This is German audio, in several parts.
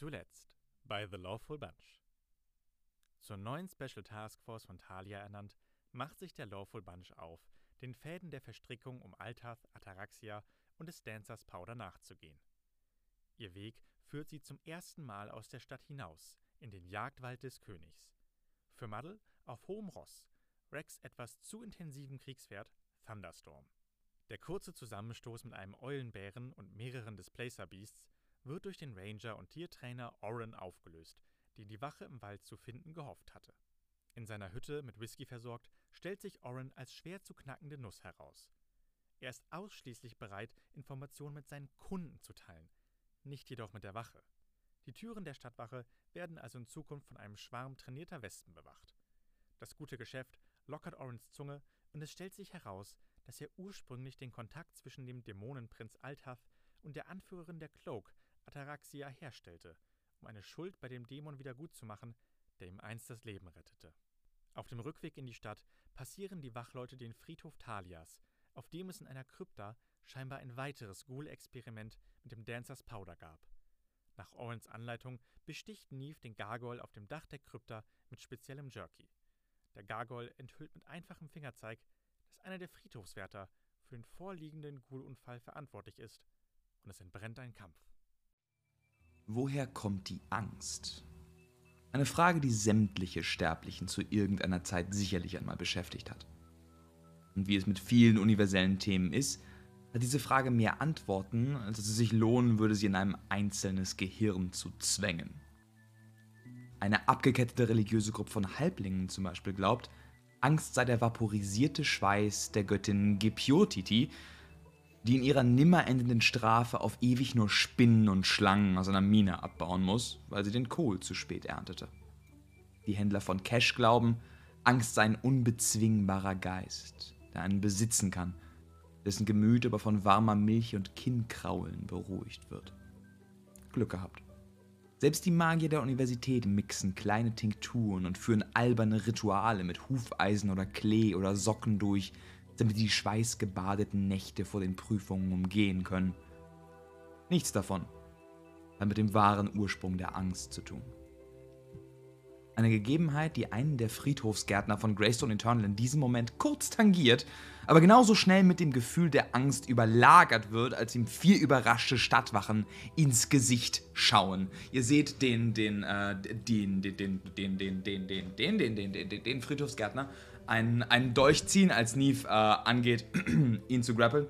Zuletzt bei The Lawful Bunch. Zur neuen Special Task Force von Talia ernannt, macht sich der Lawful Bunch auf, den Fäden der Verstrickung um Altath, Ataraxia und des Dancers Powder nachzugehen. Ihr Weg führt sie zum ersten Mal aus der Stadt hinaus, in den Jagdwald des Königs. Für Muddle auf hohem Ross, Rex etwas zu intensivem Kriegspferd Thunderstorm. Der kurze Zusammenstoß mit einem Eulenbären und mehreren Displacer Beasts wird durch den Ranger und Tiertrainer Oren aufgelöst, den die Wache im Wald zu finden gehofft hatte. In seiner Hütte mit Whisky versorgt, stellt sich Oren als schwer zu knackende Nuss heraus. Er ist ausschließlich bereit, Informationen mit seinen Kunden zu teilen, nicht jedoch mit der Wache. Die Türen der Stadtwache werden also in Zukunft von einem Schwarm trainierter Wespen bewacht. Das gute Geschäft lockert Orens Zunge und es stellt sich heraus, dass er ursprünglich den Kontakt zwischen dem Dämonenprinz Altath und der Anführerin der Cloak, Ataraxia, herstellte, um eine Schuld bei dem Dämon wiedergutzumachen, der ihm einst das Leben rettete. Auf dem Rückweg in die Stadt passieren die Wachleute den Friedhof Talias, auf dem es in einer Krypta scheinbar ein weiteres Ghoul-Experiment mit dem Dancers Powder gab. Nach Orens Anleitung besticht Neve den Gargoyle auf dem Dach der Krypta mit speziellem Jerky. Der Gargoyle enthüllt mit einfachem Fingerzeig, dass einer der Friedhofswärter für den vorliegenden Ghoul-Unfall verantwortlich ist und es entbrennt ein Kampf. Woher kommt die Angst? Eine Frage, die sämtliche Sterblichen zu irgendeiner Zeit sicherlich einmal beschäftigt hat. Und wie es mit vielen universellen Themen ist, hat diese Frage mehr Antworten, als dass es sich lohnen würde, sie in einem einzelnes Gehirn zu zwängen. Eine abgekettete religiöse Gruppe von Halblingen zum Beispiel glaubt, Angst sei der vaporisierte Schweiß der Göttin Gepiotiti, die in ihrer nimmer endenden Strafe auf ewig nur Spinnen und Schlangen aus einer Mine abbauen muss, weil sie den Kohl zu spät erntete. Die Händler von Cash glauben, Angst sei ein unbezwingbarer Geist, der einen besitzen kann, dessen Gemüt aber von warmer Milch und Kinnkraulen beruhigt wird. Glück gehabt. Selbst die Magier der Universität mixen kleine Tinkturen und führen alberne Rituale mit Hufeisen oder Klee oder Socken durch, damit die schweißgebadeten Nächte vor den Prüfungen umgehen können. Nichts davon hat mit dem wahren Ursprung der Angst zu tun. Eine Gegebenheit, die einen der Friedhofsgärtner von Greystone Eternal in diesem Moment kurz tangiert, aber genauso schnell mit dem Gefühl der Angst überlagert wird, als ihm vier überraschte Stadtwachen ins Gesicht schauen. Ihr seht den, den, äh, den, den, den, den, den, den, den, den, den, den, den Friedhofsgärtner einen, einen Dolch ziehen, als Neve äh, angeht, ihn zu grappeln.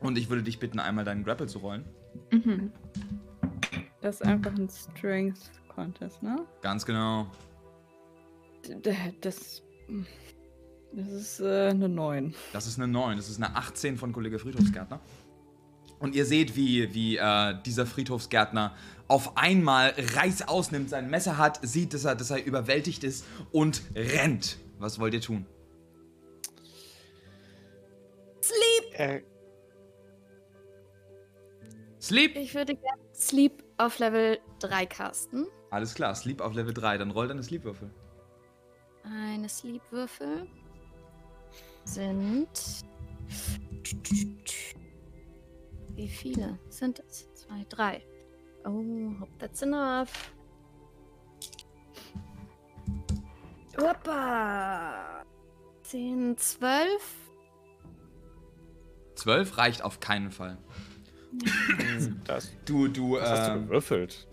Und ich würde dich bitten, einmal deinen Grapple zu rollen. Mhm. Das ist einfach ein Strength Contest, ne? Ganz genau. Das. Das ist äh, eine 9. Das ist eine 9. Das ist eine 18 von Kollege Friedhofsgärtner. Und ihr seht, wie, wie äh, dieser Friedhofsgärtner auf einmal Reiß ausnimmt, sein Messer hat, sieht, dass er, dass er überwältigt ist und rennt. Was wollt ihr tun? Sleep! Äh. Sleep? Ich würde gerne Sleep auf Level 3 casten. Alles klar, Sleep auf Level 3. Dann roll deine Sleep-Würfel. Eine Sleep-Würfel sind. Wie viele sind es? Zwei, drei. Oh, hope that's enough. Hoppa! 10, 12. 12 reicht auf keinen Fall. Das, Du, du, was hast du äh, gewürfelt?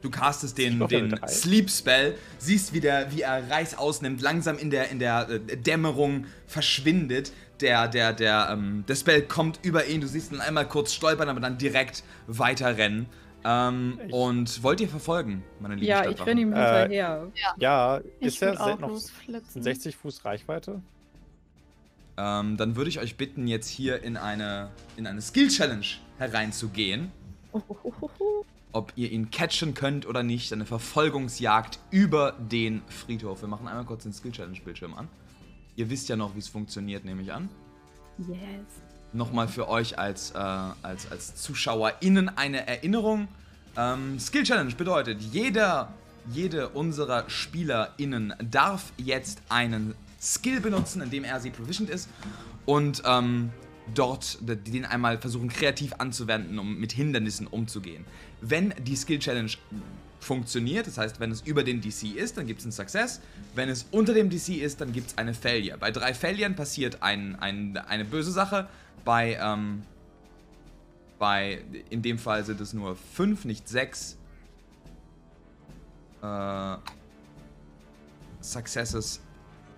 Du castest den, den? Sleep Spell, siehst, wie, der, wie er Reiß ausnimmt, langsam in der, in der äh, Dämmerung verschwindet. Der, der, der, ähm, der Spell kommt über ihn, du siehst ihn einmal kurz stolpern, aber dann direkt weiterrennen. Ähm, und wollt ihr verfolgen, meine lieben Ja, ich renne ihm Äh, hinterher. Ja, Ich ist er noch losflitzen. 60 Fuß Reichweite? Ähm, dann würde ich euch bitten, jetzt hier in eine, in eine Skill-Challenge hereinzugehen. Ob ihr ihn catchen könnt oder nicht. Eine Verfolgungsjagd über den Friedhof. Wir machen einmal kurz den Skill-Challenge-Bildschirm an. Ihr wisst ja noch, wie es funktioniert, nehme ich an. Yes. Nochmal für euch als, äh, als, als ZuschauerInnen eine Erinnerung. Ähm, Skill Challenge bedeutet, jeder, jede unserer SpielerInnen darf jetzt einen Skill benutzen, in dem er sie proficient ist. Und ähm, dort den einmal versuchen kreativ anzuwenden, um mit Hindernissen umzugehen. Wenn die Skill Challenge funktioniert, das heißt, wenn es über den DC ist, dann gibt es einen Success. Wenn es unter dem DC ist, dann gibt es eine Failure. Bei drei Failuren passiert ein, ein, eine böse Sache. Bei, ähm, bei, in dem Fall sind es nur fünf, nicht sechs äh, Successes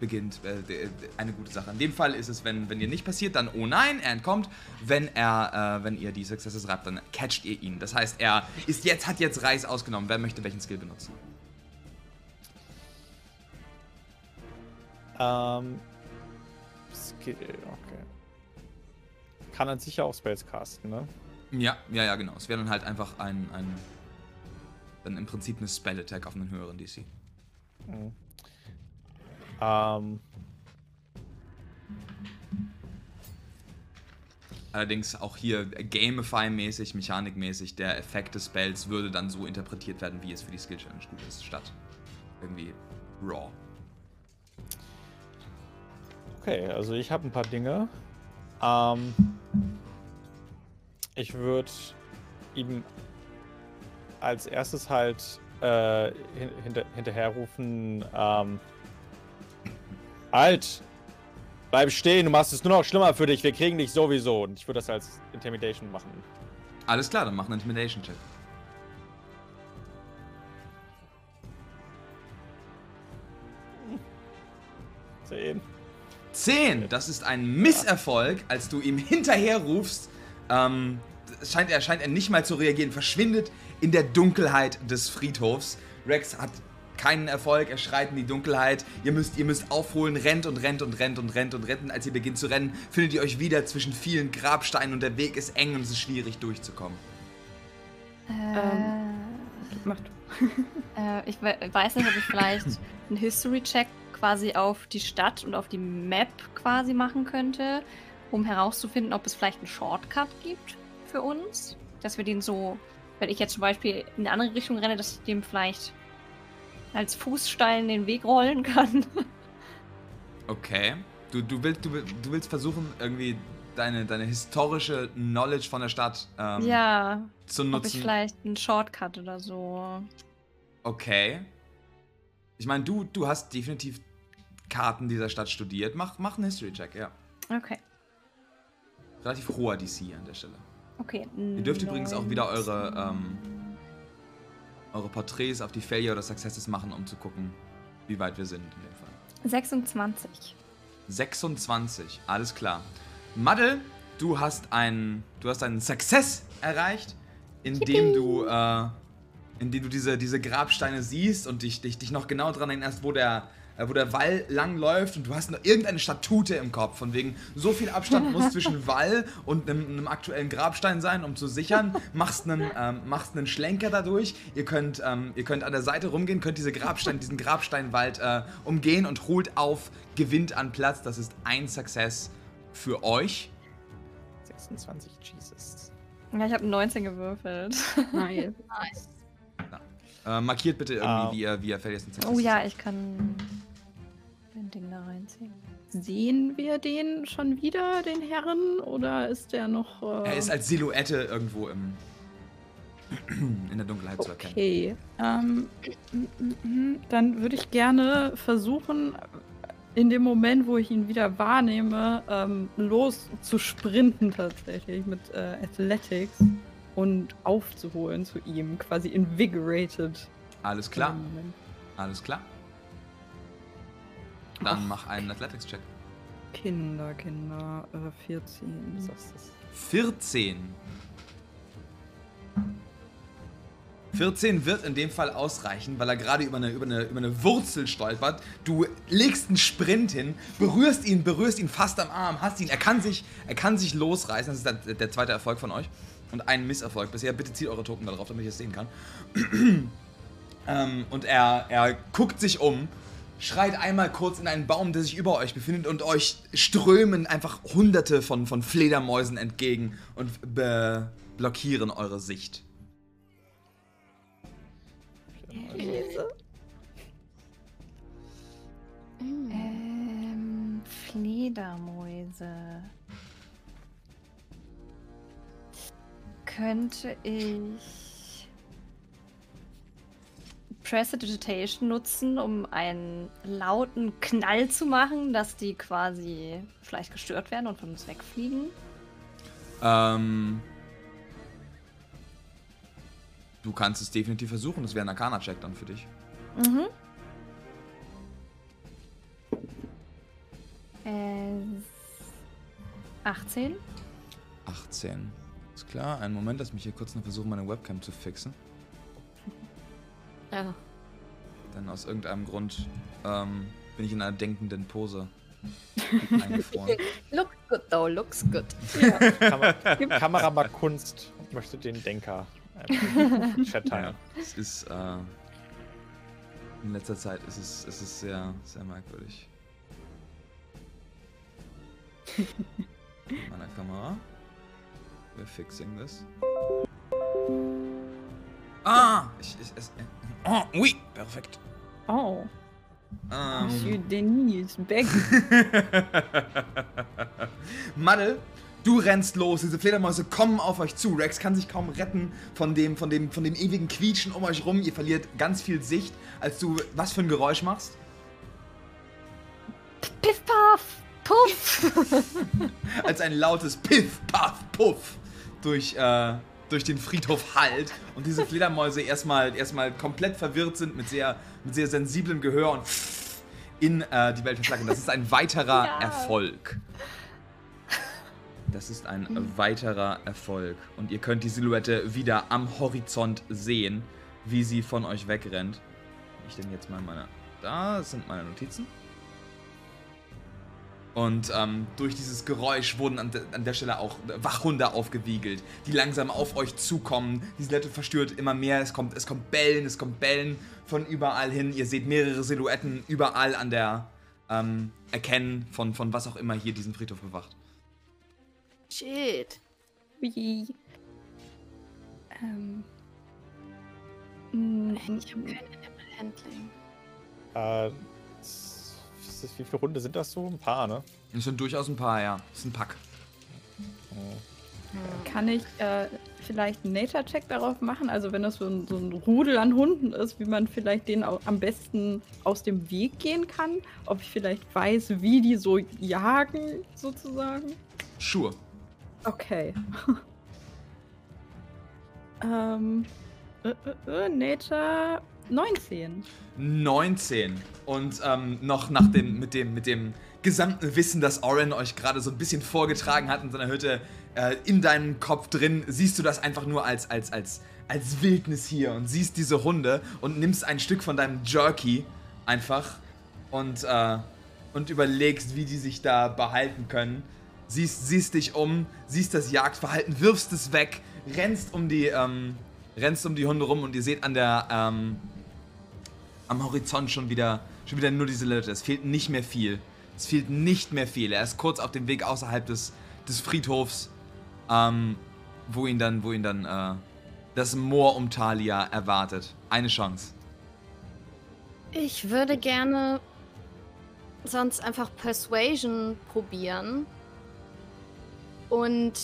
beginnt äh, eine gute Sache. In dem Fall ist es, wenn, wenn ihr nicht passiert, dann oh nein, er entkommt. Wenn er, äh, wenn ihr die Successes reibt, dann catcht ihr ihn. Das heißt, er ist jetzt, hat jetzt Reis ausgenommen. Wer möchte welchen Skill benutzen? Ähm. Skill, okay. Kann er sicher auch Spells casten, ne? Ja, ja, ja, genau. Es wäre dann halt einfach ein, ein dann im Prinzip eine Spell-Attack auf einen höheren DC. Mhm. Ähm. Allerdings auch hier Gamify-mäßig, Mechanik-mäßig, der Effekt des Spells würde dann so interpretiert werden, wie es für die Skill Challenge gut ist, statt irgendwie raw. Okay, also ich habe ein paar Dinge. Ähm, ich würde ihm als erstes halt äh, hinter, hinterherrufen, ähm, Halt! Bleib stehen, du machst es nur noch schlimmer für dich, wir kriegen dich sowieso. Und ich würde das als Intimidation machen. Alles klar, dann mach einen Intimidation-Check. Zehn. Zehn! Das ist ein Misserfolg, als du ihm hinterherrufst. Ähm, scheint er, scheint er nicht mal zu reagieren, verschwindet in der Dunkelheit des Friedhofs. Rex hat keinen Erfolg, er schreit in die Dunkelheit. Ihr müsst, ihr müsst aufholen, rennt und rennt und rennt und rennt und rennt. Und als ihr beginnt zu rennen, findet ihr euch wieder zwischen vielen Grabsteinen und der Weg ist eng und es ist schwierig durchzukommen. Äh, ähm, mach du. äh, ich weiß nicht, ob ich vielleicht einen History-Check quasi auf die Stadt und auf die Map quasi machen könnte, um herauszufinden, ob es vielleicht einen Shortcut gibt für uns. Dass wir den so, wenn ich jetzt zum Beispiel in eine andere Richtung renne, dass ich dem vielleicht als Fußstein den Weg rollen kann. Okay. Du, du, willst, du, du willst versuchen, irgendwie deine, deine historische Knowledge von der Stadt ähm, ja, zu nutzen. Ob ich vielleicht einen Shortcut oder so. Okay. Ich meine, du, du hast definitiv Karten dieser Stadt studiert. Mach, mach einen History-Check, ja. Okay. Relativ hoher DC an der Stelle. Okay. Ihr dürft übrigens auch wieder eure ähm, eure Porträts auf die Failure oder Successes machen, um zu gucken, wie weit wir sind in dem Fall. 26. 26, alles klar. Madde, du hast einen, du hast einen Success erreicht, indem du, äh, indem du diese, diese Grabsteine siehst und dich, dich, dich noch genau daran erinnerst, wo der, wo der Wall lang läuft und du hast noch irgendeine Statute im Kopf, von wegen, so viel Abstand muss zwischen Wall und einem, einem, aktuellen Grabstein sein, um zu sichern. Machst einen, ähm, machst einen Schlenker dadurch. Ihr könnt, ähm, ihr könnt an der Seite rumgehen, könnt diese Grabstein, diesen Grabsteinwald äh, umgehen und holt auf, gewinnt an Platz. Das ist ein Success für euch. 26, Jesus. Ja, ich habe 19 gewürfelt. Nice. nice. Äh, markiert bitte irgendwie, um. wie ihr, wie ihr Oh ja, ich kann ein Ding da reinziehen. Sehen wir den schon wieder, den Herren, oder ist der noch. Äh... Er ist als Silhouette irgendwo im, in der Dunkelheit okay. zu erkennen. Okay. Ähm, dann würde ich gerne versuchen, in dem Moment, wo ich ihn wieder wahrnehme, ähm, los zu sprinten tatsächlich mit äh, Athletics und aufzuholen zu ihm, quasi invigorated. Alles klar. Alles klar. Dann Ach. mach einen Athletics-Check. Kinder, Kinder, äh, 14. Was ist das? 14. 14 wird in dem Fall ausreichen, weil er gerade über eine, über, eine, über eine Wurzel stolpert. Du legst einen Sprint hin, berührst ihn, berührst ihn fast am Arm, hast ihn, er kann sich, er kann sich losreißen. Das ist der, der zweite Erfolg von euch und einen Misserfolg bisher. Bitte zieht eure Token darauf, damit ich es sehen kann. ähm, und er, er guckt sich um, schreit einmal kurz in einen Baum, der sich über euch befindet und euch strömen einfach hunderte von, von Fledermäusen entgegen und blockieren eure Sicht. Fledermäuse. Ähm, Fledermäuse. Könnte ich Prestidigitation nutzen, um einen lauten Knall zu machen, dass die quasi vielleicht gestört werden und von uns wegfliegen. Ähm, du kannst es definitiv versuchen. Das wäre ein Arcana-Check dann für dich. Mhm. Äh, 18. 18. Ist klar. Einen Moment, lass mich hier kurz noch versuchen, meine Webcam zu fixen. Ja. Denn aus irgendeinem Grund ähm, bin ich in einer denkenden Pose eingefroren. Looks good though, looks good. Kamera, Kamera mal Kunst möchte den Denker einfach im Chat teilen. Es ist, äh, in letzter Zeit ist es, ist es sehr, sehr merkwürdig. Meiner Kamera. We're fixing this. Ah! Ich, ich, es, äh, oh, oui, perfekt. Oh, Ähm, Monsieur Denis Beck. Madde, du rennst los, diese Fledermäuse kommen auf euch zu. Rex kann sich kaum retten von dem, von dem, von dem ewigen Quietschen um euch rum. Ihr verliert ganz viel Sicht, als du was für ein Geräusch machst. Piff, paff, puff. Als ein lautes Piff, Paff, Puff durch, äh, durch den Friedhof hallt und diese Fledermäuse erstmal, erstmal komplett verwirrt sind mit sehr, mit sehr sensiblem Gehör und in äh, die Welt verschlagen. Das ist ein weiterer Ja. Erfolg. Das ist ein weiterer Erfolg. Und ihr könnt die Silhouette wieder am Horizont sehen, wie sie von euch wegrennt. Ich denn jetzt mal meine. Da sind meine Notizen. Und ähm, durch dieses Geräusch wurden an, de an der Stelle auch Wachhunde aufgewiegelt, die langsam auf euch zukommen. Die Silhouette verstört immer mehr. Es kommt, es kommt Bellen, es kommt Bellen von überall hin. Ihr seht mehrere Silhouetten überall an der ähm, Erkennen von, von was auch immer hier diesen Friedhof bewacht. Shit. Wie? Ähm. mm, Ich habe kein Animal Handling. Äh, s- wie viele Runde sind das so? Ein paar, ne? Es sind durchaus ein paar, ja. Es ist ein Pack. Kann ich äh, vielleicht einen Nature-Check darauf machen? Also wenn das so ein, so ein Rudel an Hunden ist, wie man vielleicht denen am besten aus dem Weg gehen kann? Ob ich vielleicht weiß, wie die so jagen, sozusagen? Sure. Okay. ähm, äh, äh, äh, Nature 19. 19. Und ähm, noch nach dem, mit dem, mit dem gesamten Wissen, das Oren euch gerade so ein bisschen vorgetragen hat in seiner Hütte, äh, in deinem Kopf drin, siehst du das einfach nur als, als, als, als Wildnis hier und siehst diese Hunde und nimmst ein Stück von deinem Jerky einfach und, äh, und überlegst, wie die sich da behalten können. Siehst, siehst dich um, siehst das Jagdverhalten, wirfst es weg, rennst um die, ähm, rennst um die Hunde rum und ihr seht an der, ähm, am Horizont schon wieder, schon wieder nur diese Leute. Es fehlt nicht mehr viel. Es fehlt nicht mehr viel. Er ist kurz auf dem Weg außerhalb des, des Friedhofs, ähm, wo ihn dann, wo ihn dann äh, das Moor um Thalia erwartet. Eine Chance. Ich würde gerne sonst einfach Persuasion probieren und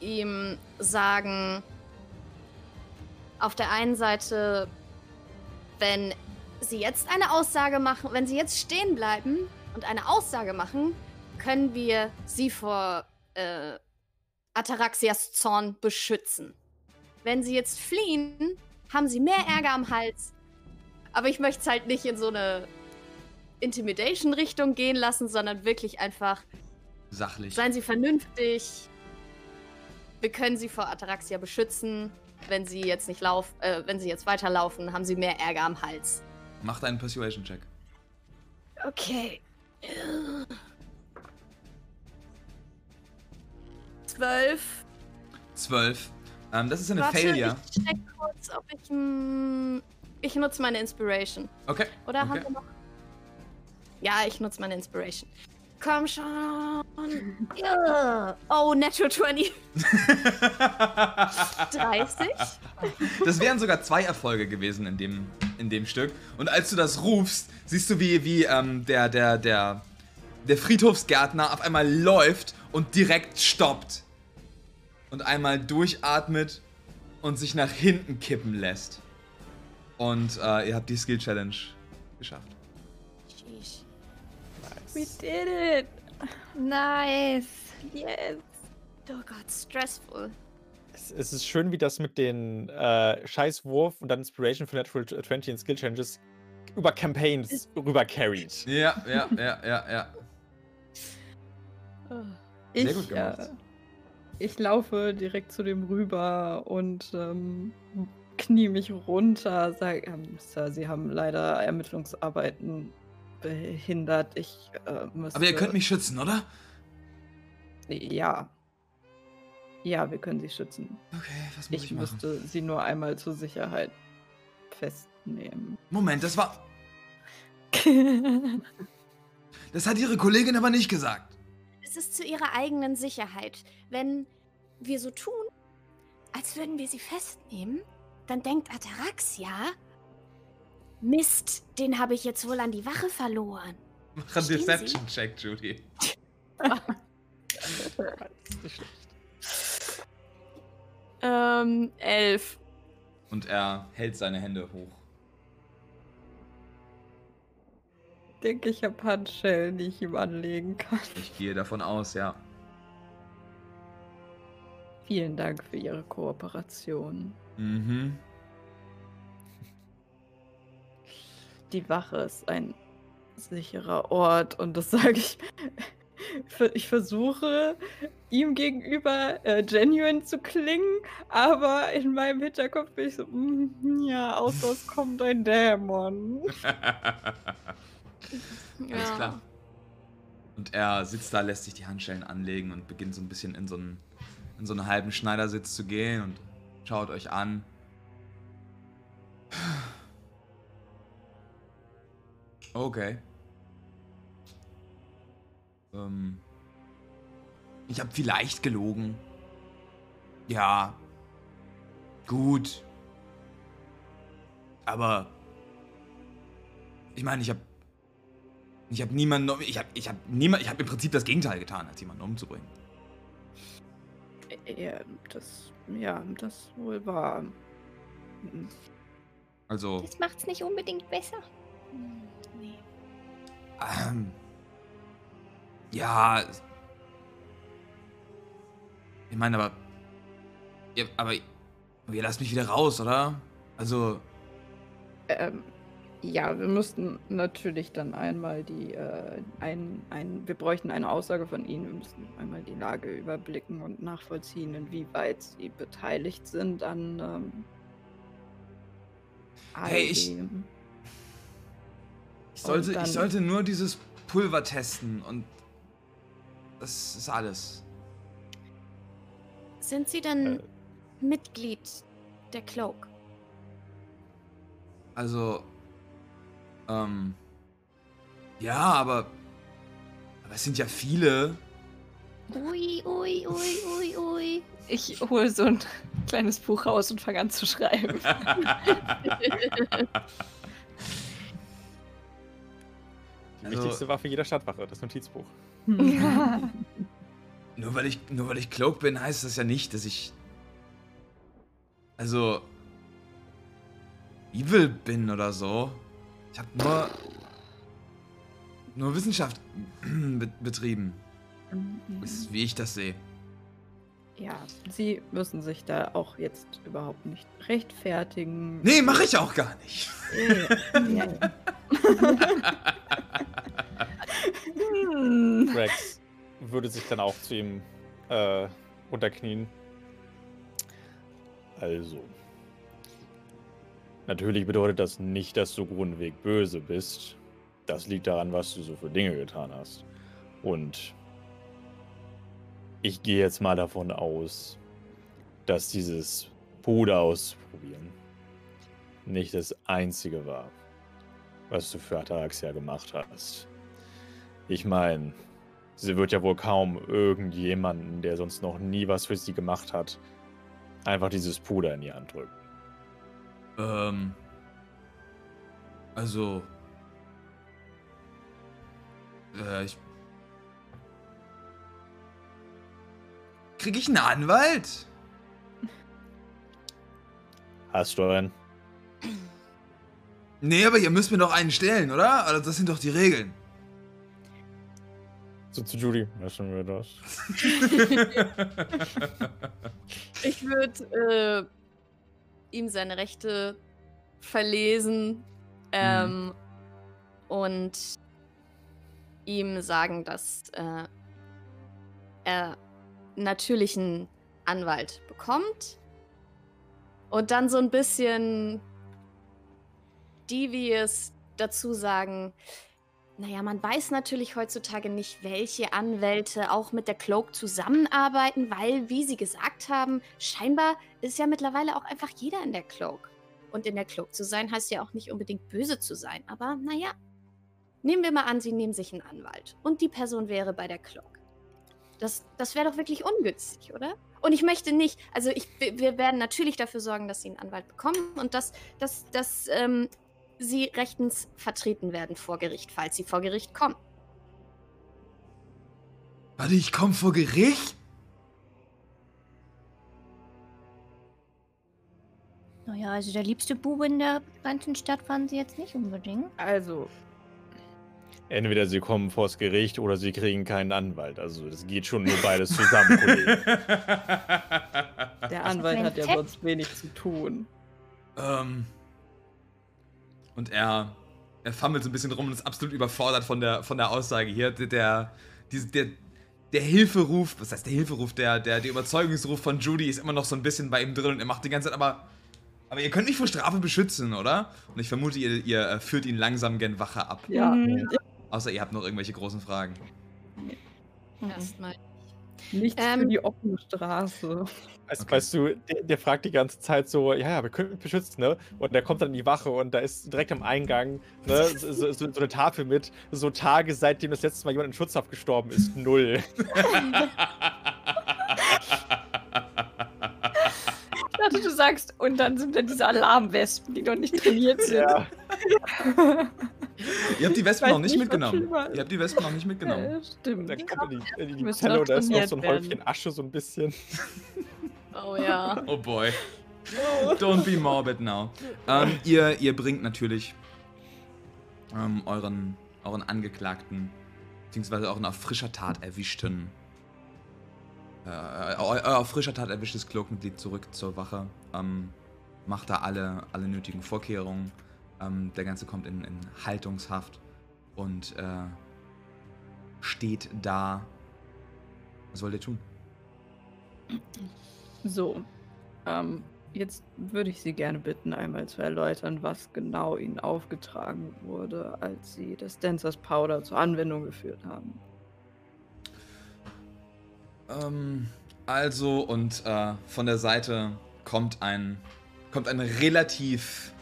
ihm sagen, auf der einen Seite, wenn sie jetzt eine Aussage machen, wenn sie jetzt stehen bleiben und eine Aussage machen, können wir sie vor äh, Ataraxias Zorn beschützen. Wenn sie jetzt fliehen, haben sie mehr Ärger am Hals. Aber ich möchte es halt nicht in so eine Intimidation-Richtung gehen lassen, sondern wirklich einfach, Sachlich. seien sie vernünftig. Wir können sie vor Ataraxia beschützen. Wenn sie jetzt nicht laufen, äh, wenn sie jetzt weiterlaufen, haben sie mehr Ärger am Hals. Macht einen Persuasion-Check. Okay. Zwölf. Zwölf. Ähm, das ist eine Warte, Failure. ich check kurz, ob ich. mm, ich nutze meine Inspiration. Okay. Oder okay. haben wir noch? Ja, ich nutze meine Inspiration. Komm schon. Oh, Natural 20. 30. Das wären sogar zwei Erfolge gewesen in dem, in dem Stück. Und als du das rufst, siehst du, wie, wie ähm, der, der, der, der Friedhofsgärtner auf einmal läuft und direkt stoppt. und einmal durchatmet und sich nach hinten kippen lässt. Und äh, ihr habt die Skill Challenge geschafft. Sheesh. We did it! Nice. Yes! Oh Gott, stressful. Es, es ist schön, wie das mit den äh, Scheißwurf und dann Inspiration für Natural 20 und Skill Changes über Campaigns rüber carried. Ja, ja, ja, ja, ja. Ich, Sehr gut gemacht. Äh, ich laufe direkt zu dem rüber und ähm, knie mich runter, sage, ähm, Sir, Sie haben leider Ermittlungsarbeiten behindert. Ich äh, müsste... Aber ihr könnt mich schützen, oder? Ja. Ja, wir können Sie schützen. Okay, was muss ich, Ich machen? müsste Sie nur einmal zur Sicherheit festnehmen. Moment, das war. Das hat ihre Kollegin aber nicht gesagt. Es ist zu ihrer eigenen Sicherheit. Wenn wir so tun, als würden wir sie festnehmen, dann denkt Ataraxia, Mist, den habe ich jetzt wohl an die Wache verloren. Mach einen? Deception-Check, Judy. Ähm, elf. Und er hält seine Hände hoch. Ich denke, ich habe Handschellen, die ich ihm anlegen kann. Ich gehe davon aus, ja. Vielen Dank für Ihre Kooperation. Mhm. Die Wache ist ein sicherer Ort und das sage ich. Ich versuche ihm gegenüber äh, genuine zu klingen, aber in meinem Hinterkopf bin ich so, "Mm, ja, aus das kommt ein Dämon. Alles klar. Und er sitzt da, lässt sich die Handschellen anlegen und beginnt so ein bisschen in so einen, in so einen halben Schneidersitz zu gehen und schaut euch an. Okay. Ähm. Ich habe vielleicht gelogen. Ja. Gut. Aber. Ich meine, ich habe ich habe niemanden, um- ich habe ich habe niemand, ich habe im Prinzip das Gegenteil getan, als jemanden umzubringen. Ja, das, ja, das wohl war. Also, Das macht's nicht unbedingt besser. Hm, Nee. ähm, ja, ich meine, aber, ja, aber, ihr lasst mich wieder raus, oder? Also, Ähm, ja, wir müssten natürlich dann einmal die, äh, ein, ein, wir bräuchten eine Aussage von Ihnen. Wir müssen einmal die Lage überblicken und nachvollziehen, inwieweit Sie beteiligt sind an ähm, Hey, ich-. Ich sollte, ich sollte nur dieses Pulver testen und das ist alles. Sind Sie denn Äh. Mitglied der Cloak? Also, ähm, ja, aber, aber es sind ja viele. Ui, ui, ui, ui, ui. Ich hole so ein kleines Buch raus und fange an zu schreiben. Also- wichtigste Waffe jeder Stadtwache, das Notizbuch. Nur weil ich, nur weil ich Cloak bin, heißt das ja nicht, dass ich. Also. Evil bin oder so. Ich habe nur. Nur Wissenschaft be- betrieben. Ist, wie ich das sehe. Ja, Sie müssen sich da auch jetzt überhaupt nicht rechtfertigen. Nee, mache ich auch gar nicht. Ja, ja, ja. Rex würde sich dann auch zu ihm äh, runterknien. Also. Natürlich bedeutet das nicht, dass du grundweg böse bist. Das liegt daran, was du so für Dinge getan hast. Und ich gehe jetzt mal davon aus, dass dieses Puder ausprobieren nicht das einzige war, was du für Ataraxia gemacht hast. Ich meine, sie wird ja wohl kaum irgendjemanden, der sonst noch nie was für sie gemacht hat, einfach dieses Puder in die Hand drücken. Ähm. Also. Äh, ich. Kriege ich einen Anwalt? Hast du einen? Nee, aber ihr müsst mir doch einen stellen, oder? Also das sind doch die Regeln. So zu Judy. Müssen wir das? Ich würde äh, ihm seine Rechte verlesen ähm, und ihm sagen, dass äh, er natürlich einen Anwalt bekommt und dann so ein bisschen devious dazu sagen, naja, man weiß natürlich heutzutage nicht, welche Anwälte auch mit der Cloak zusammenarbeiten, weil, wie Sie gesagt haben, scheinbar ist ja mittlerweile auch einfach jeder in der Cloak. Und in der Cloak zu sein, heißt ja auch nicht unbedingt böse zu sein. Aber naja, nehmen wir mal an, Sie nehmen sich einen Anwalt. Und die Person wäre bei der Cloak. Das, das wäre doch wirklich ungünstig, oder? Und ich möchte nicht, also ich, wir werden natürlich dafür sorgen, dass Sie einen Anwalt bekommen und dass, dass, dass ähm, Sie rechtens vertreten werden vor Gericht, falls Sie vor Gericht kommen. Warte, ich komme vor Gericht? Naja, also der liebste Bube in der ganzen Stadt waren sie jetzt nicht unbedingt. Also, Entweder sie kommen vors Gericht oder sie kriegen keinen Anwalt. Also das geht schon nur beides zusammen, Kollege. der Anwalt hat ja sonst wenig zu tun. Ähm. Und er, er fummelt so ein bisschen rum und ist absolut überfordert von der, von der Aussage hier. Der, der, der, der Hilferuf, was heißt der Hilferuf, der, der, der Überzeugungsruf von Judy ist immer noch so ein bisschen bei ihm drin und er macht die ganze Zeit, aber, aber ihr könnt mich vor Strafe beschützen, oder? Und ich vermute, ihr, ihr äh, führt ihn langsam gen Wache ab. Ja, Mhm. Außer ihr habt noch irgendwelche großen Fragen. Erstmal. Nichts für Ähm. die offene Straße. Weißt, Okay. weißt du, der, der fragt die ganze Zeit so, ja, ja, wir können mich beschützen, ne? Und der kommt dann in die Wache und da ist direkt am Eingang ne, so, so, so eine Tafel mit, so Tage, seitdem das letzte Mal jemand in Schutzhaft gestorben ist, null. dachte, du sagst, und dann sind da diese Alarmwespen, die noch nicht trainiert sind. Ja. Ihr habt die Wespen noch nicht nicht, mitgenommen. Ihr habt die Wespen noch nicht mitgenommen. Ja, stimmt. Dann kommt in die, in die Zelle noch und da ist noch so ein Häufchen Asche, so ein bisschen. Oh ja. Oh boy. Don't be morbid now. Ähm, ihr, ihr bringt natürlich ähm, euren, euren Angeklagten, beziehungsweise euren auf frischer Tat erwischten, äh, euer auf frischer Tat erwischtes Cloakmitglied zurück zur Wache. Ähm, macht da alle, alle nötigen Vorkehrungen. Ähm, der Ganze kommt in, in Haltungshaft und äh, steht da. Was wollt ihr tun? So, ähm, jetzt würde ich Sie gerne bitten, einmal zu erläutern, was genau Ihnen aufgetragen wurde, als Sie das Dancers Powder zur Anwendung geführt haben. Ähm, also, und äh, von der Seite kommt ein, kommt ein relativ,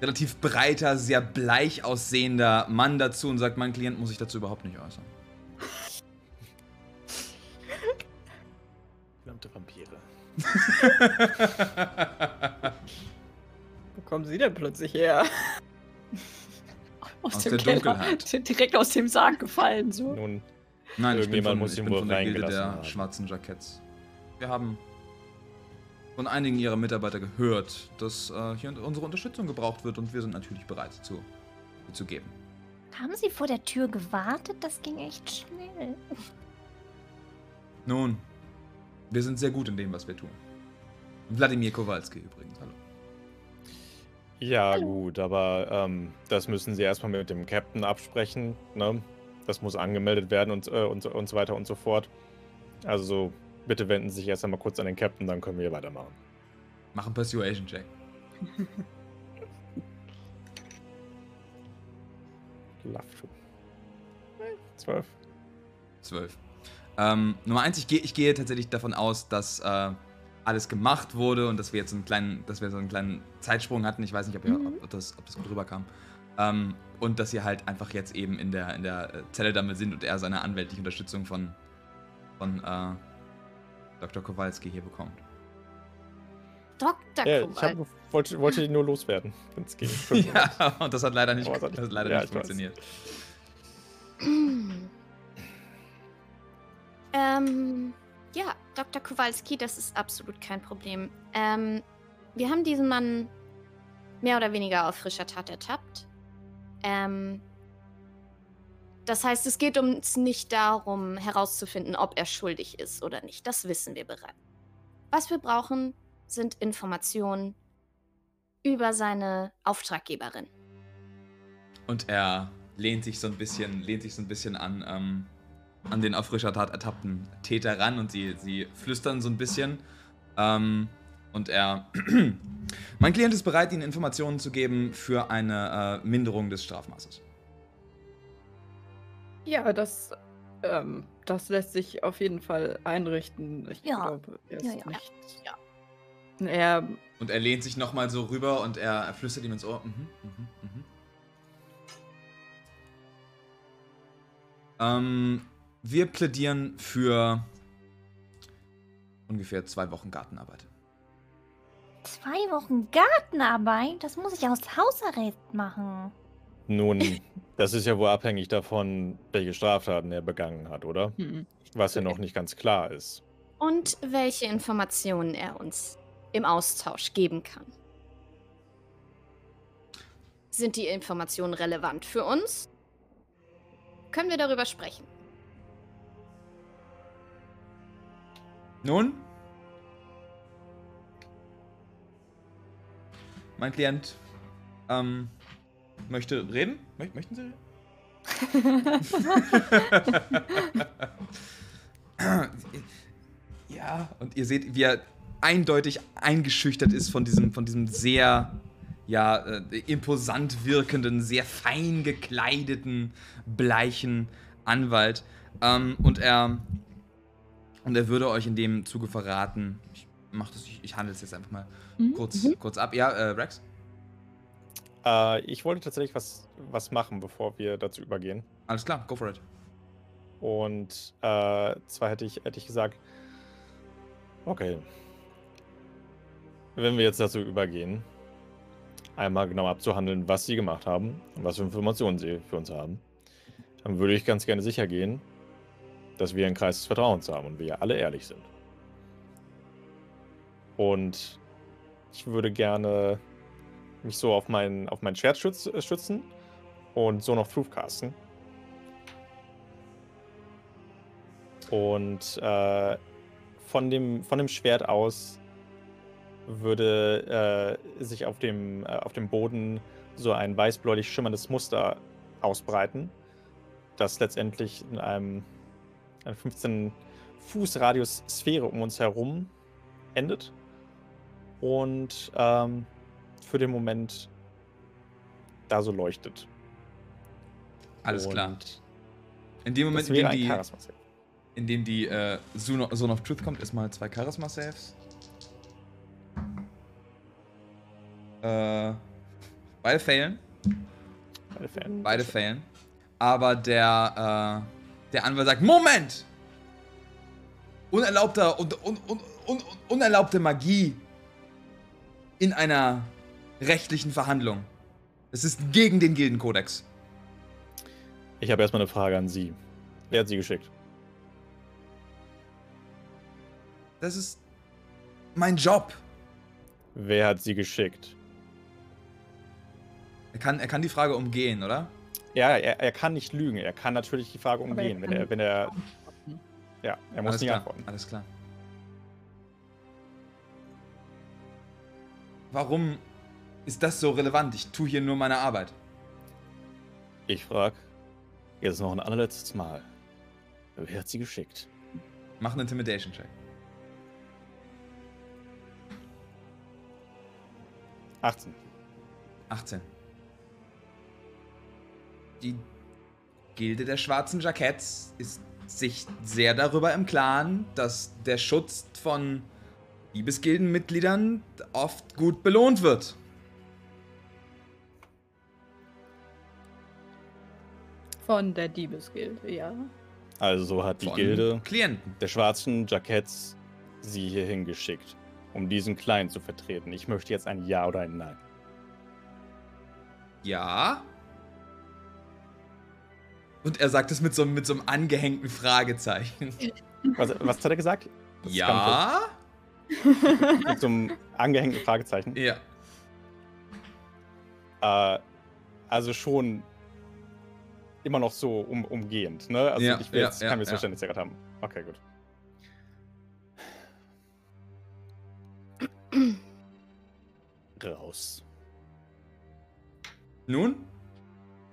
relativ breiter, sehr bleich aussehender Mann dazu und sagt, mein Klient muss sich dazu überhaupt nicht äußern. Verdammte Vampire. Wo kommen Sie denn plötzlich her? Aus, Aus dem der Keller. Dunkelheit. Sind direkt aus dem Sarg gefallen, so. Nun, Nein, ich bin Irgendjemand von, muss ich bin von der Gilde der haben. schwarzen Jacketts. Wir haben von einigen ihrer Mitarbeiter gehört, dass äh, hier unsere Unterstützung gebraucht wird und wir sind natürlich bereit zu, sie zu geben. Haben sie vor der Tür gewartet? Das ging echt schnell. Nun, wir sind sehr gut in dem, was wir tun. Wladimir Kowalski übrigens, hallo. ja gut, aber ähm, das müssen sie erstmal mit dem Captain absprechen, ne? Das muss angemeldet werden und, äh, und, so- und so weiter und so fort. Also bitte wenden Sie sich erst einmal kurz an den Captain, dann können wir weitermachen. Mach einen Persuasion-Check. Love to. Zwölf. Zwölf. Ähm, Nummer eins, ich, gehe ich gehe tatsächlich davon aus, dass äh, alles gemacht wurde und dass wir jetzt einen kleinen, dass wir so einen kleinen Zeitsprung hatten. Ich weiß nicht, ob, ihr, ob, ob, das, ob das gut rüberkam. Ähm, und dass ihr halt einfach jetzt eben in der, in der äh, Zelle damit sind und er seine anwältliche Unterstützung von, von äh, Dr. Kowalski hier bekommt. Dr. Ja, ich Kowal. hab, wollte, wollte ihn nur loswerden, wenn es ging. Ja, und das hat leider nicht, hat- das hat leider ja, nicht ich funktioniert. ähm, Ja, Dr. Kowalski, das ist absolut kein Problem. Ähm, wir haben diesen Mann mehr oder weniger auf frischer Tat ertappt. Ähm, das heißt, es geht uns nicht darum, herauszufinden, ob er schuldig ist oder nicht. Das wissen wir bereits. Was wir brauchen, sind Informationen über seine Auftraggeberin. Und er lehnt sich so ein bisschen, lehnt sich so ein bisschen an, ähm, an den auf frischer Tat ertappten Täter ran und sie, sie flüstern so ein bisschen. Ähm, und er. mein Klient ist bereit, Ihnen Informationen zu geben für eine äh, Minderung des Strafmaßes. Ja, das, ähm, das lässt sich auf jeden Fall einrichten. Ich Ja. glaube, er ist Ja, ja. nicht. Ja. Er, Und er lehnt sich nochmal so rüber und er, er flüstert ihm ins Ohr. Mhm, mhm, mhm. Ähm, wir plädieren für ungefähr zwei Wochen Gartenarbeit. Zwei Wochen Gartenarbeit? Das muss ich aus Hausarrest machen. Nun, das ist ja wohl abhängig davon, welche Straftaten er begangen hat, oder? hm. Was ja noch nicht ganz klar ist. Und welche Informationen er uns im Austausch geben kann. Sind die Informationen relevant für uns? Können wir darüber sprechen? Nun? Mein Klient ähm, möchte reden? Möcht, möchten Sie? ja, und ihr seht, wie er eindeutig eingeschüchtert ist von diesem, von diesem sehr ja, äh, imposant wirkenden, sehr fein gekleideten, bleichen Anwalt. Ähm, und er und er würde euch in dem Zuge verraten, mach das, ich, ich handle es jetzt einfach mal Mhm, kurz, kurz ab. Ja, äh, Rex? Äh, ich wollte tatsächlich was, was machen, bevor wir dazu übergehen. Alles klar, go for it. Und äh, zwar hätte ich, hätte ich gesagt, okay, wenn wir jetzt dazu übergehen, einmal genau abzuhandeln, was sie gemacht haben und was für Informationen sie für uns haben, dann würde ich ganz gerne sicher gehen, dass wir einen Kreis des Vertrauens haben und wir alle ehrlich sind. Und ich würde gerne mich so auf mein, auf mein Schwert schütz, äh, schützen und so noch Proof casten. Und äh, von, dem, von dem Schwert aus würde äh, sich auf dem, äh, auf dem Boden so ein weißbläulich schimmerndes Muster ausbreiten, das letztendlich in einem, einer 15 Fuß Radius Sphäre um uns herum endet. Und ähm, für den Moment da so leuchtet. Alles Und klar. In dem Moment, in dem die, in dem die äh, Zone of- Truth kommt, erstmal zwei Charisma-Saves. Äh, beide failen. Beide Fan. Beide failen. Aber der, äh, der Anwalt sagt: Moment! Unerlaubter und un, un, un, un, unerlaubte Magie in einer rechtlichen Verhandlung. Es ist gegen den Gildenkodex. Ich habe erstmal eine Frage an Sie. Wer hat Sie geschickt? Das ist mein Job. Wer hat Sie geschickt? Er kann, er kann die Frage umgehen, oder? Ja, er, er kann nicht lügen. Er kann natürlich die Frage Aber er umgehen, wenn er, wenn er. Ja, er muss Alles nicht klar. antworten. Alles klar. Warum ist das so relevant? Ich tue hier nur meine Arbeit. Ich frage jetzt noch ein allerletztes Mal. Wer hat Sie geschickt? Mach einen Intimidation-Check. 18. 18. Die Gilde der schwarzen Jacketts ist sich sehr darüber im Klaren, dass der Schutz von Liebesgildenmitgliedern oft gut belohnt wird. Von der Diebesgilde, ja. Also hat die Von Gilde Klienten. der schwarzen Jacketts Sie hierhin geschickt, um diesen Kleinen zu vertreten. Ich möchte jetzt ein Ja oder ein Nein. Ja. Und er sagt es mit so, mit so einem angehängten Fragezeichen. Was, was hat er gesagt? Das Ja? Mit so einem angehängten Fragezeichen. Ja. Äh, also schon immer noch so um, umgehend, ne? Also Ja, ich will ja, jetzt ja, kein ja. Missverständnis gerade haben. Okay, gut. Raus. Nun,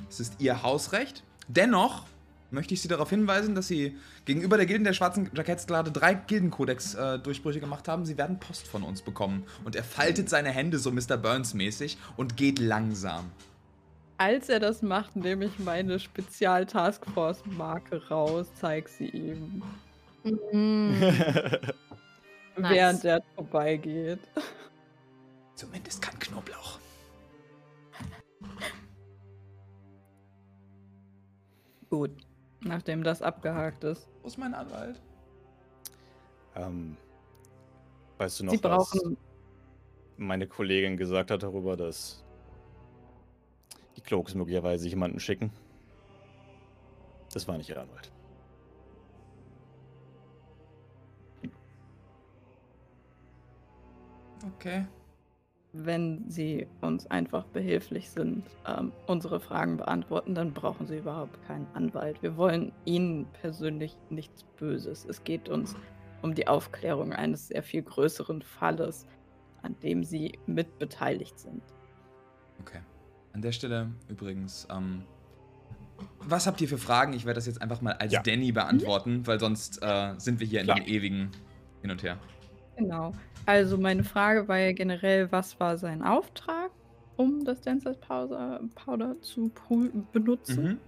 es ist Ihr Hausrecht. Dennoch möchte ich Sie darauf hinweisen, dass Sie gegenüber der Gilden der Schwarzen Jackettsklade drei Gildenkodex-Durchbrüche gemacht haben. Sie werden Post von uns bekommen. Und er faltet seine Hände so Mr. Burns-mäßig und geht langsam. Als er das macht, nehme ich meine Spezial-Taskforce-Marke raus, zeig sie ihm, Mhm. Nice. während er vorbeigeht. Zumindest kein Knoblauch. Gut, nachdem das abgehakt ist. Wo ist mein Anwalt? ähm, weißt du noch, Sie was meine Kollegin gesagt hat darüber, dass die Cloaks möglicherweise jemanden schicken? Das war nicht ihr Anwalt. Okay. Wenn Sie uns einfach behilflich sind, ähm, unsere Fragen beantworten, dann brauchen Sie überhaupt keinen Anwalt. Wir wollen Ihnen persönlich nichts Böses. Es geht uns um die Aufklärung eines sehr viel größeren Falles, an dem Sie mitbeteiligt sind. Okay. An der Stelle übrigens, ähm, was habt ihr für Fragen? Ich werde das jetzt einfach mal als Ja. Danny beantworten, weil sonst äh, sind wir hier Klar. in dem ewigen Hin und Her. Genau. Also meine Frage war ja generell, was war sein Auftrag, um das Dancers Powder, Powder zu benutzen? Mhm.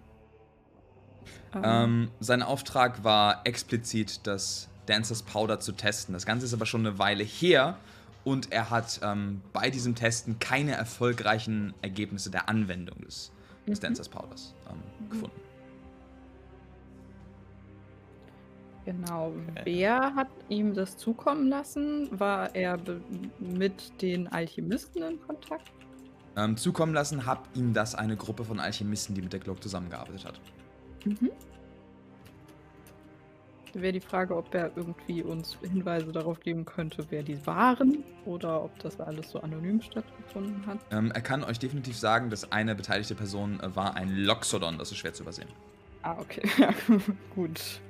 Ähm, sein Auftrag war explizit, das Dancers Powder zu testen. Das Ganze ist aber schon eine Weile her und er hat ähm, bei diesem Testen keine erfolgreichen Ergebnisse der Anwendung des, des Mhm. Dancers Powders ähm, gefunden. Genau. Wer hat ihm das zukommen lassen? War er mit den Alchemisten in Kontakt? Ähm, zukommen lassen hat ihm das eine Gruppe von Alchemisten, die mit der Glock zusammengearbeitet hat. Mhm. Wäre die Frage, ob er irgendwie uns Hinweise darauf geben könnte, wer die waren oder ob das alles so anonym stattgefunden hat. Ähm, er kann euch definitiv sagen, dass eine beteiligte Person äh, war ein Loxodon. Das ist schwer zu übersehen. Ah, okay. Ja, gut.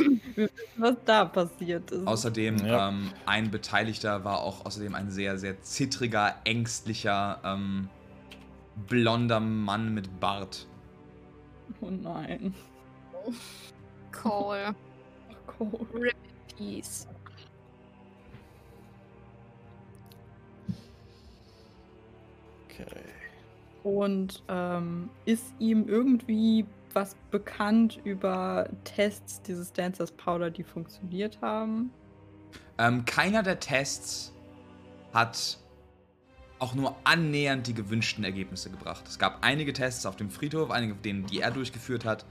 Wir wissen, was da passiert ist. Außerdem, Ja. ähm, ein Beteiligter war auch außerdem ein sehr, sehr zittriger, ängstlicher, ähm, blonder Mann mit Bart. oh nein. Cole. Cool. Rip in Peace. Okay. Und ähm, ist ihm irgendwie was bekannt über Tests dieses Dancers Powder, die funktioniert haben? Ähm, keiner der Tests hat auch nur annähernd die gewünschten Ergebnisse gebracht. Es gab einige Tests auf dem Friedhof, einige von denen, die er durchgeführt hat,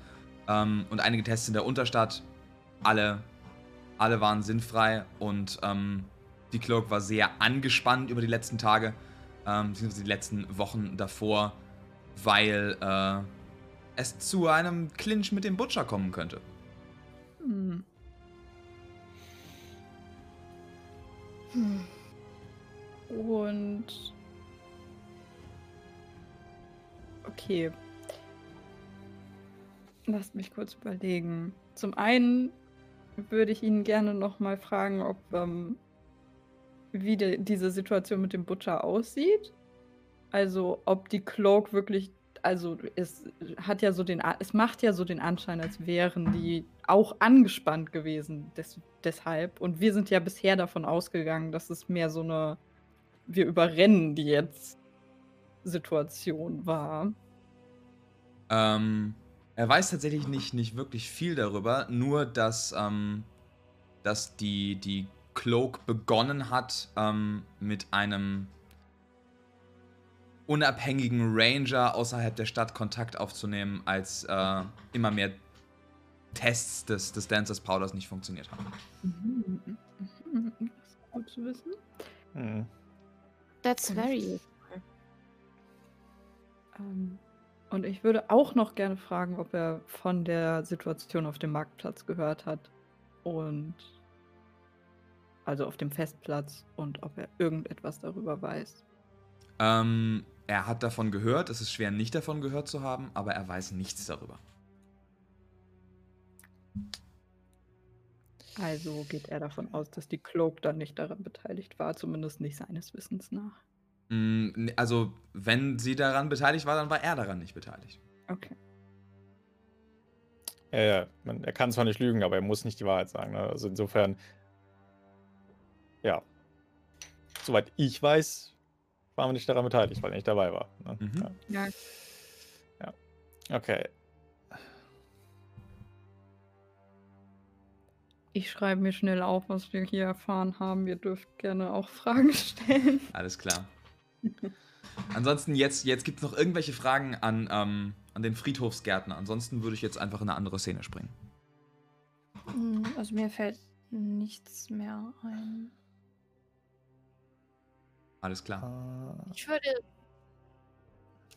ähm, und einige Tests in der Unterstadt. Alle, alle waren sinnfrei und ähm, die Cloak war sehr angespannt über die letzten Tage, ähm, beziehungsweise die letzten Wochen davor, weil äh, es zu einem Clinch mit dem Butcher kommen könnte. Hm. Hm. Und. Okay. Lasst mich kurz überlegen. Zum einen würde ich ihn gerne nochmal fragen, ob ähm, wie de, diese Situation mit dem Butcher aussieht. Also ob die Cloak wirklich, also es hat ja so den, es macht ja so den Anschein, als wären die auch angespannt gewesen des, deshalb. Und wir sind ja bisher davon ausgegangen, dass es mehr so eine, wir überrennen die jetzt Situation war. Ähm, er weiß tatsächlich nicht, nicht wirklich viel darüber, nur dass, ähm, dass die, die Cloak begonnen hat, ähm, mit einem unabhängigen Ranger außerhalb der Stadt Kontakt aufzunehmen, als äh, immer mehr Tests des, des Dancers Powders nicht funktioniert haben. Mhm. Mhm. Das ist gut zu wissen. Hm. That's very. Ähm, und ich würde auch noch gerne fragen, ob er von der Situation auf dem Marktplatz gehört hat. Und also auf dem Festplatz, und ob er irgendetwas darüber weiß. Ähm, er hat davon gehört, es ist schwer nicht davon gehört zu haben, aber er weiß nichts darüber. Also geht er davon aus, dass die Cloak dann nicht daran beteiligt war, zumindest nicht seines Wissens nach. Mm, ne, Also, wenn sie daran beteiligt war, dann war er daran nicht beteiligt. Okay. Ja, ja, man, er kann zwar nicht lügen, aber er muss nicht die Wahrheit sagen. Ne? Also insofern, ja. Soweit ich weiß, waren wir nicht daran beteiligt, weil er nicht dabei war. Ne? Mhm. Ja. Ja. Okay. Ich schreibe mir schnell auf, was wir hier erfahren haben. Ihr dürft gerne auch Fragen stellen. Alles klar. Ansonsten, jetzt, jetzt gibt es noch irgendwelche Fragen an, ähm, an den Friedhofsgärtner. Ansonsten würde ich jetzt einfach in eine andere Szene springen. Hm, Also mir fällt nichts mehr ein. Alles klar. Äh, Ich würde.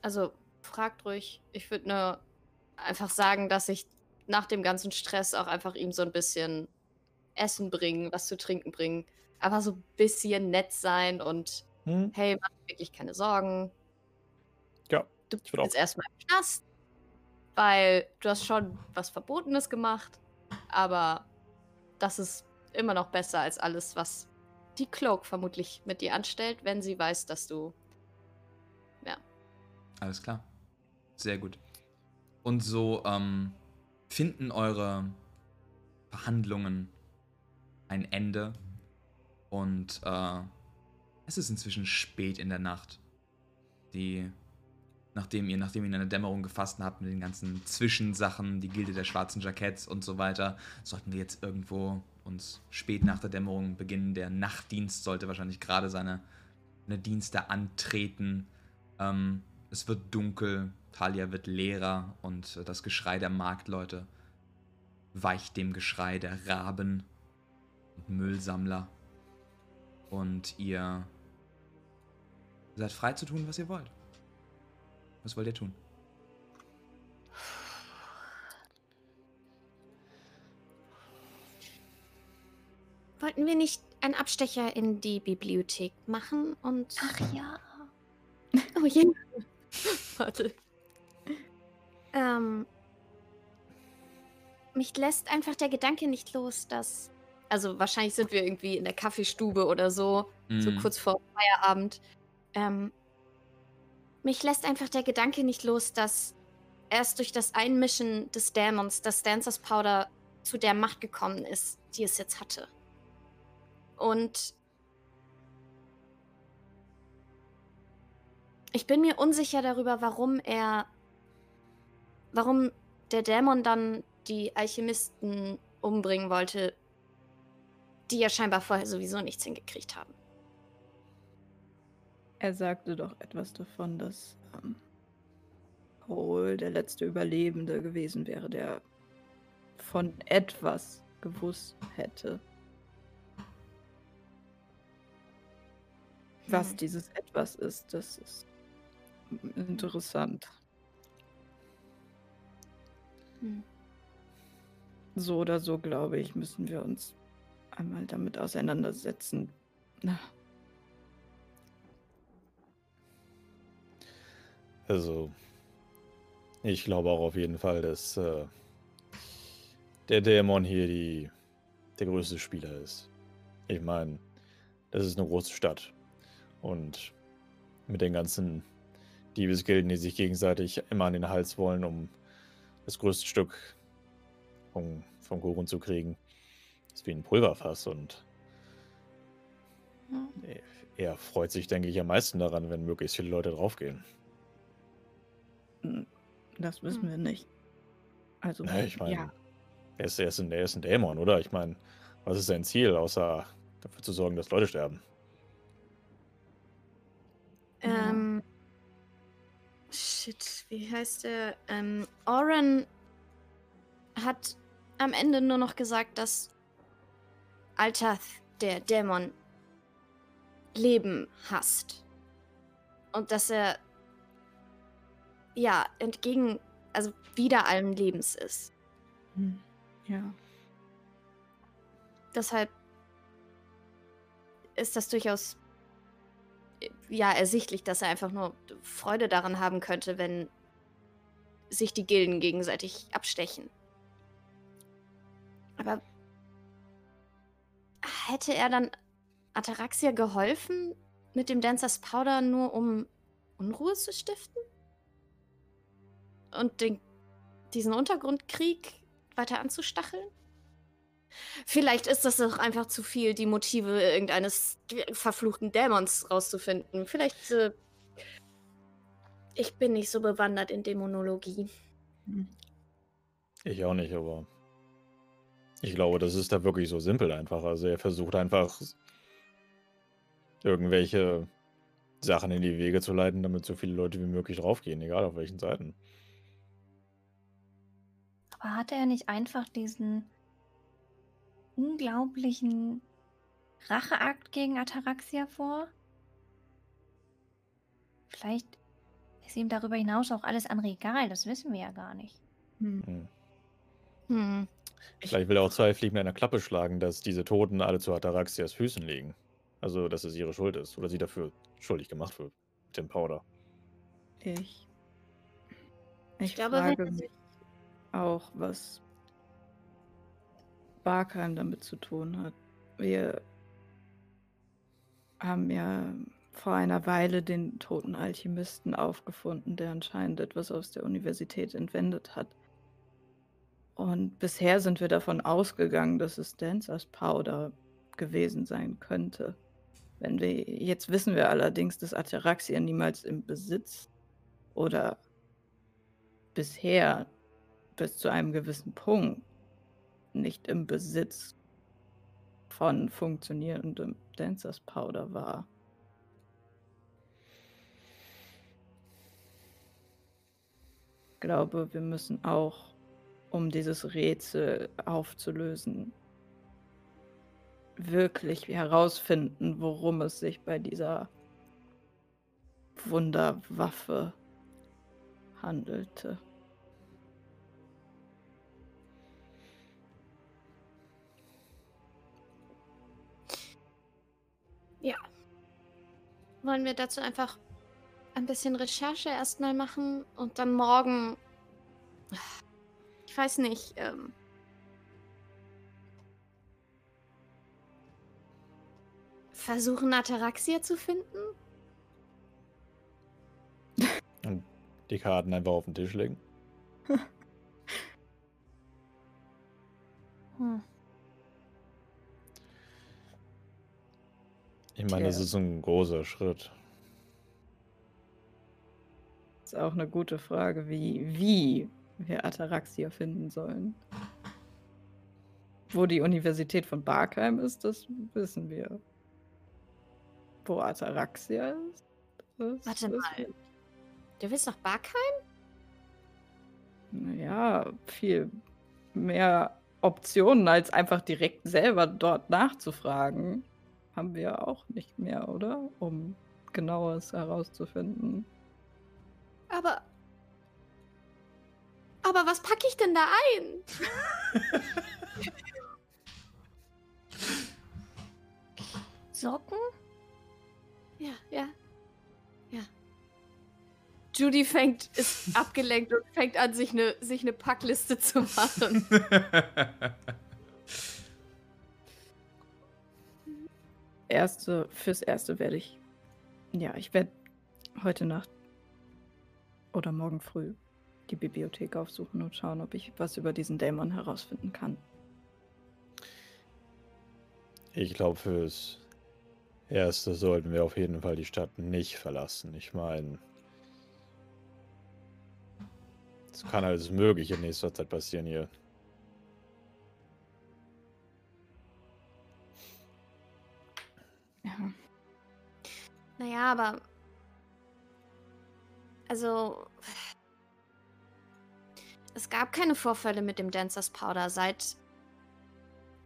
Also, fragt ruhig. Ich würde nur einfach sagen, dass ich nach dem ganzen Stress auch einfach ihm so ein bisschen Essen bringen, was zu trinken bringen. Aber so ein bisschen nett sein und hm? hey, mach wirklich keine Sorgen. Ja, Du ich bist jetzt erstmal im Knast, weil du hast schon was Verbotenes gemacht, aber das ist immer noch besser als alles, was die Cloak vermutlich mit dir anstellt, wenn sie weiß, dass du. Alles klar. Sehr gut. Und so ähm, finden eure Verhandlungen ein Ende. Und äh, es ist inzwischen spät in der Nacht. Die, nachdem ihr, nachdem ihr in einer Dämmerung gefasst habt mit den ganzen Zwischensachen, die Gilde der schwarzen Jacketts und so weiter, sollten wir jetzt irgendwo uns spät nach der Dämmerung beginnen. Der Nachtdienst sollte wahrscheinlich gerade seine, seine Dienste antreten. Ähm, es wird dunkel, Talia wird leerer und äh, das Geschrei der Marktleute weicht dem Geschrei der Raben und Müllsammler. Und ihr seid frei zu tun, was ihr wollt. Was wollt ihr tun? Wollten wir nicht einen Abstecher in die Bibliothek machen und. Ach ja. Oh je. Warte. Ähm. Mich lässt einfach der Gedanke nicht los, dass. Also wahrscheinlich sind wir irgendwie in der Kaffeestube oder so, so Mm, kurz vor Feierabend. Ähm, mich lässt einfach der Gedanke nicht los, dass erst durch das Einmischen des Dämons das Dancers Powder zu der Macht gekommen ist, die es jetzt hatte. Und ich bin mir unsicher darüber, warum er, warum der Dämon dann die Alchemisten umbringen wollte, die ja scheinbar vorher sowieso nichts hingekriegt haben. Er sagte doch etwas davon, dass ähm, der letzte Überlebende gewesen wäre, der von etwas gewusst hätte. Was Hm. dieses etwas ist, das ist interessant. Hm. So oder so, glaube ich, müssen wir uns einmal damit auseinandersetzen. Na, Also, ich glaube auch auf jeden Fall, dass äh, der Dämon hier die, der größte Spieler ist. Ich meine, das ist eine große Stadt. Und mit den ganzen Diebesgilden, die sich gegenseitig immer an den Hals wollen, um das größte Stück vom, vom Kuchen zu kriegen, ist wie ein Pulverfass. Und er- freut sich, denke ich, am meisten daran, wenn möglichst viele Leute draufgehen. hm, das wissen Hm. wir nicht. Also, Ja, ich meine, ja, er, ist, er, ist ein, er ist ein Dämon, oder? Ich meine, was ist sein Ziel, außer dafür zu sorgen, dass Leute sterben? Shit, wie heißt der? Ähm, Oren hat am Ende nur noch gesagt, dass Altath, der Dämon, Leben hasst. Und dass er ja entgegen, also wider allen Lebens ist. hm, ja. Deshalb ist das durchaus ja ersichtlich, dass er einfach nur Freude daran haben könnte, wenn sich die Gilden gegenseitig abstechen. Aber hätte er dann Ataraxia geholfen mit dem Dancers Powder nur um Unruhe zu stiften? Und den, diesen Untergrundkrieg weiter anzustacheln? Vielleicht ist das doch einfach zu viel, die Motive irgendeines verfluchten Dämons rauszufinden. Vielleicht. Äh, ich bin nicht so bewandert in Dämonologie. Ich auch nicht, aber. Ich glaube, das ist da wirklich so simpel einfach. Also er versucht einfach irgendwelche Sachen in die Wege zu leiten, damit so viele Leute wie möglich draufgehen, egal auf welchen Seiten. Aber hatte er nicht einfach diesen unglaublichen Racheakt gegen Ataraxia vor? Vielleicht ist ihm darüber hinaus auch alles andere egal, das wissen wir ja gar nicht. Hm. Hm. Hm. Vielleicht will er auch zwei Fliegen mit einer Klappe schlagen, dass diese Toten alle zu Ataraxias Füßen liegen. Also, dass es ihre Schuld ist. Oder sie dafür schuldig gemacht wird. Mit dem Powder. Ich. Ich, glaube, frage mich auch, was Barkheim damit zu tun hat. Wir haben ja vor einer Weile den toten Alchemisten aufgefunden, der anscheinend etwas aus der Universität entwendet hat. Und bisher sind wir davon ausgegangen, dass es Dancers Powder gewesen sein könnte. Wenn wir, jetzt wissen wir allerdings, dass Ataraxia niemals im Besitz oder bisher bis zu einem gewissen Punkt nicht im Besitz von funktionierendem Dancers Powder war. Ich glaube, wir müssen auch, um dieses Rätsel aufzulösen, wirklich herausfinden, worum es sich bei dieser Wunderwaffe handelte. Wollen wir dazu einfach ein bisschen Recherche erstmal machen und dann morgen. Ich weiß nicht. Ähm, versuchen, Ataraxia zu finden? Die Karten einfach auf den Tisch legen. Hm. Ich meine, das ist ein großer Schritt. ist auch eine gute Frage, wie, wie wir Ataraxia finden sollen. Wo die Universität von Barkheim ist, das wissen wir. Wo Ataraxia ist? Das Warte mal. Du willst nach Barkheim? Naja, viel mehr Optionen, als einfach direkt selber dort nachzufragen, haben wir auch nicht mehr, oder? Um genaues herauszufinden. Aber. Aber was packe ich denn da ein? Socken? Ja, ja. Ja. Judy fängt, ist abgelenkt und fängt an, sich eine sich eine Packliste zu machen. Erste, fürs Erste werde ich. Ja, ich werde heute Nacht oder morgen früh die Bibliothek aufsuchen und schauen, ob ich was über diesen Dämon herausfinden kann. Ich glaube, fürs Erste sollten wir auf jeden Fall die Stadt nicht verlassen. Ich meine, es kann alles Mögliche in nächster Zeit passieren hier. Ja. naja, aber. Also. Es gab keine Vorfälle mit dem Dancers Powder seit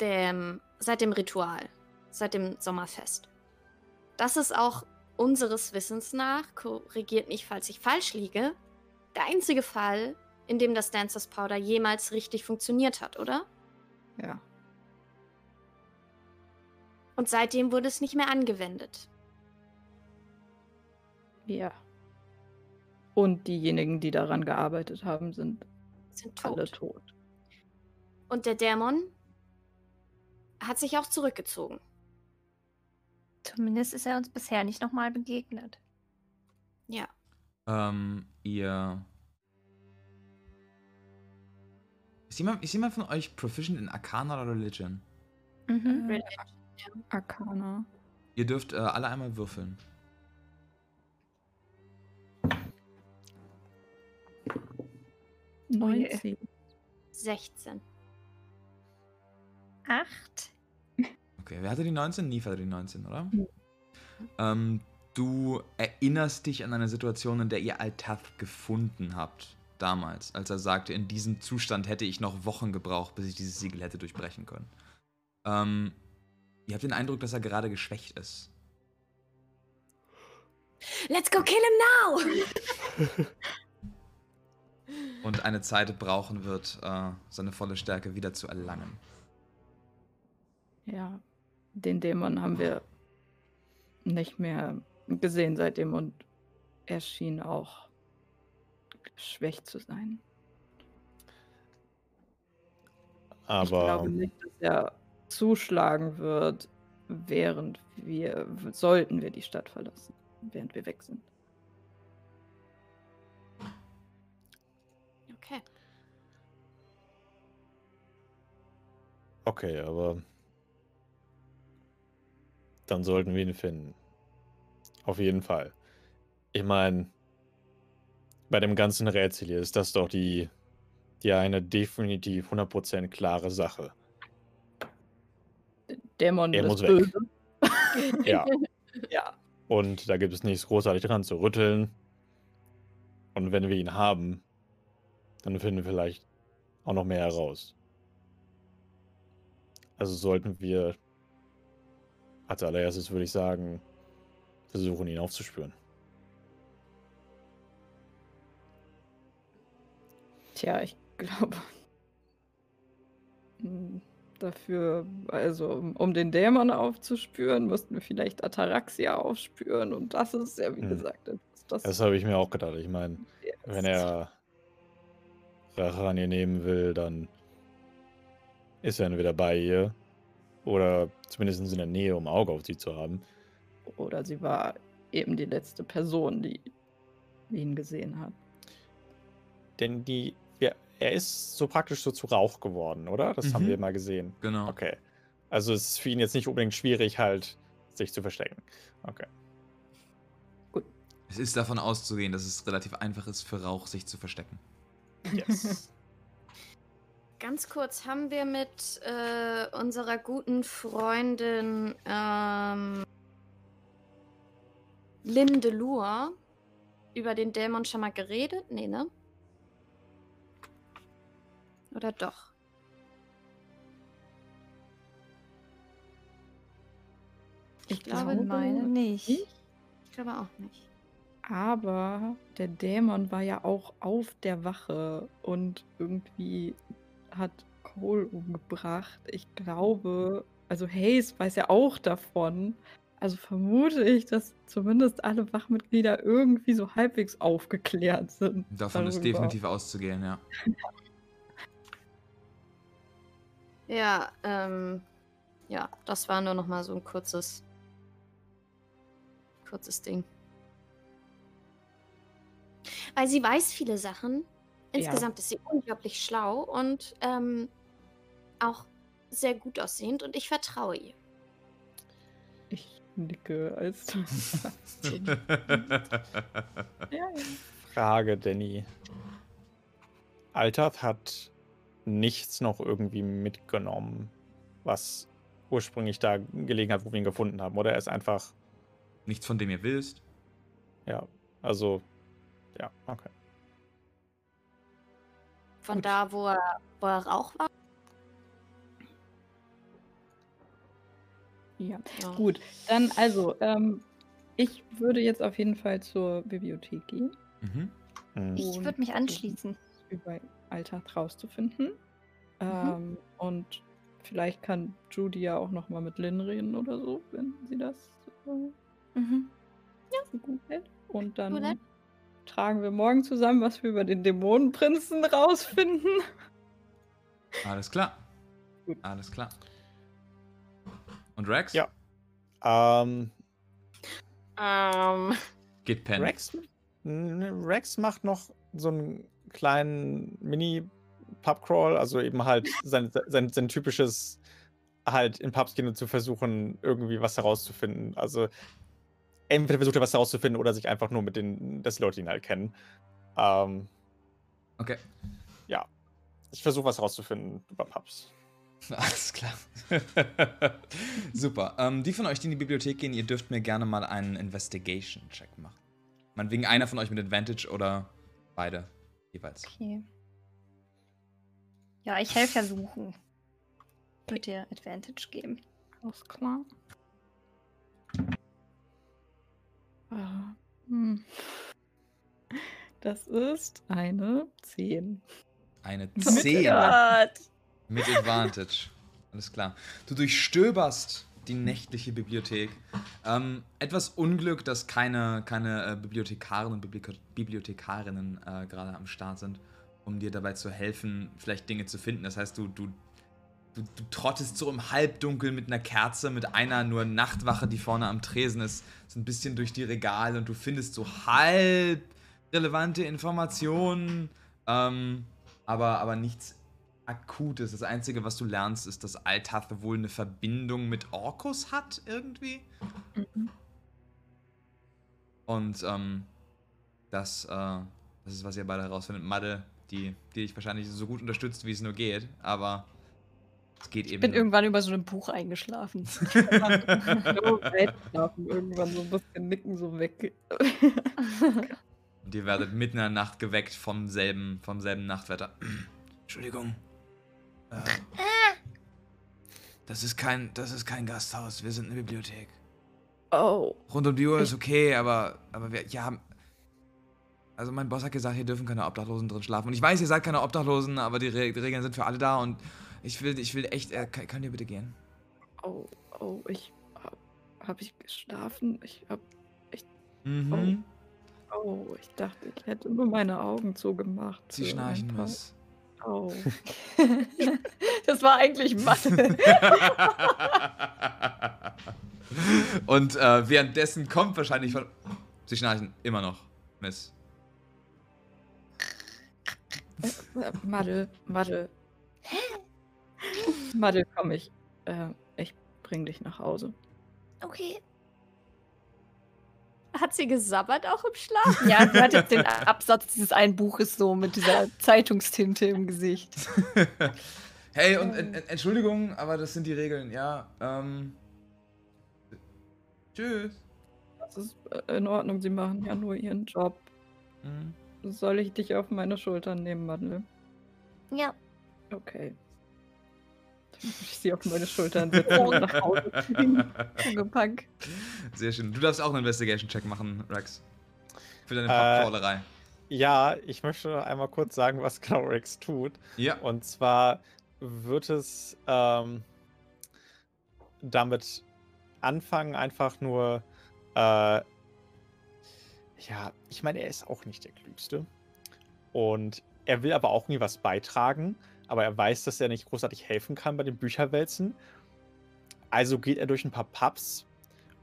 dem, seit dem Ritual, seit dem Sommerfest. Das ist auch unseres Wissens nach, korrigiert mich, falls ich falsch liege, der einzige Fall, in dem das Dancers Powder jemals richtig funktioniert hat, oder? Ja. Und seitdem wurde es nicht mehr angewendet. Ja. Und diejenigen, die daran gearbeitet haben, sind Sind alle tot. tot. Und der Dämon hat sich auch zurückgezogen. Zumindest ist er uns bisher nicht nochmal begegnet. Ja. Ähm, ihr. Ist jemand, ist jemand von euch proficient in Arcana oder Religion? Mhm. Äh, Arcana. Ihr dürft äh, alle einmal würfeln. 19. 16. Acht. Okay, wer hatte die 19? Neve hatte die 19, oder? Ja. Ähm, du erinnerst dich an eine Situation, in der ihr Altath gefunden habt. Damals, als er sagte, in diesem Zustand hätte ich noch Wochen gebraucht, bis ich dieses Siegel hätte durchbrechen können. Ähm, ihr habt den Eindruck, dass er gerade geschwächt ist. Let's go kill him now! Und eine Zeit brauchen wird, äh, seine volle Stärke wieder zu erlangen. Ja. Den Dämon haben wir nicht mehr gesehen seitdem und er schien auch geschwächt zu sein. Ich Aber glaube nicht, dass er zuschlagen wird, während wir, sollten wir die Stadt verlassen, während wir weg sind. Okay. okay, aber dann sollten wir ihn finden. Auf jeden Fall. Ich meine, bei dem ganzen Rätsel hier ist das doch die, die eine definitiv 100% klare Sache. Dämon Er ist muss weg. böse. Ja. Ja. Und da gibt es nichts großartig dran zu rütteln. Und wenn wir ihn haben, dann finden wir vielleicht auch noch mehr heraus. Also sollten wir als allererstes, würde ich sagen, versuchen, ihn aufzuspüren. Tja, ich glaube. hm, Dafür, also um, den Dämon aufzuspüren, müssten wir vielleicht Ataraxia aufspüren. Und das ist ja, wie Hm. gesagt, etwas, das Das habe ich mir auch gedacht. Ich meine, wenn er Rache an ihr nehmen will, dann ist er entweder bei ihr oder zumindest in der Nähe, um Auge auf sie zu haben. Oder sie war eben die letzte Person, die ihn gesehen hat. Denn die, er ist so praktisch so zu Rauch geworden, oder? Das haben Mhm. wir mal gesehen. Genau. Okay. Also es ist für ihn jetzt nicht unbedingt schwierig, halt sich zu verstecken. Okay. Es ist davon auszugehen, dass es relativ einfach ist, für Rauch sich zu verstecken. Yes. Ganz kurz, haben wir mit äh, unserer guten Freundin ähm, Lindelur über den Dämon schon mal geredet? Nee, ne? Oder doch? Ich glaube, Ich meine nicht. Ich glaube auch nicht. Aber der Dämon war ja auch auf der Wache und irgendwie hat Cole umgebracht. Ich glaube, also Hayes weiß ja auch davon. Also vermute ich, dass zumindest alle Wachmitglieder irgendwie so halbwegs aufgeklärt sind. Davon ist darüber. definitiv auszugehen, ja. Ja, ähm, ja, das war nur noch mal so ein kurzes, kurzes Ding. Weil sie weiß viele Sachen. Ja. Insgesamt ist sie unglaublich schlau und ähm, auch sehr gut aussehend und ich vertraue ihr. Ich nicke, als ja, ja. Frage, Danny. Altath hat nichts noch irgendwie mitgenommen, was ursprünglich da gelegen hat, wo wir ihn gefunden haben. Oder er ist einfach, Nichts, von dem ihr wisst. ja, also, ja, okay. Von Gut. da, wo er, wo er Rauch war. ja. Ja. Gut, dann also, ähm, ich würde jetzt auf jeden Fall zur Bibliothek gehen, Mhm. Hm. Ich würde mich anschließen. über Alltag rauszufinden. Ähm, und vielleicht kann Judy ja auch noch mal mit Lynn reden oder so, wenn sie das äh, Mhm. für gut hält. Und dann Oder? tragen wir morgen zusammen, was wir über den Dämonenprinzen rausfinden. Alles klar. Gut. Alles klar. Und Rex? Ja. Ähm, Ähm, Geht pennen. Rex, Rex macht noch so einen kleinen Mini-Pub-Crawl, also eben halt sein, sein, sein typisches halt in Pubs gehen und zu versuchen, irgendwie was herauszufinden. Also entweder versucht er was herauszufinden oder sich einfach nur mit den, dass die Leute ihn halt kennen. Ähm, Okay. ich versuche was herauszufinden über Pubs. Alles klar. Super. Ähm, die von euch, die in die Bibliothek gehen, ihr dürft mir gerne mal einen Investigation-Check machen. Meinetwegen einer von euch mit Advantage oder beide jeweils. Okay. Ja, ich helfe ja suchen. Würde dir Advantage geben. Alles klar. Ah, hm. Das ist eine 10. Eine Mit 10 Gott. mit Advantage. Alles klar. Du durchstöberst die nächtliche Bibliothek. Ähm, etwas Unglück, dass keine, keine äh, Bibliothekarinnen und Biblika Bibliothekarinnen äh, gerade am Start sind, um dir dabei zu helfen, vielleicht Dinge zu finden. Das heißt, du, du, du, du trottest so im Halbdunkel mit einer Kerze, mit einer nur Nachtwache, die vorne am Tresen ist, so ein bisschen durch die Regale und du findest so halb relevante Informationen, ähm, aber, aber nichts Akutes. Das Einzige, was du lernst, ist, dass Altath wohl eine Verbindung mit Orkus hat, irgendwie. Mhm. Und ähm, das, äh, das ist, was ihr beide herausfindet. Madde, die, die dich wahrscheinlich so gut unterstützt, wie es nur geht, aber es geht eben. Ich bin nur. irgendwann über so einem Buch eingeschlafen. So Einschlafen, irgendwann so ein bisschen nicken, so weg. Und ihr werdet mitten in der Nacht geweckt vom selben, vom selben Nachtwetter. Entschuldigung. Äh, das ist kein, das ist kein Gasthaus. Wir sind eine Bibliothek. Oh. Rund um die Uhr ist okay, aber, aber wir, ja. Also mein Boss hat gesagt, hier dürfen keine Obdachlosen drin schlafen. Und ich weiß, ihr seid keine Obdachlosen, aber die, Re die Regeln sind für alle da und ich will, ich will echt, äh, kann, könnt ihr bitte gehen? Oh, oh, ich hab, ich geschlafen? Ich hab, Mhm. oh, ich dachte, ich hätte nur meine Augen zugemacht. Sie schnarchen was. Oh. das war eigentlich Mathe. und äh, währenddessen kommt wahrscheinlich von. Sie schnarchen immer noch, Miss. Äh, Madel, Madel. Madel, komm, ich, äh, ich bring dich nach Hause. Okay. Hat sie gesabbert auch im Schlaf? ja, sie hat jetzt den Absatz dieses einen Buches so mit dieser Zeitungstinte im Gesicht. hey, und en- en- Entschuldigung, aber das sind die Regeln, ja. Ähm. Tschüss. Das ist äh, in Ordnung, sie machen ja nur ihren Job. Mhm. Soll ich dich auf meine Schultern nehmen, Madel? Ja. Okay. Dann würde ich sie auf meine Schultern setzen und nach Hause. Punk. Sehr schön. Du darfst auch einen Investigation-Check machen, Rex. Für deine Äh, Popcrawlerei. Ja, ich möchte einmal kurz sagen, was genau Rex tut. Ja. Und zwar wird es ähm, damit anfangen, einfach nur. Äh, ja, ich meine, er ist auch nicht der Klügste. Und er will aber auch irgendwie was beitragen. Aber er weiß, dass er nicht großartig helfen kann bei den Bücherwälzen. Also geht er durch ein paar Pubs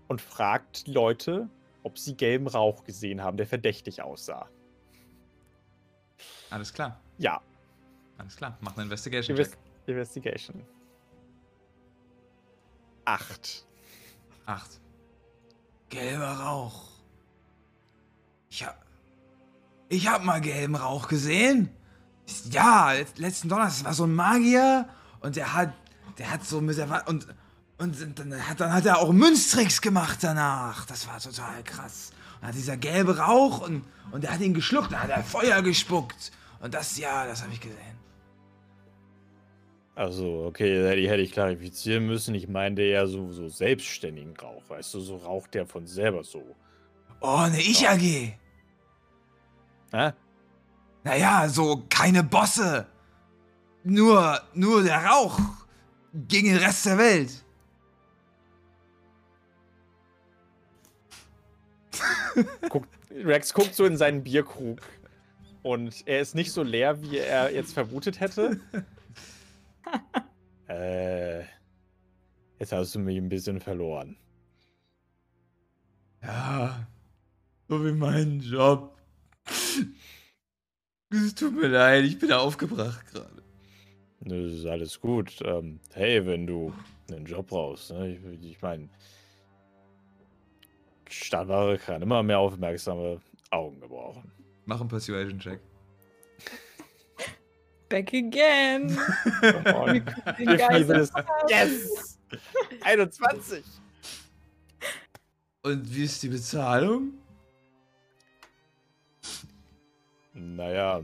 und fragt Leute, ob sie gelben Rauch gesehen haben, der verdächtig aussah. Alles klar. Ja, Alles klar. Mach einen Investigation-Check. Invest Investigation. Acht. Acht. Gelber Rauch. Ich hab. Ich hab mal gelben Rauch gesehen. Ja, letz- letzten Donnerstag war so ein Magier und der hat. Der hat so mit der. Und. Und dann hat, dann hat er auch Münztricks gemacht danach. Das war total krass. Und hat dieser gelbe Rauch und, und der hat ihn geschluckt, da hat er Feuer gespuckt. Und das, ja, das habe ich gesehen. Also, okay, die hätte ich klarifizieren müssen. Ich meinte eher so, so selbstständigen Rauch, weißt du, so Rauch, der von selber so. Oh, eine Ich-AG. Hä? Naja, so keine Bosse. Nur, nur der Rauch. gegen den Rest der Welt. Guckt, Rex guckt so in seinen Bierkrug. Und er ist nicht so leer, wie er jetzt vermutet hätte. äh, jetzt hast du mich ein bisschen verloren. Ja, so wie mein Job. Es tut mir leid, ich bin aufgebracht gerade. Das ist alles gut. Ähm, hey, wenn du einen Job brauchst, ne? ich, ich meine, Stadtware kann immer mehr aufmerksame Augen gebrauchen. Mach einen Persuasion-Check. Back again. Oh, yes! 21! Und wie ist die Bezahlung? Naja,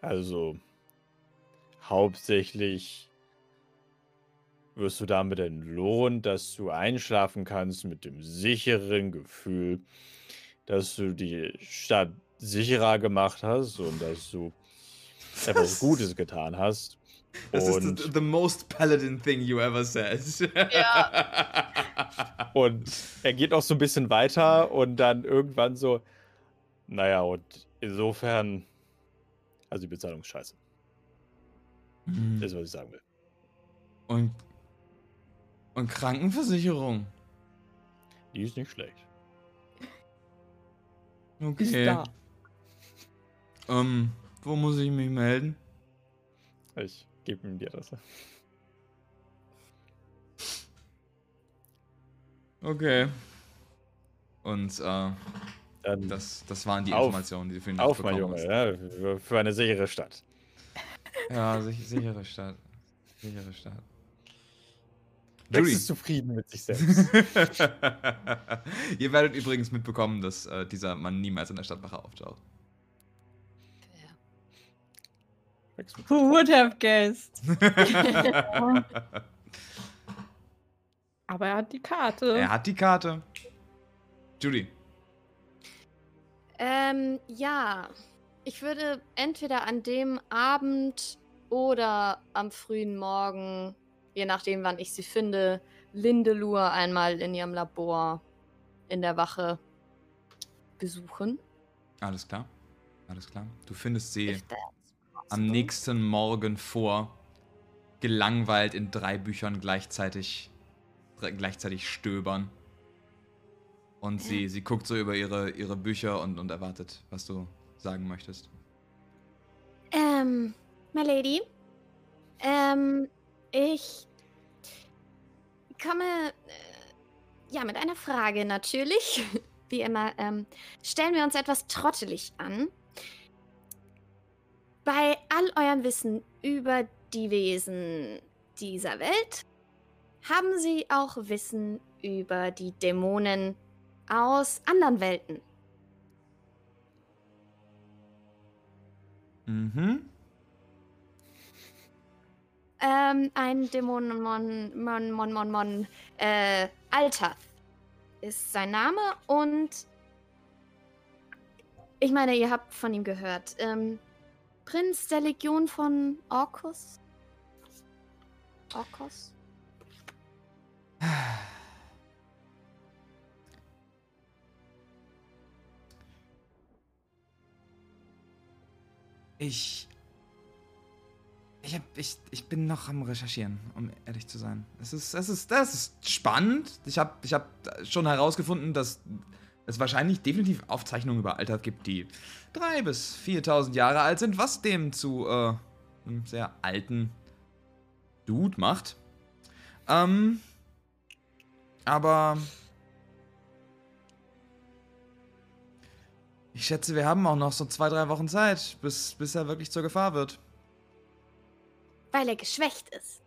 also hauptsächlich wirst du damit entlohnt, dass du einschlafen kannst mit dem sicheren Gefühl, dass du die Stadt sicherer gemacht hast und dass du etwas Gutes getan hast. Das und, ist the, the most paladin thing you ever said. Ja. und er geht auch so ein bisschen weiter und dann irgendwann so, naja, und insofern, also die Bezahlung ist scheiße. Hm. Das ist, was ich sagen will. Und, und Krankenversicherung. Die ist nicht schlecht. Okay. Ist da. Ähm, wo muss ich mich melden? Ich gebe ihm die Adresse. Okay. Und äh, Dann das, das waren die Auf. Informationen, die du für ihn auf, mein bekommen Junge, ja, für- eine sichere Stadt. hast. Ja, sich, sichere Stadt. Sichere Stadt. Judy. ist zufrieden mit sich selbst. Ihr werdet übrigens mitbekommen, dass äh, dieser Mann niemals in der Stadtwache auftaucht. Who would have guessed? Aber er hat die Karte. er hat die Karte. Judy. Ähm, ja. Ich würde entweder an dem Abend oder am frühen Morgen, je nachdem, wann ich sie finde, Lindelur einmal in ihrem Labor in der Wache besuchen. Alles klar. Alles klar. Du findest sie am nächsten Morgen vor, gelangweilt in drei Büchern gleichzeitig, gleichzeitig stöbern. Und sie, sie guckt so über ihre, ihre Bücher und, und erwartet, was du sagen möchtest. Ähm, my lady. Ähm, ich komme äh, ja mit einer Frage natürlich. Wie immer, ähm, stellen wir uns etwas trottelig an. Bei all eurem Wissen über die Wesen dieser Welt, haben Sie auch Wissen über die Dämonen aus anderen Welten? Mhm. Ähm, ein Dämonen Mon, Mon, Mon, Mon, Mon, äh, Altath ist sein Name und ich meine, ihr habt von ihm gehört. Ähm, Prinz der Legion von Orkus? Orkus? Ich. Ich, hab, ich, ich bin noch am Recherchieren, um ehrlich zu sein. Es ist, es ist, das ist spannend. Ich habe ich hab schon herausgefunden, dass es wahrscheinlich definitiv Aufzeichnungen über Alter gibt, die 3.000 bis 4.000 Jahre alt sind, was dem zu äh, einem sehr alten Dude macht. Ähm, aber ich schätze, wir haben auch noch so zwei, drei Wochen Zeit, bis, bis er wirklich zur Gefahr wird. Weil er geschwächt ist.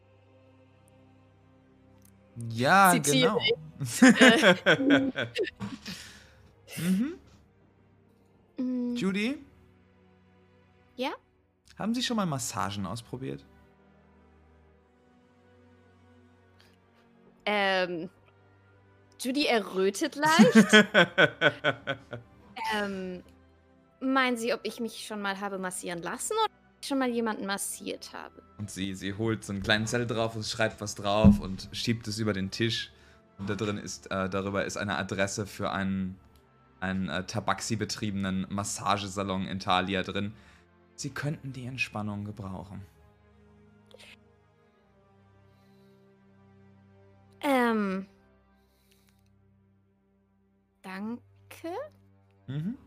Ja, Zitiere genau. mhm. Mm, Judy? Ja? Haben Sie schon mal Massagen ausprobiert? Ähm, Judy errötet leicht. ähm, meinen Sie, ob ich mich schon mal habe massieren lassen? Oder? schon mal jemanden massiert habe. Und sie, sie holt so einen kleinen Zettel drauf und schreibt was drauf und schiebt es über den Tisch. Und da drin ist, äh, darüber ist eine Adresse für einen, einen äh, Tabaxi-betriebenen Massagesalon in Thalia drin. Sie könnten die Entspannung gebrauchen. Ähm. Danke. Mhm.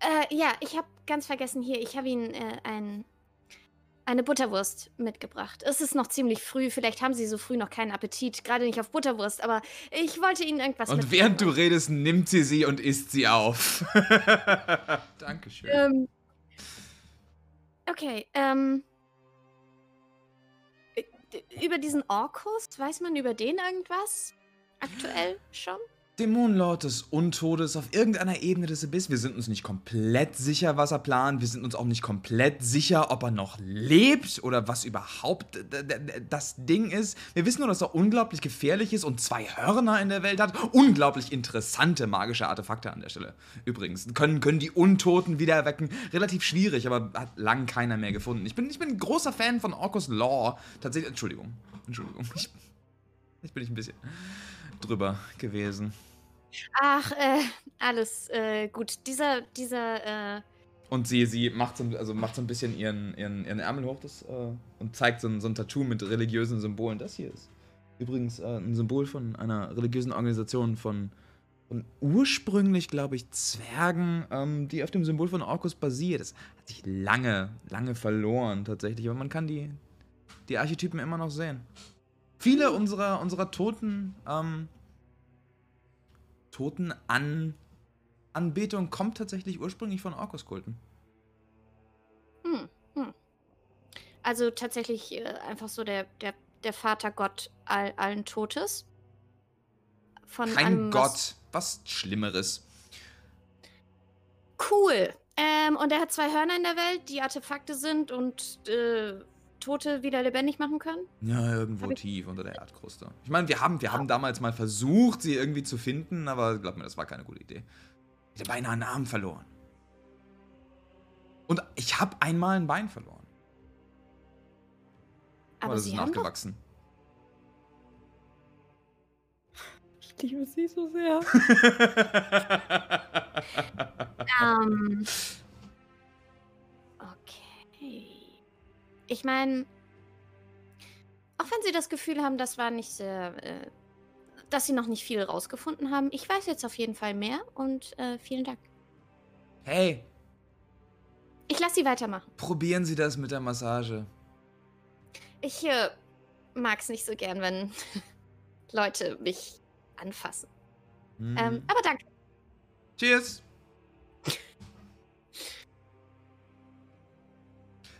Äh, ja, ich habe ganz vergessen hier. Ich habe Ihnen äh, ein, eine Butterwurst mitgebracht. Es ist noch ziemlich früh. Vielleicht haben Sie so früh noch keinen Appetit. Gerade nicht auf Butterwurst. Aber ich wollte Ihnen irgendwas Und während du redest, nimmt sie sie und isst sie auf. Dankeschön. Ähm, okay, ähm. äh, Über diesen Orkus, weiß man über den irgendwas? Aktuell schon? Dämonenlord des Untodes auf irgendeiner Ebene des Abyss. Wir sind uns nicht komplett sicher, was er plant. Wir sind uns auch nicht komplett sicher, ob er noch lebt oder was überhaupt das Ding ist. Wir wissen nur, dass er unglaublich gefährlich ist und zwei Hörner in der Welt hat. Unglaublich interessante magische Artefakte an der Stelle. Übrigens, können, können die Untoten wieder erwecken. Relativ schwierig, aber hat lang keiner mehr gefunden. Ich bin, ich bin ein großer Fan von Orcus Law. Tatsächlich, Entschuldigung. Entschuldigung. Ich, ich bin ich ein bisschen drüber gewesen. Ach, äh, alles äh, gut. Dieser, dieser, äh, Und sie, sie macht, so, also macht so ein bisschen ihren, ihren, ihren Ärmel hoch das, äh, und zeigt so ein, so ein Tattoo mit religiösen Symbolen. Das hier ist übrigens äh, ein Symbol von einer religiösen Organisation von, von ursprünglich, glaube ich, Zwergen, ähm, die auf dem Symbol von Orkus basiert. Das hat sich lange, lange verloren tatsächlich, aber man kann die, die Archetypen immer noch sehen. Viele unserer, unserer Toten, ähm, Toten an Anbetung kommt tatsächlich ursprünglich von Orkuskulten. hm, hm. Also tatsächlich äh, einfach so der, der, der Vatergott all, allen Todes. Von Kein allem, was- Gott, was Schlimmeres. Cool. Ähm, und er hat zwei Hörner in der Welt, die Artefakte sind und äh, Tote wieder lebendig machen können. Ja, irgendwo tief unter der Erdkruste. Ich meine, wir haben, wir haben damals mal versucht, sie irgendwie zu finden, aber glaub mir, das war keine gute Idee. Ich hätte beinahe einen Arm verloren. Und ich habe einmal ein Bein verloren. Aber das sie ist nachgewachsen. Ich liebe sie so sehr. Ähm, okay. Ich meine, auch wenn Sie das Gefühl haben, das war nicht sehr, äh, dass Sie noch nicht viel rausgefunden haben, ich weiß jetzt auf jeden Fall mehr und äh, vielen Dank. hey, Ich lasse Sie weitermachen. probieren Sie das mit der Massage. Ich äh, mag es nicht so gern, wenn Leute mich anfassen. Hm. Ähm, aber danke. Cheers.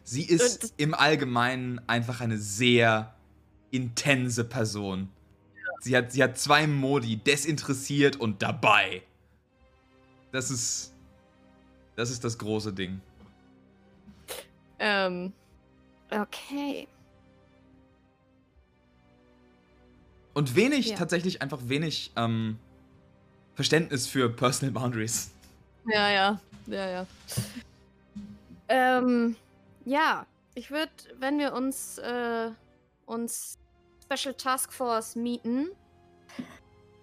Sie ist Und- im Allgemeinen einfach eine sehr intense Person. Sie hat, sie hat zwei Modi, desinteressiert und dabei. Das ist. Das ist das große Ding. Ähm, okay. Und wenig, Ja. tatsächlich einfach wenig ähm, Verständnis für Personal Boundaries. Ja, ja, ja, ja. Ähm, ja, ich würde, wenn wir uns, äh, uns Special Task Force mieten,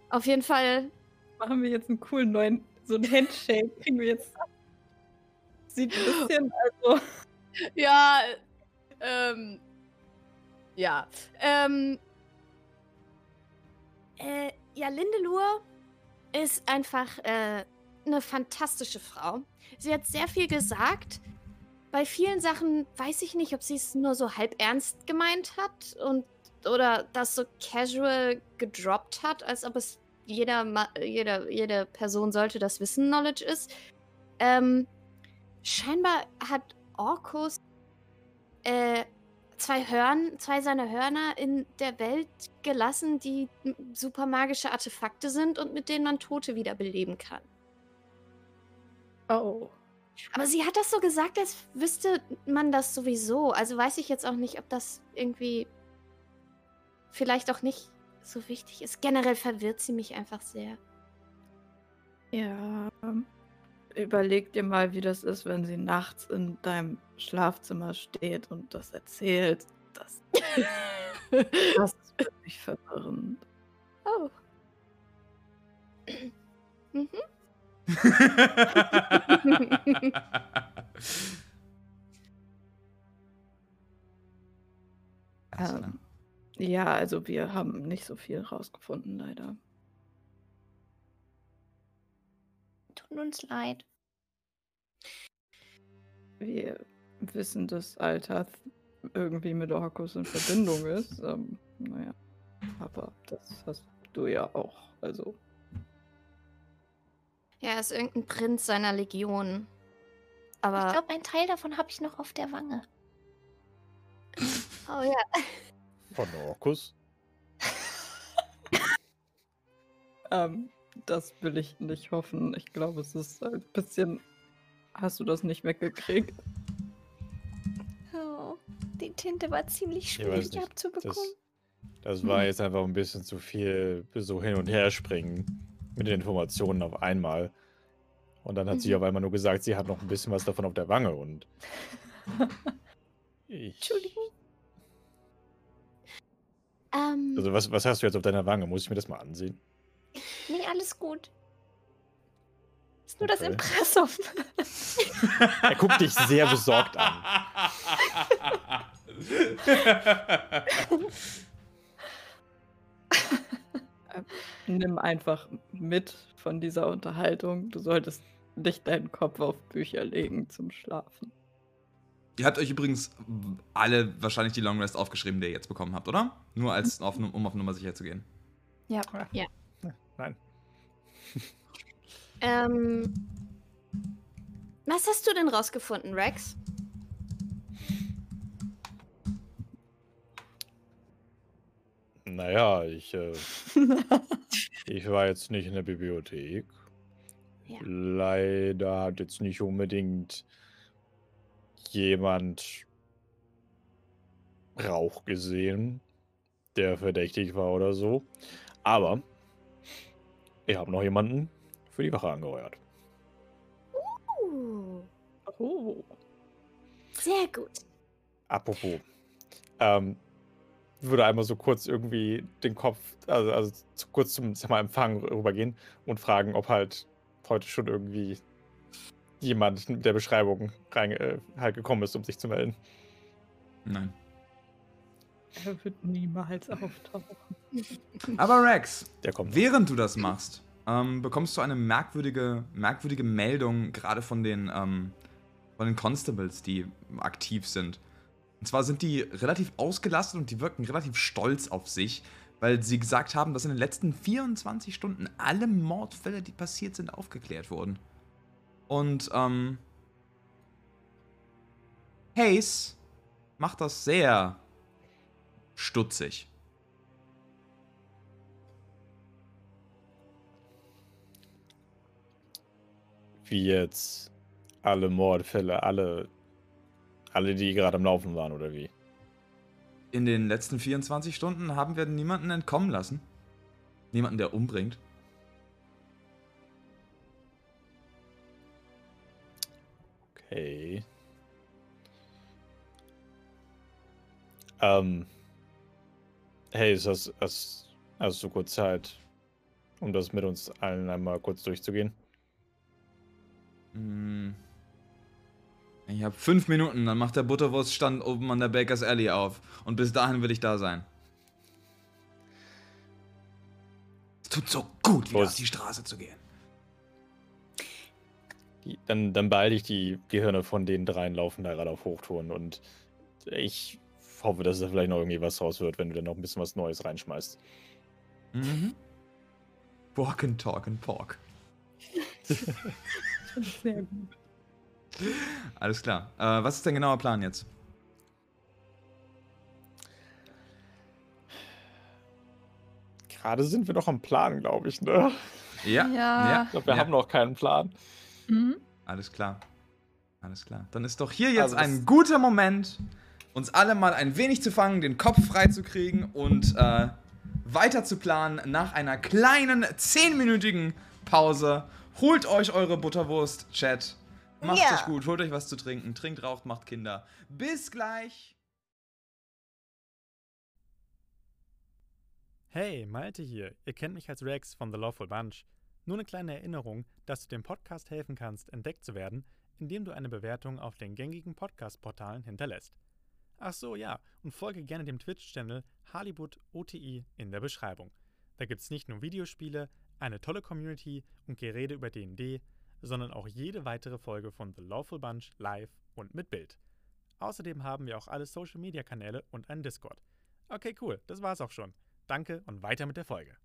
auf jeden Fall, Machen wir jetzt einen coolen neuen, so einen Handshake. Kriegen wir jetzt. Sieht ein bisschen, also. ja, ähm, ja, ähm, äh, ja, Lindelur ist einfach, äh, eine fantastische Frau. Sie hat sehr viel gesagt. Bei vielen Sachen weiß ich nicht, ob sie es nur so halb ernst gemeint hat und oder das so casual gedroppt hat, als ob es jeder, jeder, jede Person sollte das wissen, Knowledge ist. Ähm, scheinbar hat Orkus äh, zwei Hörn, zwei seiner Hörner in der Welt gelassen, die super magische Artefakte sind und mit denen man Tote wiederbeleben kann. Oh. Aber sie hat das so gesagt, als wüsste man das sowieso. Also weiß ich jetzt auch nicht, ob das irgendwie vielleicht auch nicht so wichtig ist. Generell verwirrt sie mich einfach sehr. Ja. überleg dir mal, wie das ist, wenn sie nachts in deinem Schlafzimmer steht und das erzählt. Das, das ist wirklich verwirrend. Oh. Mhm. Also, Ähm, ja, also wir haben nicht so viel rausgefunden, leider. Tut uns leid. Wir wissen, dass Altath irgendwie mit Orkus in Verbindung ist. Ähm, naja, aber das hast du ja auch. Also, Ja, er ist irgendein Prinz seiner Legion. Ich Aber. glaube, ein Teil davon habe ich noch auf der Wange. oh ja. Von Orkus? ähm, das will ich nicht hoffen. Ich glaube, es ist ein bisschen. Hast du das nicht weggekriegt? Oh, die Tinte war ziemlich Ich schwierig nicht, abzubekommen. Das, das war jetzt einfach ein bisschen zu viel so hin und her springen mit den Informationen auf einmal. Und dann hat sie Mhm. auf einmal nur gesagt, sie hat noch ein bisschen was davon auf der Wange und. Ich, Entschuldigung. Ähm, Also, was, was hast du jetzt auf deiner Wange? Muss ich mir das mal ansehen? Nee, alles gut. Ist nur das Okay. Impressum. Er guckt dich sehr besorgt an. Nimm einfach mit von dieser Unterhaltung. Du solltest nicht deinen Kopf auf Bücher legen zum Schlafen. Ihr habt euch übrigens alle wahrscheinlich die Long Rest aufgeschrieben, die ihr jetzt bekommen habt, oder? Nur als auf, um auf Nummer sicher zu gehen. Ja. Nein. ähm. Was hast du denn rausgefunden, Rex? Naja, ich, äh, ich war jetzt nicht in der Bibliothek. Ja. Leider hat jetzt nicht unbedingt jemand Rauch gesehen, der verdächtig war oder so. Aber ich habe noch jemanden für die Wache angeheuert. Uh, Oh. sehr gut. Apropos, ähm, würde einmal so kurz irgendwie den Kopf, also, also zu, kurz zum sag mal, Empfang rübergehen und fragen, ob halt heute schon irgendwie jemand mit der Beschreibung rein, äh, halt gekommen ist, um sich zu melden. Nein. Er wird niemals auftauchen. Aber Rex, Der kommt. während du das machst, ähm, bekommst du eine merkwürdige, merkwürdige Meldung, gerade von den, ähm, von den Constables, die aktiv sind. Und zwar sind die relativ ausgelastet und die wirken relativ stolz auf sich, weil sie gesagt haben, dass in den letzten 24 Stunden alle Mordfälle, die passiert sind, aufgeklärt wurden. Und, ähm, Hayes macht das sehr stutzig. Wie jetzt alle Mordfälle, alle, alle, die gerade am Laufen waren, oder wie? In den letzten 24 Stunden haben wir niemanden entkommen lassen. Niemanden, der umbringt. Okay. Ähm. Hey, ist das, hast, hast du kurz Zeit, um das mit uns allen einmal kurz durchzugehen? Hm. Ich habe fünf Minuten, dann macht der Butterwurststand oben an der Bakers Alley auf. Und bis dahin will ich da sein. Es tut so gut, wieder Los. auf die Straße zu gehen. Die, dann, dann beeil ich die Gehirne von den dreien laufen da gerade auf Hochtouren und ich hoffe, dass da vielleicht noch irgendwie was raus wird, wenn du dann noch ein bisschen was Neues reinschmeißt. Mhm. Walk and talk and pork. Sehr gut. Alles klar. Äh, was ist dein genauer Plan jetzt? Gerade sind wir noch am Plan, glaube ich, ne? Ja. Ja. Ich glaube, wir ja. haben noch keinen Plan. Mhm. Alles klar. Alles klar. Dann ist doch hier jetzt Also ein guter Moment, uns alle mal ein wenig zu fangen, den Kopf frei zu kriegen und äh, weiter zu planen nach einer kleinen zehnminütigen Pause, Holt euch eure Butterwurst, Chat. Macht Ja. euch gut, holt euch was zu trinken. Trinkt, raucht, macht Kinder. Bis gleich. Hey, Malte hier. Ihr kennt mich als Rex von The Lawful Bunch. Nur eine kleine Erinnerung, dass du dem Podcast helfen kannst, entdeckt zu werden, indem du eine Bewertung auf den gängigen Podcast-Portalen hinterlässt. Ach so, ja, und folge gerne dem Twitch-Channel Hollywood OTI in der Beschreibung. Da gibt's nicht nur Videospiele, eine tolle Community und Gerede über D&D, sondern auch jede weitere Folge von The Lawful Bunch live und mit Bild. Außerdem haben wir auch alle Social-Media-Kanäle und einen Discord. Okay, cool, das war's auch schon. Danke und weiter mit der Folge.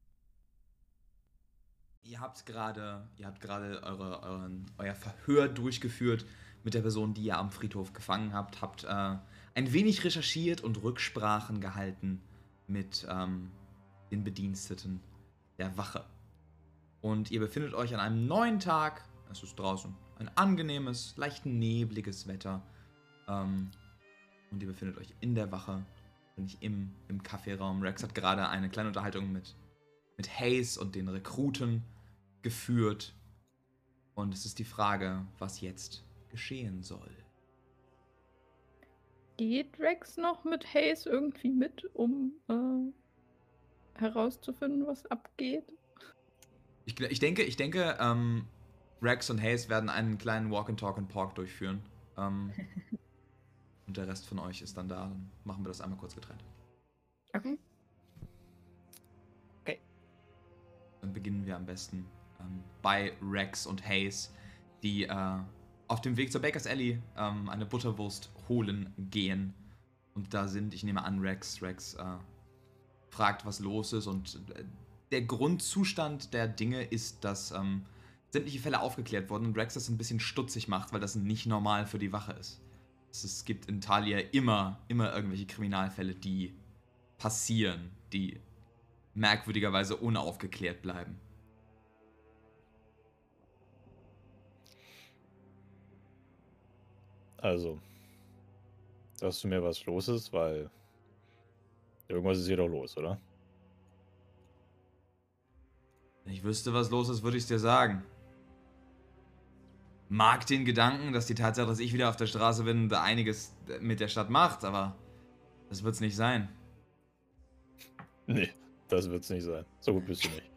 Ihr habt gerade, ihr habt gerade eure, euren, euer Verhör durchgeführt mit der Person, die ihr am Friedhof gefangen habt. Habt äh, ein wenig recherchiert und Rücksprachen gehalten mit ähm, den Bediensteten der Wache. Und ihr befindet euch an einem neuen Tag. Es ist draußen ein angenehmes, leicht nebliges Wetter. Ähm, und ihr befindet euch in der Wache, nicht im, im Kaffeeraum. Rex hat gerade eine kleine Unterhaltung mit mit Hayes und den Rekruten geführt. Und es ist die Frage, was jetzt geschehen soll. Geht Rex noch mit Hayes irgendwie mit, um äh, herauszufinden, was abgeht? Ich, ich denke, ich denke, ähm, Rex und Hayes werden einen kleinen Walk and Talk and Park durchführen. Ähm, und der Rest von euch ist dann da. Dann machen wir das einmal kurz getrennt. Okay. Dann beginnen wir am besten ähm, bei Rex und Hayes, die äh, auf dem Weg zur Bakers Alley ähm, eine Butterwurst holen gehen. Und da sind, ich nehme an, Rex. Rex äh, fragt, was los ist. Und äh, der Grundzustand der Dinge ist, dass ähm, sämtliche Fälle aufgeklärt wurden und Rex das ein bisschen stutzig macht, weil das nicht normal für die Wache ist. Es, es gibt in Talia immer, immer irgendwelche Kriminalfälle, die passieren, die merkwürdigerweise unaufgeklärt bleiben. Also, sagst du mir, was los ist, weil irgendwas ist hier doch los, oder? Wenn ich wüsste, was los ist, würde ich es dir sagen. Mag den Gedanken, dass die Tatsache, dass ich wieder auf der Straße bin, da einiges mit der Stadt macht, aber das wird's nicht sein. Nee, das wird's nicht sein. So gut bist du nicht.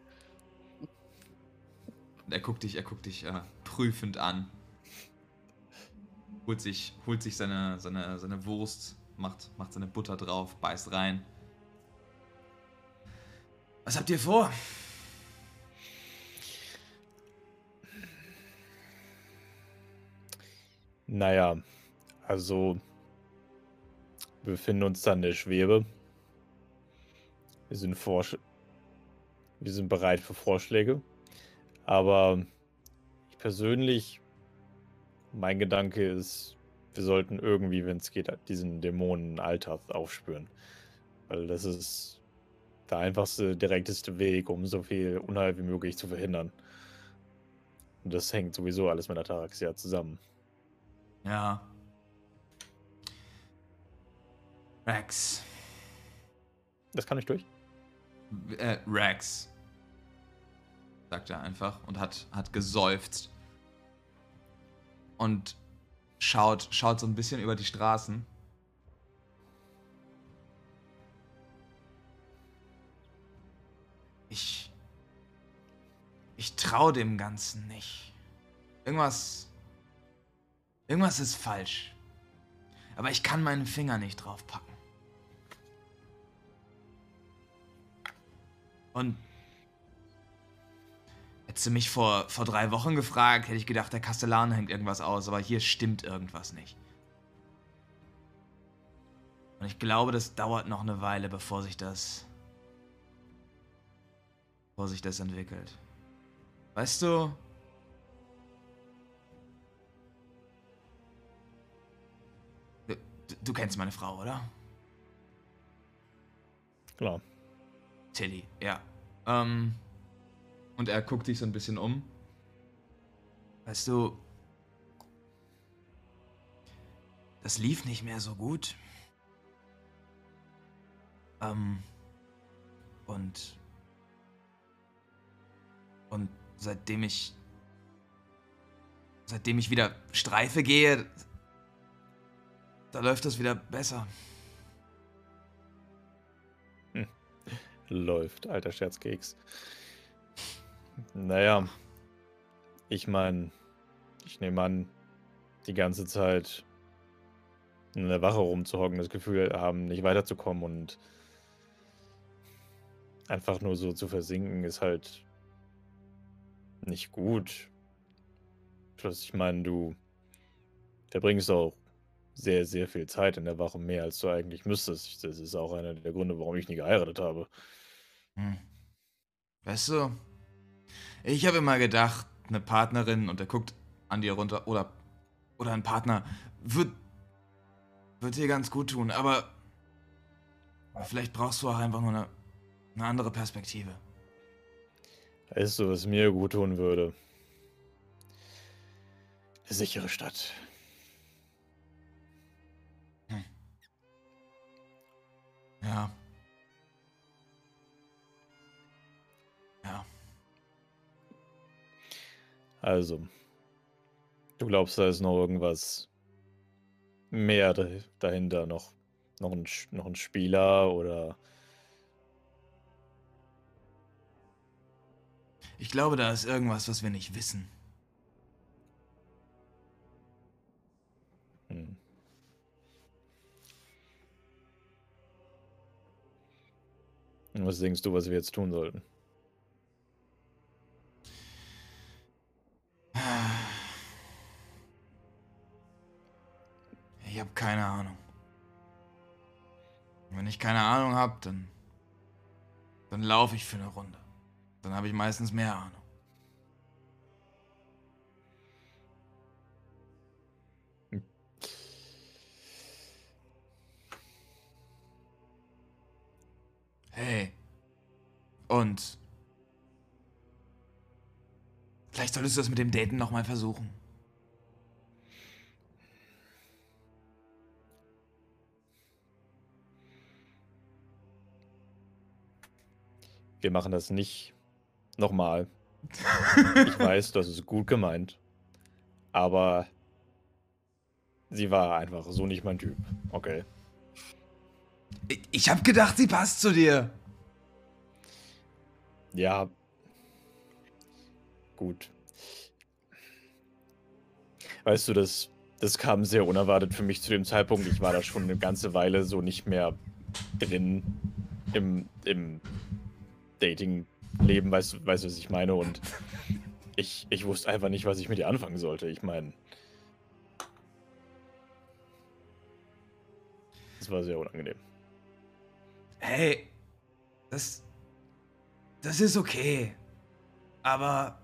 Er guckt dich, er guckt dich äh, prüfend an. Holt sich, holt sich seine, seine, seine Wurst, macht, macht seine Butter drauf, beißt rein. Was habt ihr vor? Naja, also wir befinden uns da in der Schwebe. Wir sind, Vorsch wir sind bereit für Vorschläge. Aber ich persönlich, mein Gedanke ist, wir sollten irgendwie, wenn es geht, diesen Dämonen Altath aufspüren. Weil das ist der einfachste, direkteste Weg, um so viel Unheil wie möglich zu verhindern. Und das hängt sowieso alles mit Ataraxia zusammen. Ja. Rex. Das kann ich durch. Äh, Rex. Sagt er einfach und hat, hat geseufzt. Und schaut, schaut so ein bisschen über die Straßen. Ich. Ich trau dem Ganzen nicht. Irgendwas. Irgendwas ist falsch. Aber ich kann meinen Finger nicht drauf packen. Und hättest du mich vor, vor drei Wochen gefragt, hätte ich gedacht, der Kastellan hängt irgendwas aus, aber hier stimmt irgendwas nicht. Und ich glaube, das dauert noch eine Weile, bevor sich das. bevor sich das entwickelt. Weißt du? Du, du kennst meine Frau, oder? Klar. Tilly, ja. Ähm, und er guckt sich so ein bisschen um. Weißt du, das lief nicht mehr so gut. Ähm, und und seitdem ich seitdem ich wieder Streife gehe, da läuft das wieder besser. Läuft, alter Scherzkeks. Naja, ich meine, ich nehme an, die ganze Zeit in der Wache rumzuhocken, das Gefühl haben, nicht weiterzukommen und einfach nur so zu versinken, ist halt nicht gut. Plus, ich meine, du verbringst auch sehr, sehr viel Zeit in der Wache, mehr als du eigentlich müsstest. Das ist auch einer der Gründe, warum ich nie geheiratet habe. Hm. Weißt du, ich habe immer gedacht, eine Partnerin und der guckt an dir runter oder oder ein Partner wird wird dir ganz gut tun, aber vielleicht brauchst du auch einfach nur eine, eine andere Perspektive. Weißt du, was mir gut tun würde? Eine sichere Stadt. Ja. Ja. Also, du glaubst, da ist noch irgendwas mehr da- dahinter, noch, noch, ein, noch ein Spieler oder Ich glaube, da ist irgendwas, was wir nicht wissen. Was denkst du, was wir jetzt tun sollten? Ich habe keine Ahnung. Wenn ich keine Ahnung habe, dann dann laufe ich für eine Runde. Dann habe ich meistens mehr Ahnung. Hey. Und vielleicht solltest du das mit dem Daten noch mal versuchen. Wir machen das nicht nochmal. Ich weiß, das ist gut gemeint. Aber sie war einfach so nicht mein Typ. Okay. Ich, habe gedacht, sie passt zu dir. Ja. Gut. Weißt du, das, das kam sehr unerwartet für mich zu dem Zeitpunkt. Ich war da schon eine ganze Weile so nicht mehr drin im, im Dating-Leben, weißt, du- weißt was ich meine? Und ich, ich wusste einfach nicht, was ich mit ihr anfangen sollte. Ich meine. Das war sehr unangenehm. Hey, das. Das ist okay. Aber.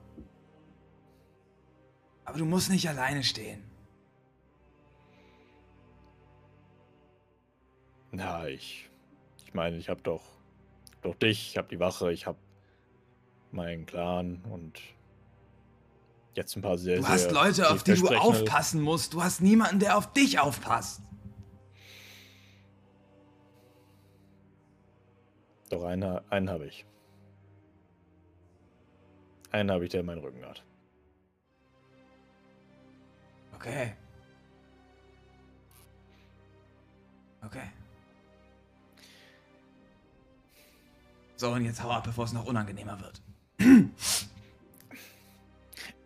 Aber du musst nicht alleine stehen. Na, ich. Ich meine, ich habe doch, doch dich, ich habe die Wache, ich habe meinen Clan und jetzt ein paar sehr, Du sehr hast Leute, auf die du aufpassen musst. Du hast niemanden, der auf dich aufpasst. Doch einen, einen habe ich. Einen habe ich, der meinen Rücken hat. Okay. Okay. So, und jetzt hau ab, bevor es noch unangenehmer wird.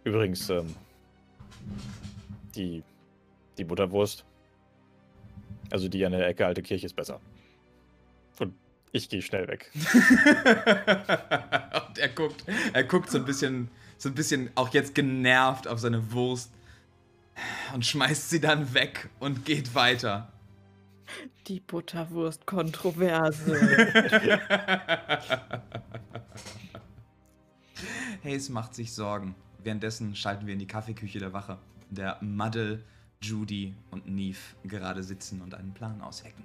Übrigens, ähm, die, die Butterwurst, also die an der Ecke alte Kirche ist besser. Ich gehe schnell weg. und er guckt, er guckt so ein bisschen, so ein bisschen auch jetzt genervt auf seine Wurst und schmeißt sie dann weg und geht weiter. Die Butterwurst-Kontroverse. Hayes macht sich Sorgen. Währenddessen schalten wir in die Kaffeeküche der Wache, in der Muddle, Judy und Neve gerade sitzen und einen Plan aushecken.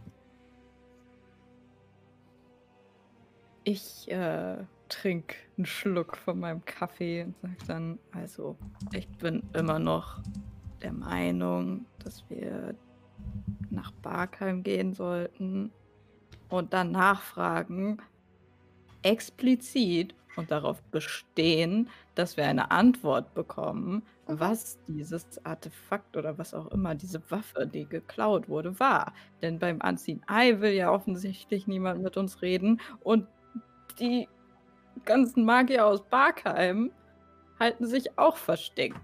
Ich äh, trinke einen Schluck von meinem Kaffee und sage dann, also ich bin immer noch der Meinung, dass wir nach Barkheim gehen sollten und dann nachfragen, explizit, und darauf bestehen, dass wir eine Antwort bekommen, Mhm. was dieses Artefakt oder was auch immer, diese Waffe, die geklaut wurde, war. Denn beim Anziehen Ei will ja offensichtlich niemand mit uns reden und die ganzen Magier aus Barkheim halten sich auch versteckt.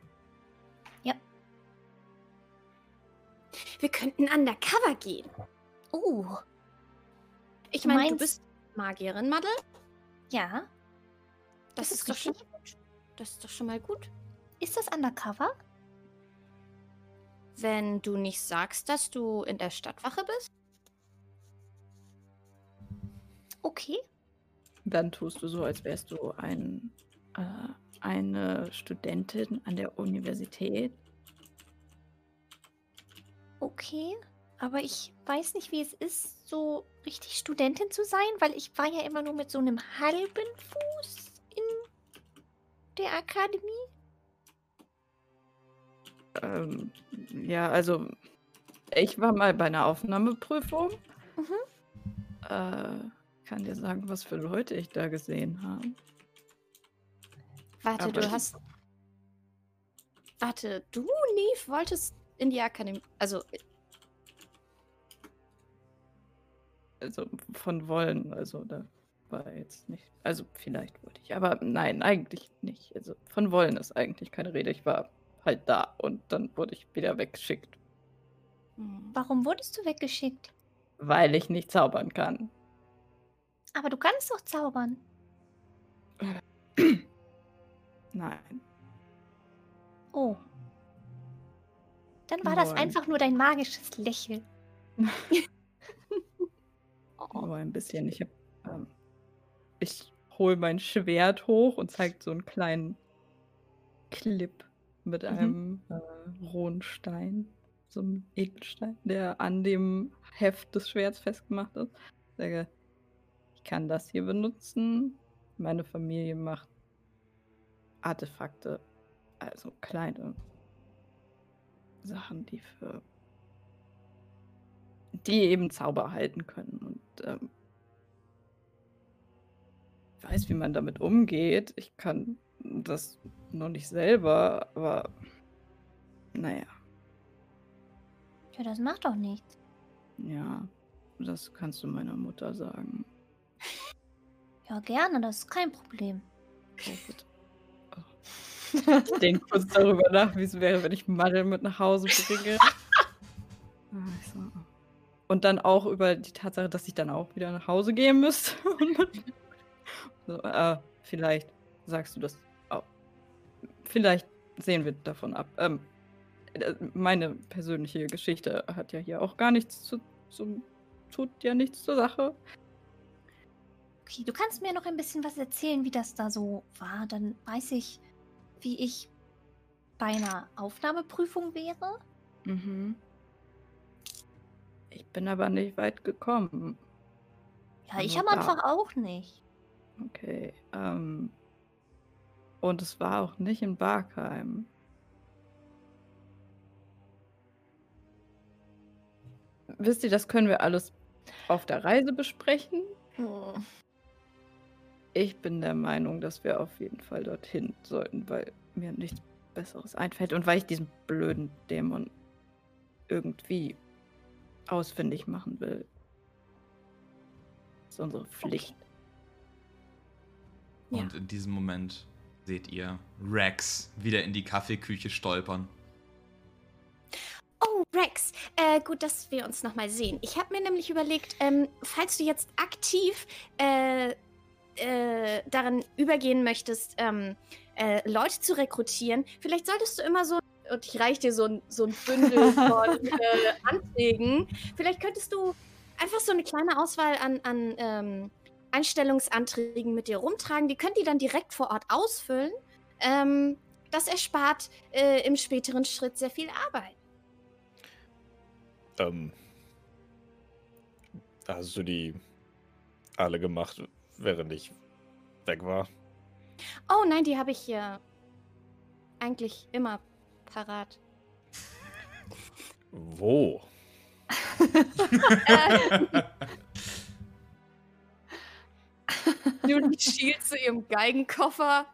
Wir könnten undercover gehen. Uh, Ich meine, du bist Magierin, Madel. ja. Das, Das ist ist doch schon gut. Das ist doch schon mal gut. Ist das undercover? Wenn du nicht sagst, dass du in der Stadtwache bist. Okay. Dann tust du so, als wärst du ein, äh, eine Studentin an der Universität. Okay. Aber ich weiß nicht, wie es ist, so richtig Studentin zu sein, weil ich war ja immer nur mit so einem halben Fuß in der Akademie. Ähm, ja, also ich war mal bei einer Aufnahmeprüfung. Mhm. Äh, kann dir sagen, was für Leute ich da gesehen habe. Warte, Aber du hast. Warte, du, Neve, wolltest in die Akademie. Also, Also von wollen, also da war jetzt nicht. Also vielleicht wollte ich, aber nein, eigentlich nicht. Also von wollen ist eigentlich keine Rede. Ich war halt da und dann wurde ich wieder weggeschickt, hm. Warum wurdest du weggeschickt? weil ich nicht zaubern kann. Aber du kannst doch zaubern. Nein. Oh. Dann war das Nein. einfach nur dein magisches Lächeln. Oh. Nur ein bisschen. Ich hab, ähm, ich hole mein Schwert hoch und zeigt so einen kleinen Clip mit Mhm. einem äh, rohen Stein, so einem Edelstein, der an dem Heft des Schwerts festgemacht ist. Sage, ich kann das hier benutzen. Meine Familie macht Artefakte, also kleine Sachen, die für die eben Zauber halten können. Und ähm, ich weiß, wie man damit umgeht. Ich kann das noch nicht selber, aber naja, Ja, das macht doch nichts. ja, das kannst du meiner Mutter sagen. Ja, gerne, das ist kein Problem. Oh, bitte. Oh. Ich denke kurz darüber nach, wie es wäre, wenn ich Madel mit nach Hause bringe. Ah, ich so, oh. Und dann auch über die Tatsache, dass ich dann auch wieder nach Hause gehen müsste. so, äh, vielleicht sagst du das auch. Vielleicht sehen wir davon ab. Ähm, äh, meine persönliche Geschichte hat ja hier auch gar nichts zu, zum, tut ja nichts zur Sache. Okay, du kannst mir noch ein bisschen was erzählen, wie das da so war. Dann weiß ich, wie ich bei einer Aufnahmeprüfung wäre. Mhm. Ich bin aber nicht weit gekommen. Ja, ich am Anfang auch nicht. Okay. Ähm, und es war auch nicht in Barkheim. Wisst ihr, das können wir alles auf der Reise besprechen. Hm. Ich bin der Meinung, dass wir auf jeden Fall dorthin sollten, weil mir nichts Besseres einfällt und weil ich diesen blöden Dämon irgendwie ausfindig machen will. Das ist unsere Pflicht. Ja. Und in diesem Moment seht ihr Rex wieder in die Kaffeeküche stolpern. Oh, Rex, äh, gut, dass wir uns nochmal sehen. Ich habe mir nämlich überlegt, ähm, falls du jetzt aktiv äh, äh, daran übergehen möchtest, ähm, äh, Leute zu rekrutieren, vielleicht solltest du immer so, und ich reiche dir so ein, so ein Bündel von äh, Anträgen, vielleicht könntest du einfach so eine kleine Auswahl an, an ähm, Einstellungsanträgen mit dir rumtragen. Die könnt ihr dann direkt vor Ort ausfüllen. Ähm, das erspart äh, im späteren Schritt sehr viel Arbeit. Ähm, hast du die alle gemacht, während ich weg war? Oh nein, die habe ich hier eigentlich immer parat. Wo? Julie schielt zu ihrem Geigenkoffer.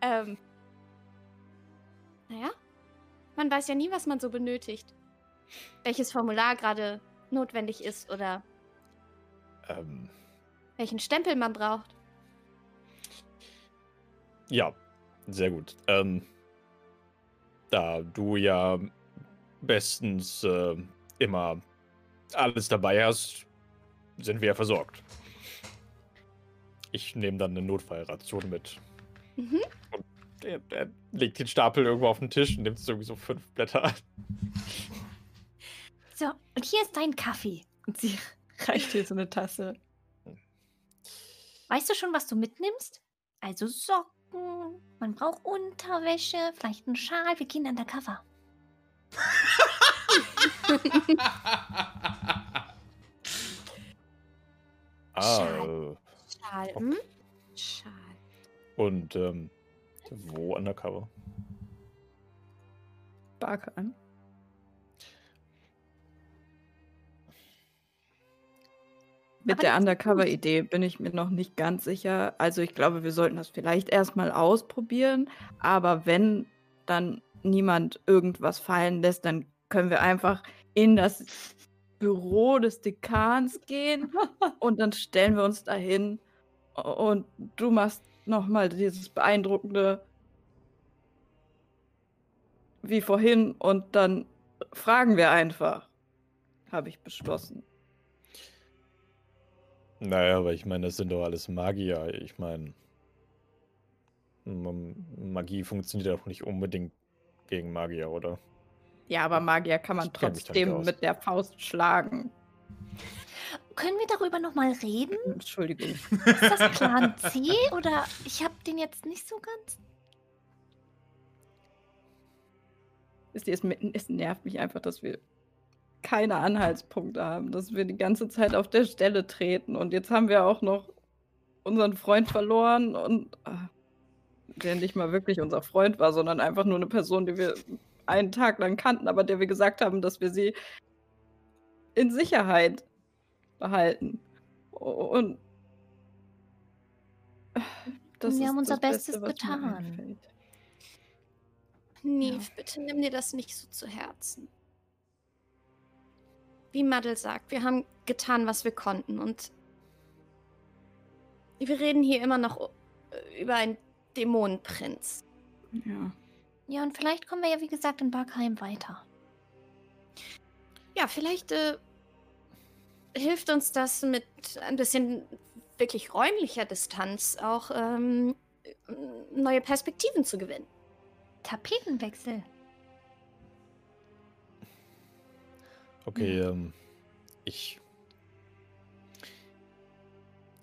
Ähm. Naja, man weiß ja nie, was man so benötigt. Welches Formular gerade notwendig ist oder Ähm, welchen Stempel man braucht. ja, sehr gut. Ähm, da du ja bestens äh, immer alles dabei hast, sind wir ja versorgt. Ich nehme dann eine Notfallration mit. Mhm. Er, er legt den Stapel irgendwo auf den Tisch und nimmt so irgendwie so fünf Blätter. So, und hier ist dein Kaffee. Und sie reicht dir so eine Tasse. Weißt du schon, was du mitnimmst? Also Socken, man braucht Unterwäsche, vielleicht einen Schal. Wir gehen undercover. Ah, Schal. Schal. Okay. Hm? Schal. und ähm, wo undercover? Barkheim. Mit Aber der das ist Undercover-Idee bin ich mir noch nicht ganz sicher. Also ich glaube, wir sollten das vielleicht erstmal ausprobieren. Aber wenn dann niemand irgendwas fallen lässt, dann können wir einfach in das Büro des Dekans gehen und dann stellen wir uns dahin und du machst nochmal dieses beeindruckende wie vorhin und dann fragen wir einfach. Habe ich beschlossen. Naja, aber ich meine, das sind doch alles Magier. Ich meine, Magie funktioniert doch nicht unbedingt gegen Magier, oder? Ja, aber Magier kann man trotzdem mit der Faust schlagen. Können wir darüber nochmal reden? Entschuldigung. Ist das Plan C oder ich habe den jetzt nicht so ganz. Es nervt mich einfach, dass wir keine Anhaltspunkte haben, dass wir die ganze Zeit auf der Stelle treten. Und jetzt haben wir auch noch unseren Freund verloren und ah, der nicht mal wirklich unser Freund war, sondern einfach nur eine Person, die wir einen Tag lang kannten, aber der wir gesagt haben, dass wir sie in Sicherheit behalten. Und das Wir ist haben unser das Bestes mir getan. Neve, bitte nimm dir das nicht so zu Herzen. Wie Madel sagt, wir haben getan, was wir konnten und wir reden hier immer noch äh, über einen Dämonenprinz. Ja. Ja, und vielleicht kommen wir ja, wie gesagt, in Barkheim weiter. Ja, vielleicht äh, hilft uns das mit ein bisschen wirklich räumlicher Distanz auch ähm, neue Perspektiven zu gewinnen. Tapetenwechsel. Okay, ähm, ich.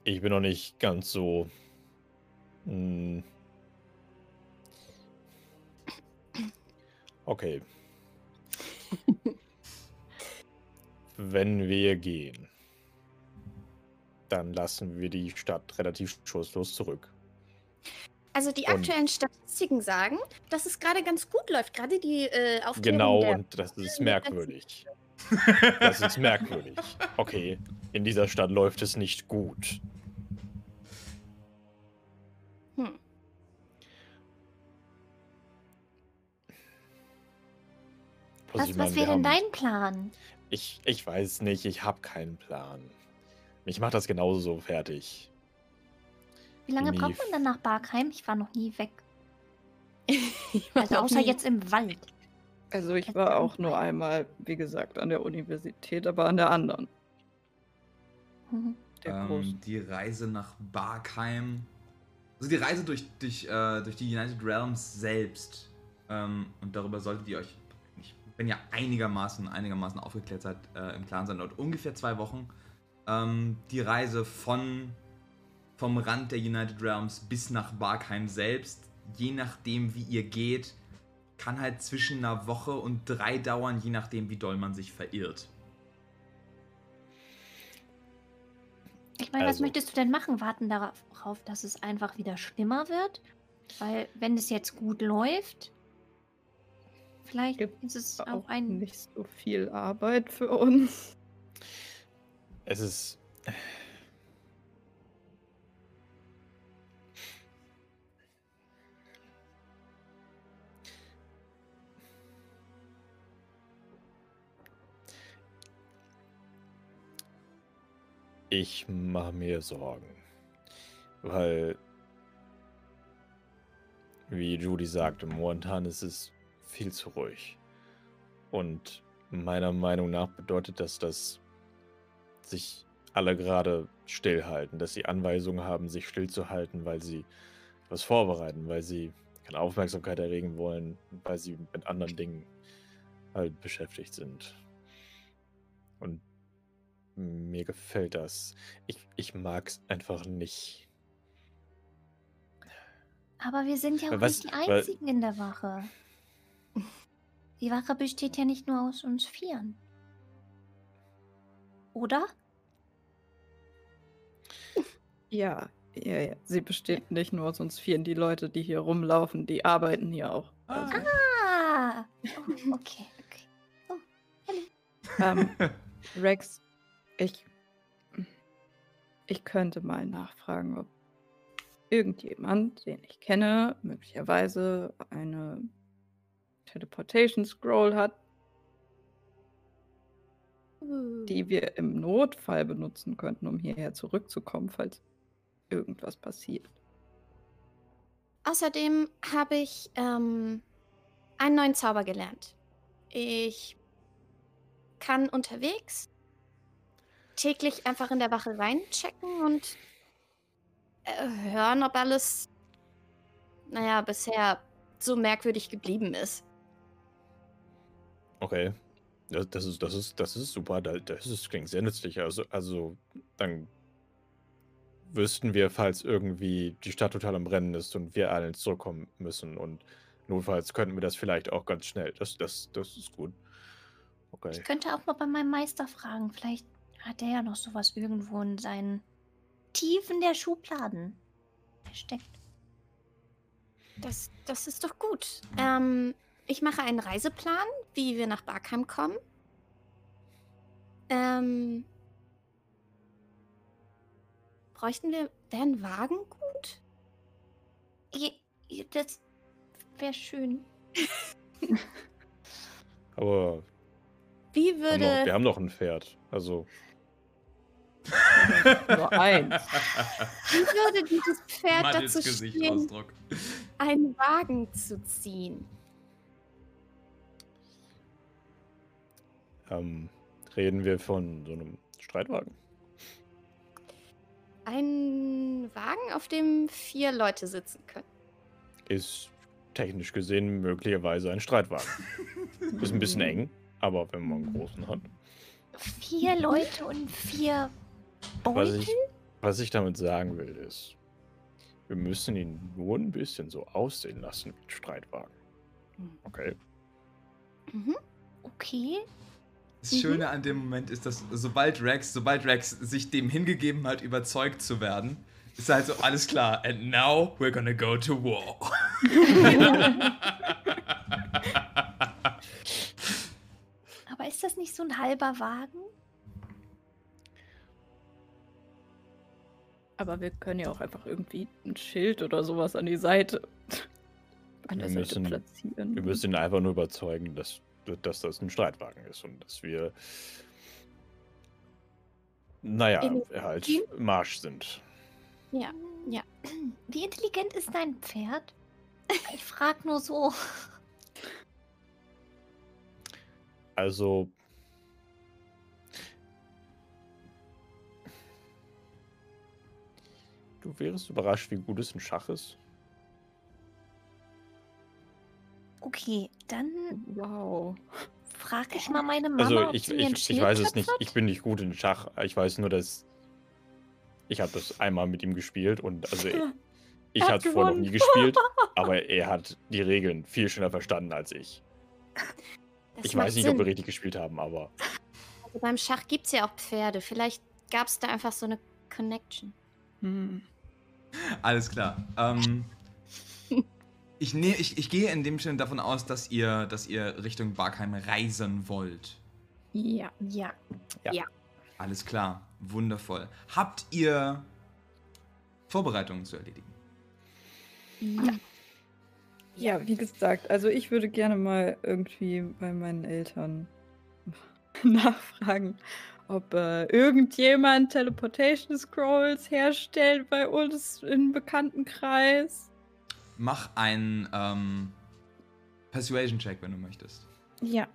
Ich bin noch nicht ganz so. Mh, okay. Wenn wir gehen, dann lassen wir die Stadt relativ schusslos zurück. Also die Und- aktuellen Statistiken sagen, dass es gerade ganz gut läuft. Gerade die äh, Aufklärung Genau, und das ist merkwürdig. Das ist merkwürdig. Okay, in dieser Stadt läuft es nicht gut. Hm. Was, ich was meine, wäre denn dein Plan? Ich, ich weiß nicht, ich habe keinen Plan. Mich macht das genauso so fertig. Wie lange braucht Neve. man dann nach Barkheim? Ich war noch nie weg. Ich war Also außer nie- jetzt im Wald. Also ich war auch nur einmal, wie gesagt, an der Universität, aber an der anderen. Mhm. Der. Ähm, die Reise nach Barkheim. Also die Reise durch, durch, äh, durch die United Realms selbst. Ähm, und darüber solltet ihr euch, ich bin ja einigermaßen, einigermaßen aufgeklärt seid, äh, im Klaren sein, dauert ungefähr zwei Wochen. Ähm, die Reise von vom Rand der United Realms bis nach Barkheim selbst, je nachdem wie ihr geht, kann halt zwischen einer Woche und drei dauern, je nachdem wie doll man sich verirrt. Ich meine, was Also- möchtest du denn machen? Warten darauf, dass es einfach wieder schlimmer wird? Weil, wenn es jetzt gut läuft, vielleicht Gibt ist es Auch auch ein. nicht so viel Arbeit für uns. Es ist. Ich mache mir Sorgen. Weil, wie Judy sagte, momentan ist es viel zu ruhig. Und meiner Meinung nach bedeutet das, dass sich alle gerade stillhalten, dass sie Anweisungen haben, sich stillzuhalten, weil sie was vorbereiten, weil sie keine Aufmerksamkeit erregen wollen, weil sie mit anderen Dingen halt beschäftigt sind. Und mir gefällt das. Ich, ich mag es einfach nicht. Aber wir sind ja auch Was- nicht die Einzigen in der Wache. Die Wache besteht ja nicht nur aus uns Vieren. Oder? Ja, ja, ja. Sie besteht nicht nur aus uns vieren. Die Leute, die hier rumlaufen, die arbeiten hier auch. Also, Ah! Oh, okay, okay. ähm, Rex, ich. Ich könnte mal nachfragen, ob irgendjemand, den ich kenne, möglicherweise eine Teleportation Scroll hat, die wir im Notfall benutzen könnten, um hierher zurückzukommen, falls irgendwas passiert. Außerdem habe ich ähm, einen neuen Zauber gelernt. Ich kann unterwegs täglich einfach in der Wache reinchecken und äh, hören, ob alles, naja, bisher so merkwürdig geblieben ist. Okay. Das, das, ist, das, ist, das ist super. Da- Das ist, klingt sehr nützlich. Also, also, dann wüssten wir, falls irgendwie die Stadt total am Brennen ist und wir alle zurückkommen müssen. Und notfalls könnten wir das vielleicht auch ganz schnell. Das, das, das ist gut. Okay. Ich könnte auch mal bei meinem Meister fragen. Vielleicht hat er ja noch sowas irgendwo in seinen Tiefen der Schubladen versteckt. Das, das ist doch gut. Ähm, ich mache einen Reiseplan, wie wir nach Barkheim kommen. Ähm, bräuchten wir, wäre ein Wagen gut? I- i- Das wäre schön. Aber Wie wir haben, noch, wir würde, haben noch ein Pferd. Also, Nur eins. wie würde dieses Pferd Maddels dazu stehen, einen Wagen zu ziehen? ähm, reden wir von so einem Streitwagen. Ein Wagen, auf dem vier Leute sitzen können. Ist technisch gesehen möglicherweise ein Streitwagen. Ist ein bisschen eng, aber wenn man einen großen hat. Vier Leute und vier Was ich, was ich damit sagen will, ist, wir müssen ihn nur ein bisschen so aussehen lassen wie ein Streitwagen. Okay. Mhm. Okay. Das Schöne an dem Moment ist, dass sobald Rex, sobald Rex sich dem hingegeben hat, überzeugt zu werden, ist halt so, alles klar, and now we're gonna go to war. Aber ist das nicht so ein halber Wagen? Aber wir können ja auch einfach irgendwie ein Schild oder sowas an die Seite, an der Wir Seite müssen- platzieren. Wir müssen ihn einfach nur überzeugen, dass, dass das ein Streitwagen ist und dass wir, naja, In- halt im Marsch sind. Ja, ja. Wie intelligent ist dein Pferd? Ich frag nur so. Also. Du wärst überrascht, wie gut es in Schach ist. Okay, dann Wow. frage ich mal meine Mama, Also ob ich, ich, ich weiß es nicht. töpfert. Ich bin nicht gut in Schach. Ich weiß nur, dass ich habe das einmal mit ihm gespielt und also ich, ich hat hatte es vorher noch nie gespielt, aber er hat die Regeln viel schneller verstanden als ich. Das ich weiß nicht, Sinn. ob wir richtig gespielt haben, aber Also beim Schach gibt es ja auch Pferde. Vielleicht gab es da einfach so eine Connection. Hm. Alles klar. Ähm, ich, ne, ich, ich gehe in dem Sinne davon aus, dass ihr, dass ihr Richtung Barkheim reisen wollt. Ja. Ja. Alles klar. Wundervoll. Habt ihr Vorbereitungen zu erledigen? Ja. Ja, wie gesagt, also ich würde gerne mal irgendwie bei meinen Eltern nachfragen, ob äh, irgendjemand Teleportation Scrolls herstellt bei uns im Bekanntenkreis. Mach einen ähm, Persuasion-Check, wenn du möchtest. Ja.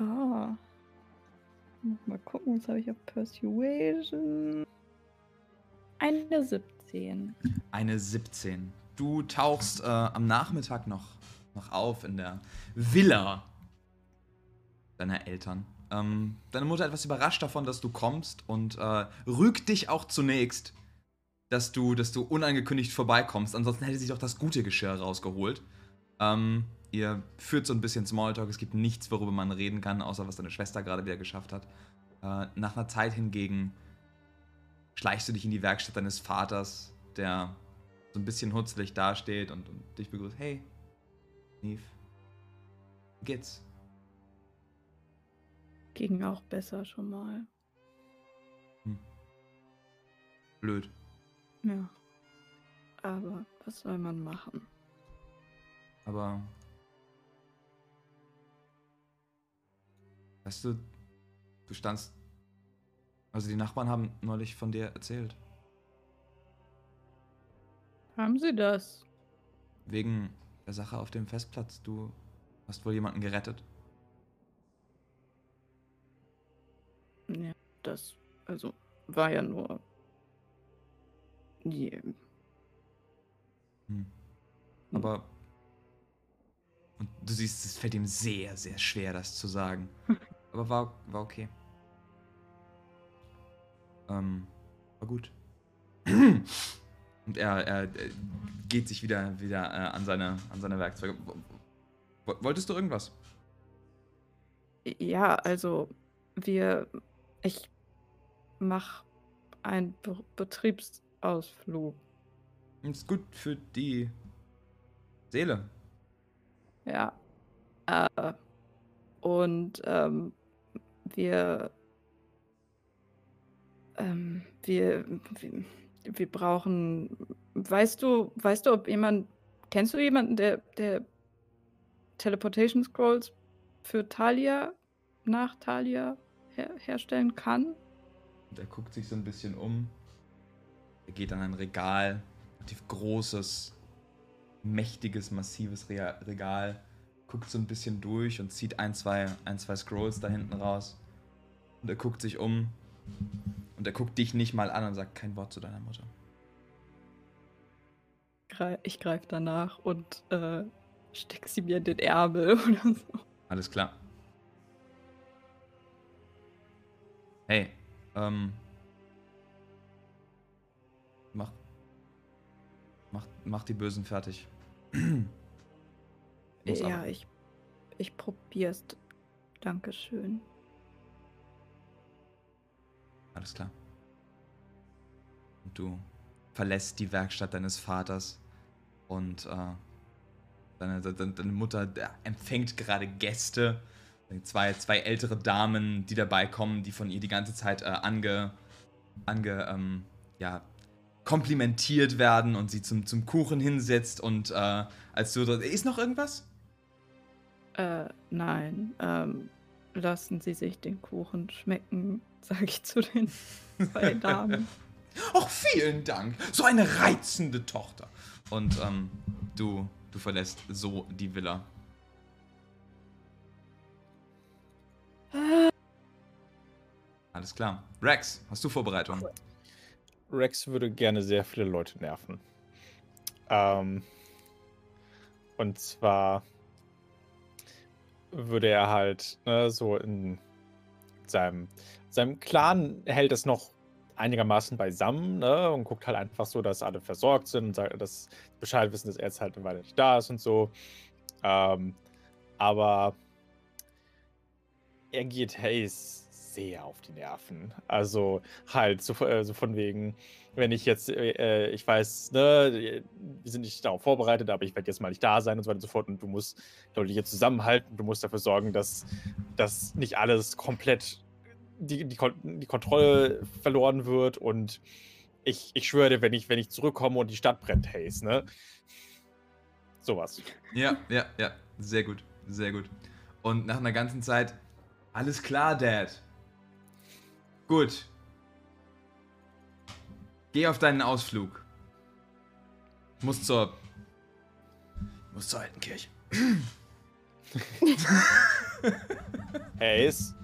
Oh. Mal gucken, was habe ich auf Persuasion? Eine 17. Eine 17. Du tauchst äh, am Nachmittag noch, noch auf in der Villa deiner Eltern. Ähm, deine Mutter etwas überrascht davon, dass du kommst und äh, rügt dich auch zunächst, dass du, dass du unangekündigt vorbeikommst. Ansonsten hätte sie doch das gute Geschirr rausgeholt. Ähm, ihr führt so ein bisschen Smalltalk. Es gibt nichts, worüber man reden kann, außer was deine Schwester gerade wieder geschafft hat. Äh, nach einer Zeit hingegen schleichst du dich in die Werkstatt deines Vaters, der so ein bisschen hutzelig dasteht und, und dich begrüßt. Hey, Neve, geht's? Ging auch besser schon mal. Blöd. Ja. Aber was soll man machen? Aber. Weißt du, du standst. Also die Nachbarn haben neulich von dir erzählt. Haben sie das? Wegen der Sache auf dem Festplatz. Du hast wohl jemanden gerettet. Das, also, war ja nur. Die, Hm. Aber. Und du siehst, es fällt ihm sehr, sehr schwer, das zu sagen. Aber war, war okay. Ähm, war gut. Und er, er äh, geht sich wieder, wieder äh, an, seine, an seine Werkzeuge. Wo- Wolltest du irgendwas? ja, also, wir. Ich mach einen Be Betriebsausflug. Ist gut für die Seele. Ja. Äh, und ähm, wir, ähm, wir, wir, wir brauchen. Weißt du, weißt du, ob jemand. Kennst du jemanden, der, der Teleportation Scrolls für Talia nach Talia her herstellen kann? Und er guckt sich so ein bisschen um. Er geht an ein Regal, relativ großes, mächtiges, massives Regal, guckt so ein bisschen durch und zieht ein, zwei, ein, zwei Scrolls da hinten raus. Und er guckt sich um und er guckt dich nicht mal an und sagt kein Wort zu deiner Mutter. Ich greife danach und äh, steck sie mir in den Ärmel oder so. Alles klar. Hey, ähm. Mach. Mach, mach die Bösen fertig. Muss ja, aber. ich, ich probier's. Dankeschön. Alles klar. Und du verlässt die Werkstatt deines Vaters und äh, deine, deine, deine Mutter empfängt gerade Gäste. Zwei, zwei ältere Damen, die dabei kommen, die von ihr die ganze Zeit äh, ange, ange ähm, ja, komplimentiert werden und sie zum, zum Kuchen hinsetzt und äh, als du. Ist noch irgendwas? Äh, nein. Ähm, lassen Sie sich den Kuchen schmecken, sage ich zu den zwei Damen. Och, vielen Dank. So eine reizende Tochter. Und ähm, du, du verlässt so die Villa. Alles klar. Rex, hast du Vorbereitung? Rex würde gerne sehr viele Leute nerven. Ähm, und zwar würde er halt ne, so in seinem, seinem Clan hält es noch einigermaßen beisammen ne, und guckt halt einfach so, dass alle versorgt sind und sagt, dass Bescheid wissen, dass er jetzt halt eine Weile nicht da ist und so. Ähm, aber er geht Hayes sehr auf die Nerven. Also halt so, äh, so von wegen, wenn ich jetzt, äh, ich weiß, ne, wir sind nicht darauf vorbereitet, aber ich werde jetzt mal nicht da sein und so weiter und so fort. Und du musst Leute hier zusammenhalten, du musst dafür sorgen, dass, dass nicht alles komplett die, die, die Kontrolle verloren wird. Und ich, ich schwöre dir, wenn ich, wenn ich zurückkomme und die Stadt brennt, Haze, ne? Sowas. Ja, ja, ja. Sehr gut. Sehr gut. Und nach einer ganzen Zeit, alles klar, Dad. Gut. Geh auf deinen Ausflug. Muss zur. Muss zur alten Kirche. Er ist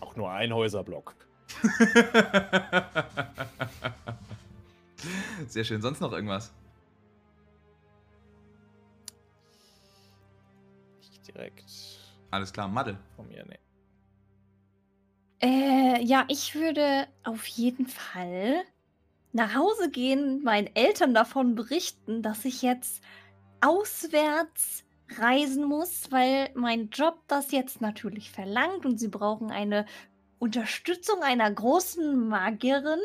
auch nur ein Häuserblock. Sehr schön. Sonst noch irgendwas? Nicht direkt Alles klar, Madde. von mir, nee. Äh, ja, ich würde auf jeden Fall nach Hause gehen, meinen Eltern davon berichten, dass ich jetzt auswärts reisen muss, weil mein Job das jetzt natürlich verlangt und sie brauchen eine Unterstützung einer großen Magierin.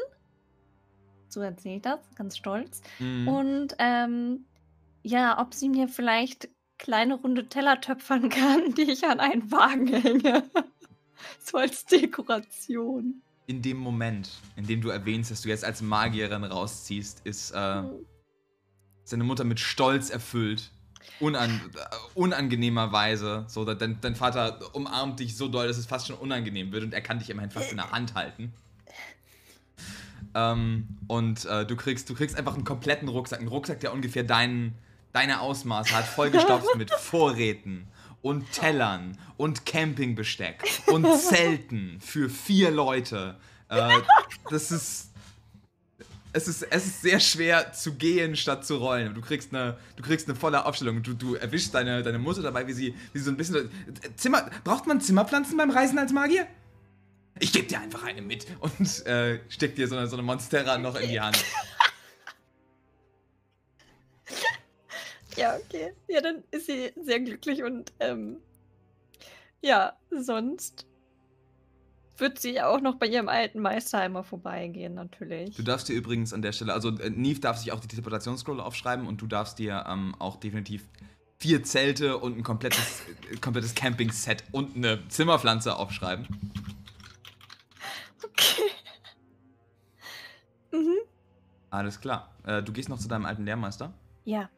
So erzählt das, ganz stolz. Mhm. Und ähm, ja, ob sie mir vielleicht kleine runde Teller töpfern kann, die ich an einen Wagen hänge. so als Dekoration. In dem Moment, in dem du erwähnst, dass du jetzt als Magierin rausziehst, ist äh, seine Mutter mit Stolz erfüllt. Unan äh, unangenehmerweise. So, dein, dein Vater umarmt dich so doll, dass es fast schon unangenehm wird und er kann dich immerhin fast in der Hand halten. Ähm, und äh, du, kriegst, du kriegst einfach einen kompletten Rucksack. Einen Rucksack, der ungefähr dein, deine Ausmaße hat, vollgestopft mit Vorräten und Tellern und Campingbesteck und Zelten für vier Leute. Äh, das ist es ist, es ist sehr schwer zu gehen statt zu rollen. Du kriegst eine, du kriegst eine volle Aufstellung. Du, du erwischst deine, deine Mutter dabei, wie sie, wie sie so ein bisschen. Zimmer, braucht man Zimmerpflanzen beim Reisen als Magier? Ich geb dir einfach eine mit und äh, steck dir so eine, so eine Monstera noch in die Hand. Ja, okay. Ja, dann ist sie sehr glücklich und ähm, ja, sonst wird sie ja auch noch bei ihrem alten Meister einmal vorbeigehen, natürlich. Du darfst dir übrigens an der Stelle, also äh, Neve darf sich auch die Teleportationsscroll aufschreiben und du darfst dir ähm, auch definitiv vier Zelte und ein komplettes, äh, komplettes Camping-Set und eine Zimmerpflanze aufschreiben. Okay. mhm. Alles klar. Äh, du gehst noch zu deinem alten Lehrmeister. Ja.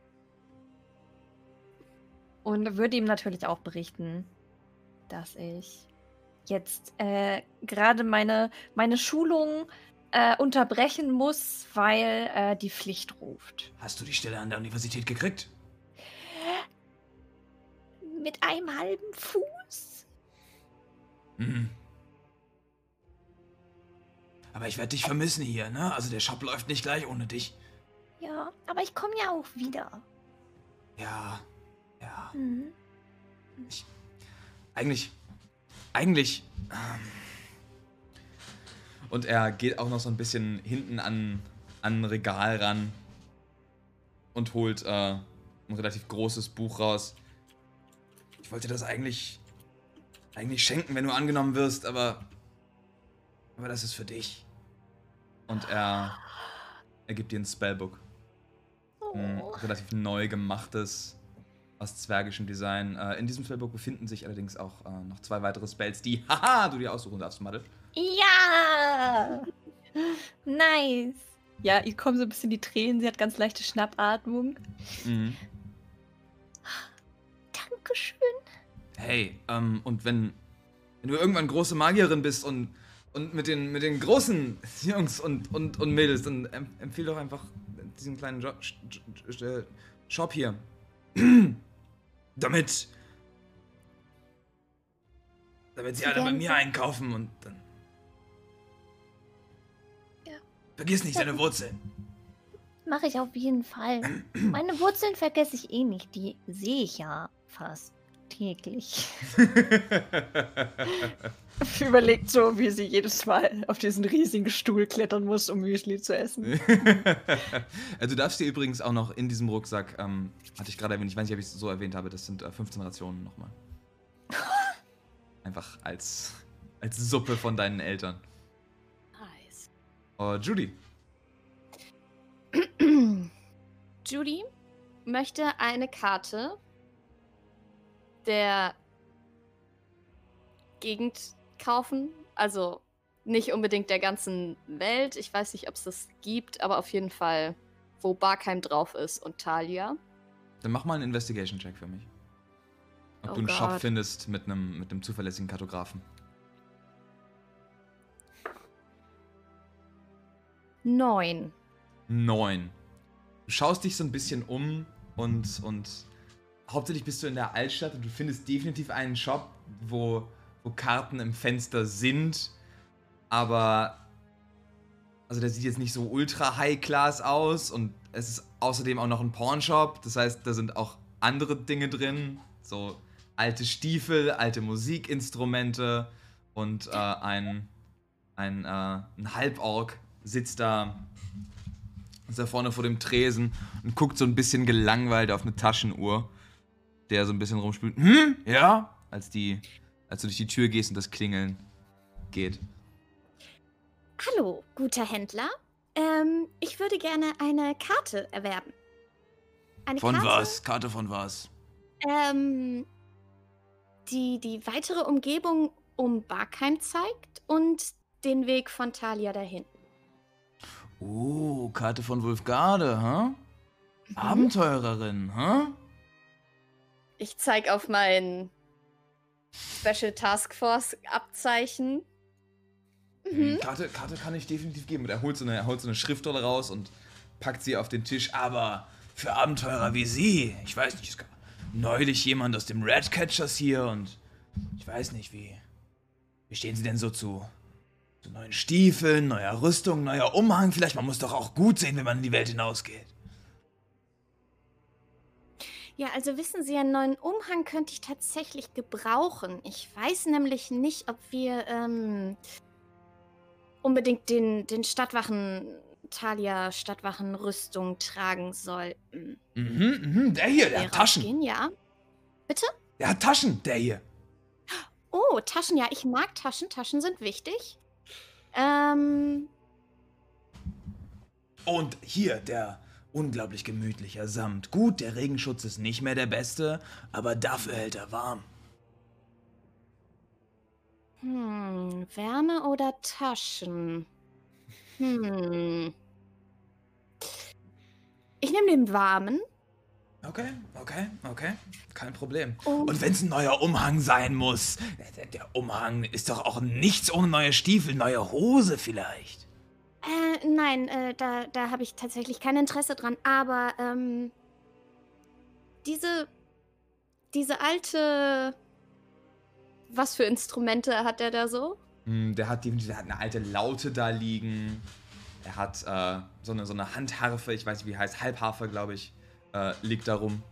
Und würde ihm natürlich auch berichten, dass ich jetzt äh, gerade meine, meine Schulung äh, unterbrechen muss, weil äh, die Pflicht ruft. Hast du die Stelle an der Universität gekriegt? Mit einem halben Fuß? Mhm. Aber ich werde dich vermissen hier, ne? Also der Shop läuft nicht gleich ohne dich. Ja, aber ich komme ja auch wieder. Ja, ja. Mhm. Eigentlich, eigentlich. Ähm, und er geht auch noch so ein bisschen hinten an, an ein Regal ran und holt äh, ein relativ großes Buch raus. Ich wollte das eigentlich, eigentlich schenken, wenn du angenommen wirst, aber, aber das ist für dich. Und er, er gibt dir ein Spellbook. Ein Oh. relativ neu gemachtes, aus zwergischem Design. Äh, in diesem Spellbook befinden sich allerdings auch äh, noch zwei weitere Spells, die, haha, du dir aussuchen darfst, Madde. Ja! Nice. Ja, ihr kommen so ein bisschen die Tränen, sie hat ganz leichte Schnappatmung. Mhm. Dankeschön. Hey, ähm, und wenn, wenn du irgendwann große Magierin bist und, und mit, den, mit den großen Jungs und, und, und Mädels, dann em empfehl doch einfach diesen kleinen jo Sch- Sch- Shop hier. damit. Damit sie Sie alle bei mir einkaufen und dann. Ja. Vergiss nicht deine Wurzeln. Mache ich auf jeden Fall. Meine Wurzeln vergesse ich eh nicht. Die sehe ich ja fast täglich. Überlegt so, wie sie jedes Mal auf diesen riesigen Stuhl klettern muss, um Müsli zu essen. also du darfst dir übrigens auch noch in diesem Rucksack, ähm, hatte ich gerade erwähnt, ich weiß nicht, ob ich es so erwähnt habe, das sind äh, 15 Rationen nochmal. Einfach als, als Suppe von deinen Eltern. Nice. Oh, Judy. Judy möchte eine Karte der Gegend kaufen. Also nicht unbedingt der ganzen Welt. Ich weiß nicht, ob es das gibt, aber auf jeden Fall, wo Barkheim drauf ist und Talia. Dann mach mal einen Investigation-Check für mich. Ob oh du einen God. Shop findest mit einem, mit einem zuverlässigen Kartografen. Neun. Neun. Du schaust dich so ein bisschen um und, und hauptsächlich bist du in der Altstadt und du findest definitiv einen Shop, wo, wo Karten im Fenster sind, aber also der sieht jetzt nicht so ultra high class aus und es ist außerdem auch noch ein Pornshop, das heißt, da sind auch andere Dinge drin, so alte Stiefel, alte Musikinstrumente und äh, ein, ein, äh, ein Halborg sitzt da, ist da vorne vor dem Tresen und guckt so ein bisschen gelangweilt auf eine Taschenuhr, der so ein bisschen rumspielt. Hm? Ja? Als, die, als du durch die Tür gehst und das Klingeln geht. Hallo, guter Händler. Ähm, ich würde gerne eine Karte erwerben. Eine Von Karte, was? Karte von was? Ähm, die die weitere Umgebung um Barkheim zeigt und den Weg von Talia dahin. Oh, Karte von Wulfgarde, hä? Abenteurerin, hä? Ich zeige auf mein Special Task Force Abzeichen. Mhm. Karte, Karte kann ich definitiv geben. Und er holt so eine, holt so eine Schriftrolle raus und packt sie auf den Tisch. Aber für Abenteurer wie Sie, ich weiß nicht, es gab neulich jemand aus dem Ratcatchers hier und ich weiß nicht, wie. Wie stehen Sie denn so zu, zu neuen Stiefeln, neuer Rüstung, neuer Umhang? Vielleicht, man muss doch auch gut sehen, wenn man in die Welt hinausgeht. Ja, also wissen Sie, einen neuen Umhang könnte ich tatsächlich gebrauchen. Ich weiß nämlich nicht, ob wir ähm, unbedingt den, den Stadtwachen, Talia Stadtwachenrüstung tragen sollten. Mhm, mhm, der hier, der hat Taschen. rausgehen, ja. Bitte? Der hat Taschen, der hier. Oh, Taschen, ja, ich mag Taschen. Taschen sind wichtig. Ähm, Und hier, der unglaublich gemütlicher Samt. Gut, der Regenschutz ist nicht mehr der beste, aber dafür hält er warm. hm, Wärme oder Taschen? Hm. Ich nehme den warmen. Okay, okay, okay. Kein Problem. Und- Und wenn es ein neuer Umhang sein muss, der Umhang ist doch auch nichts ohne neue Stiefel, neue Hose vielleicht. Äh, nein, äh, da, da habe ich tatsächlich kein Interesse dran. Aber, ähm, diese, diese alte, was für Instrumente hat der da so? Hm, Der hat, definitiv- der hat eine alte Laute da liegen. Er hat äh, so, eine, so eine Handharfe, ich weiß nicht wie heißt, Halbharfe, glaube ich, äh, liegt da rum.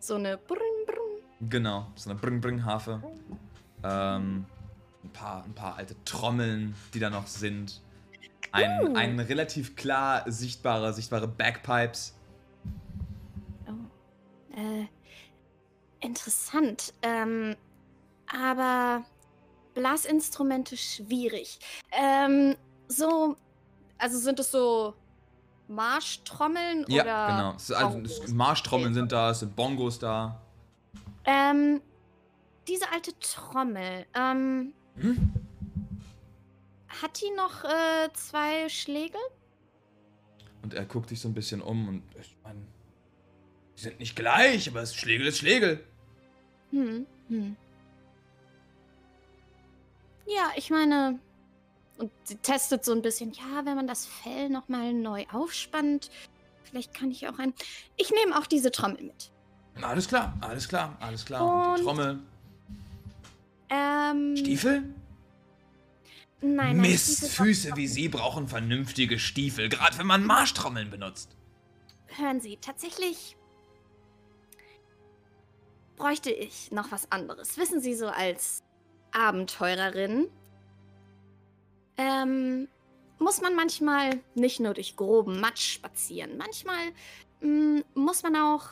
So eine Brrrn, Brrrn. Genau, so eine Bring-Bring-Harfe. Ähm, ein, paar, ein paar alte Trommeln, die da noch sind. Ein, Uh. ein relativ klar sichtbare, sichtbare Bagpipes. Oh. Äh, interessant. Ähm, aber Blasinstrumente schwierig. Ähm, so, also sind es so Marschtrommeln Ja, oder? genau. Es, ist also, Marschtrommeln sind da, es sind Bongos da. Ähm, diese alte Trommel, ähm, Hm? Hat die noch äh, zwei Schlägel? Und er guckt sich so ein bisschen um und ich meine, die sind nicht gleich, aber es Schlegel ist Schlegel. Hm, hm. Ja, ich meine, und sie testet so ein bisschen, ja, wenn man das Fell nochmal neu aufspannt, vielleicht kann ich auch ein. Ich nehme auch diese Trommel mit. Alles klar, alles klar, alles klar. Und, die Und- Trommel. Ähm. Stiefel? Nein, nein. Mist, Füße wie sie brauchen vernünftige Stiefel, gerade wenn man Marschtrommeln benutzt. Hören Sie, tatsächlich bräuchte ich noch was anderes. Wissen Sie, so als Abenteurerin ähm, muss man manchmal nicht nur durch groben Matsch spazieren. Manchmal mm, muss man auch.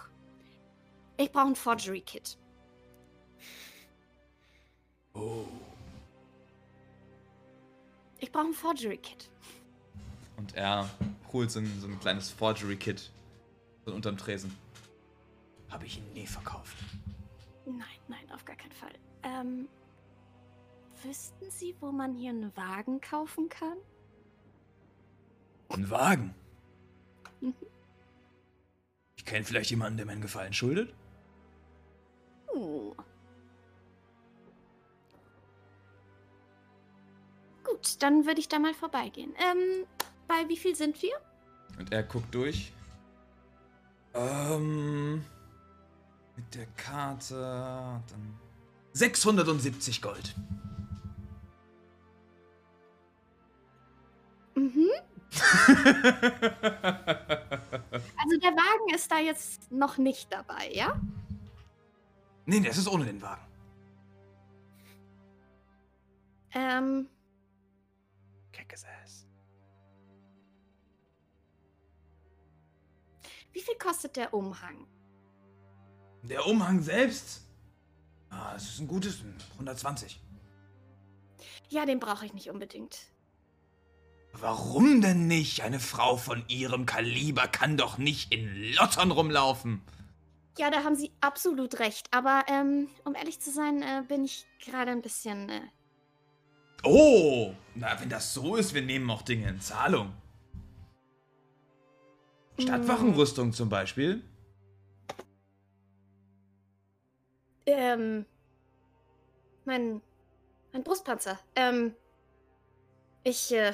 Ich brauche ein Forgery-Kit. Oh. Ich brauche ein Forgery-Kit. Und er holt so ein, so ein kleines Forgery-Kit von unterm Tresen. Habe ich ihn nie verkauft. Nein, nein, auf gar keinen Fall. Ähm, wüssten Sie, wo man hier einen Wagen kaufen kann? Ein Wagen. Mhm. Ich kenne vielleicht jemanden, der mir einen Gefallen schuldet. Uh. Gut, dann würde ich da mal vorbeigehen. Ähm, bei wie viel sind wir? Und er guckt durch. Ähm. Mit der Karte. Dann 670 Gold. Mhm. Also der Wagen ist da jetzt noch nicht dabei, ja? nee, das ist ohne den Wagen. Ähm, Keckesass. wie viel kostet der Umhang? Der Umhang selbst. Ah, es ist ein gutes 120. Ja, den brauche ich nicht unbedingt. Warum denn nicht? Eine Frau von ihrem Kaliber kann doch nicht in Lottern rumlaufen. Ja, da haben Sie absolut recht. Aber ähm, um ehrlich zu sein, äh, bin ich gerade ein bisschen. Äh, Oh, na, wenn das so ist, wir nehmen auch Dinge in Zahlung. Stadtwachenrüstung zum Beispiel. ähm, mein, mein Brustpanzer. Ähm, ich, äh,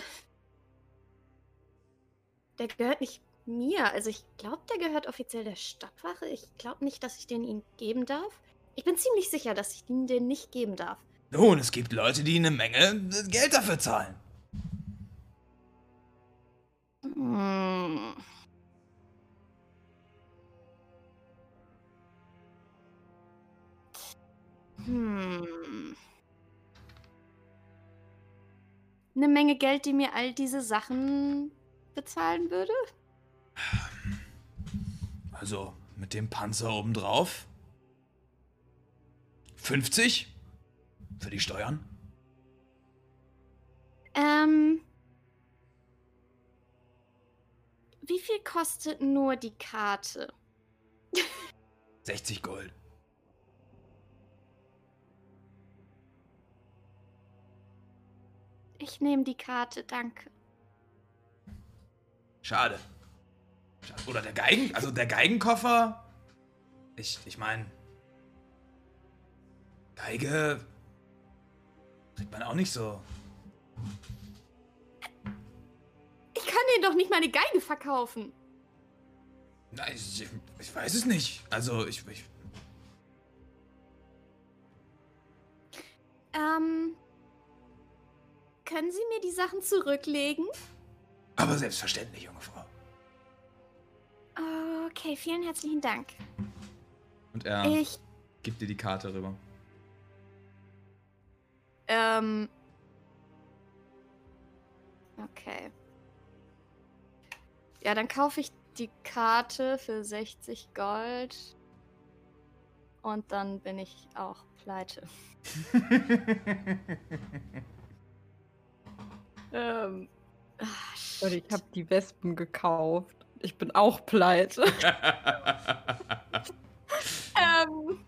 der gehört nicht mir. Also ich glaube, der gehört offiziell der Stadtwache. Ich glaube nicht, dass ich den ihnen geben darf. Ich bin ziemlich sicher, dass ich ihnen den nicht geben darf. Nun, es gibt Leute, die eine Menge Geld dafür zahlen. Hm. Hm. Eine Menge Geld, die mir all diese Sachen bezahlen würde? Also, mit dem Panzer obendrauf. 50? Für die Steuern? Ähm. Wie viel kostet nur die Karte? 60 Gold. Ich nehme die Karte, danke. Schade. Schade. Oder der Geigen, also der Geigenkoffer. Ich, ich meine. Geige. Kriegt man auch nicht so. Ich kann denen doch nicht meine Geige verkaufen. Na, ich, ich weiß es nicht. Also, ich, ich. Ähm. Können Sie mir die Sachen zurücklegen? Aber selbstverständlich, junge Frau. Okay, vielen herzlichen Dank. Und er Ich, gibt dir die Karte rüber. Ähm. Okay. Ja, dann kaufe ich die Karte für 60 Gold. Und dann bin ich auch pleite. ähm. ah, Leute, ich habe die Wespen gekauft. Ich bin auch pleite. Ähm,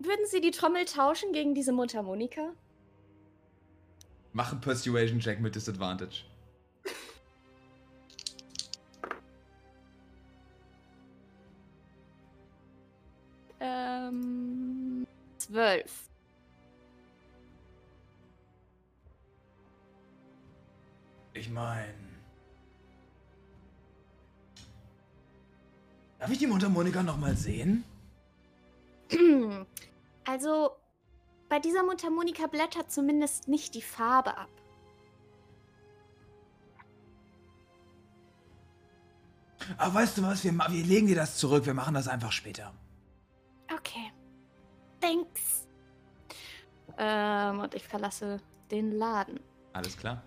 würden Sie die Trommel tauschen gegen diese Mundharmonika? Mach einen Persuasion-Check mit Disadvantage. Ähm, zwölf. Ich mein. Darf ich die Mundharmonika nochmal sehen? Also, bei dieser Mundharmonika blättert zumindest nicht die Farbe ab. Aber weißt du was, wir, wir legen dir das zurück, wir machen das einfach später. Okay. Thanks. Ähm, und ich verlasse den Laden. Alles klar.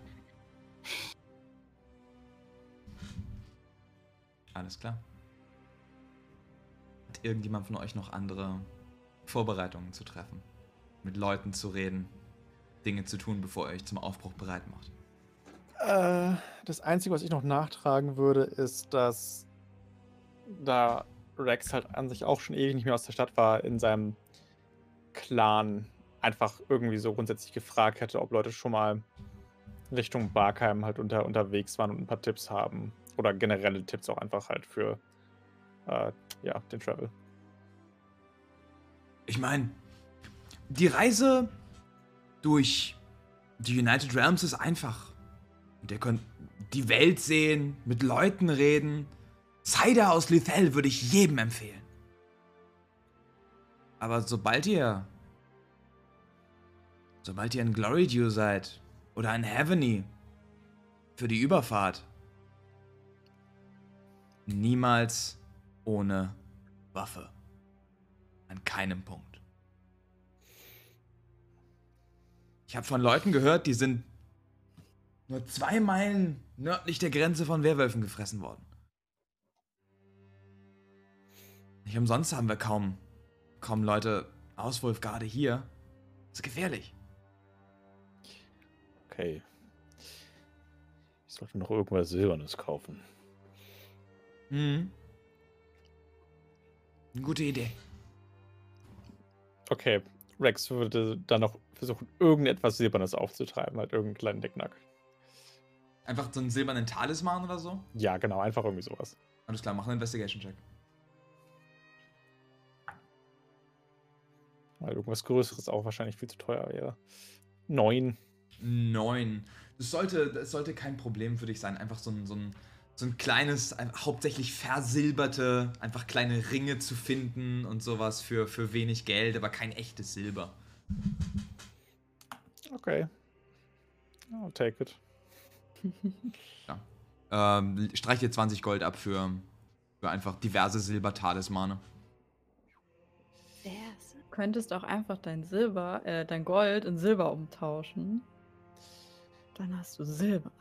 Alles klar. Hat irgendjemand von euch noch andere Vorbereitungen zu treffen? Mit Leuten zu reden, Dinge zu tun, bevor ihr euch zum Aufbruch bereit macht? Äh, das Einzige, was ich noch nachtragen würde, ist, dass da Rex halt an sich auch schon ewig nicht mehr aus der Stadt war, in seinem Clan einfach irgendwie so grundsätzlich gefragt hätte, ob Leute schon mal Richtung Barkheim halt unter, unterwegs waren und ein paar Tipps haben. Oder generelle Tipps auch einfach halt für äh, ja, den Travel. Ich meine, die Reise durch die United Realms ist einfach. Und ihr könnt die Welt sehen, mit Leuten reden. Cider aus Lithel würde ich jedem empfehlen. Aber sobald ihr. Sobald ihr in Glory Dew seid oder in Heavenly für die Überfahrt, niemals ohne Waffe. An keinem Punkt. Ich habe von Leuten gehört, die sind nur zwei Meilen nördlich der Grenze von Werwölfen gefressen worden. Nicht umsonst haben wir kaum, kaum Leute aus Wolfgarde hier. Das ist gefährlich. Okay. Ich sollte noch irgendwas Silbernes kaufen. Mhm. Gute Idee. Okay, Rex würde dann noch versuchen, irgendetwas Silbernes aufzutreiben, halt irgendeinen kleinen Decknack. Einfach so einen silbernen Talisman oder so? Ja, genau, einfach irgendwie sowas. Alles klar, mach einen Investigation-Check. Weil irgendwas Größeres auch wahrscheinlich viel zu teuer wäre. Neun. Neun. Das sollte, das sollte kein Problem für dich sein. Einfach so ein, so ein, so ein kleines, ein- hauptsächlich versilberte, einfach kleine Ringe zu finden und sowas für, für wenig Geld, aber kein echtes Silber. Okay. I'll take it. Ähm, streich dir 20 Gold ab für, für einfach diverse Silbertalismane. Verse. Du könntest auch einfach dein Silber, äh, dein Gold in Silber umtauschen. Dann hast du Silber.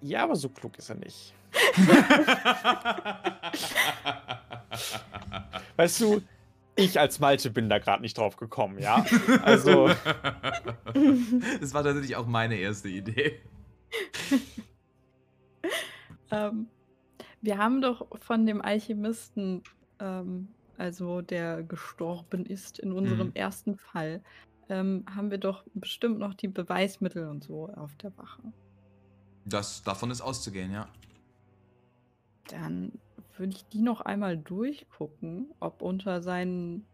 Ja, aber so klug ist er nicht. Weißt du, ich als Malte bin da gerade nicht drauf gekommen, ja? Also, das war tatsächlich auch meine erste Idee. Ähm, wir haben doch von dem Alchemisten, ähm, also der gestorben ist in unserem Mhm. ersten Fall, ähm, haben wir doch bestimmt noch die Beweismittel und so auf der Wache. Das, davon ist auszugehen, ja. Dann würde ich die noch einmal durchgucken, ob unter seinen,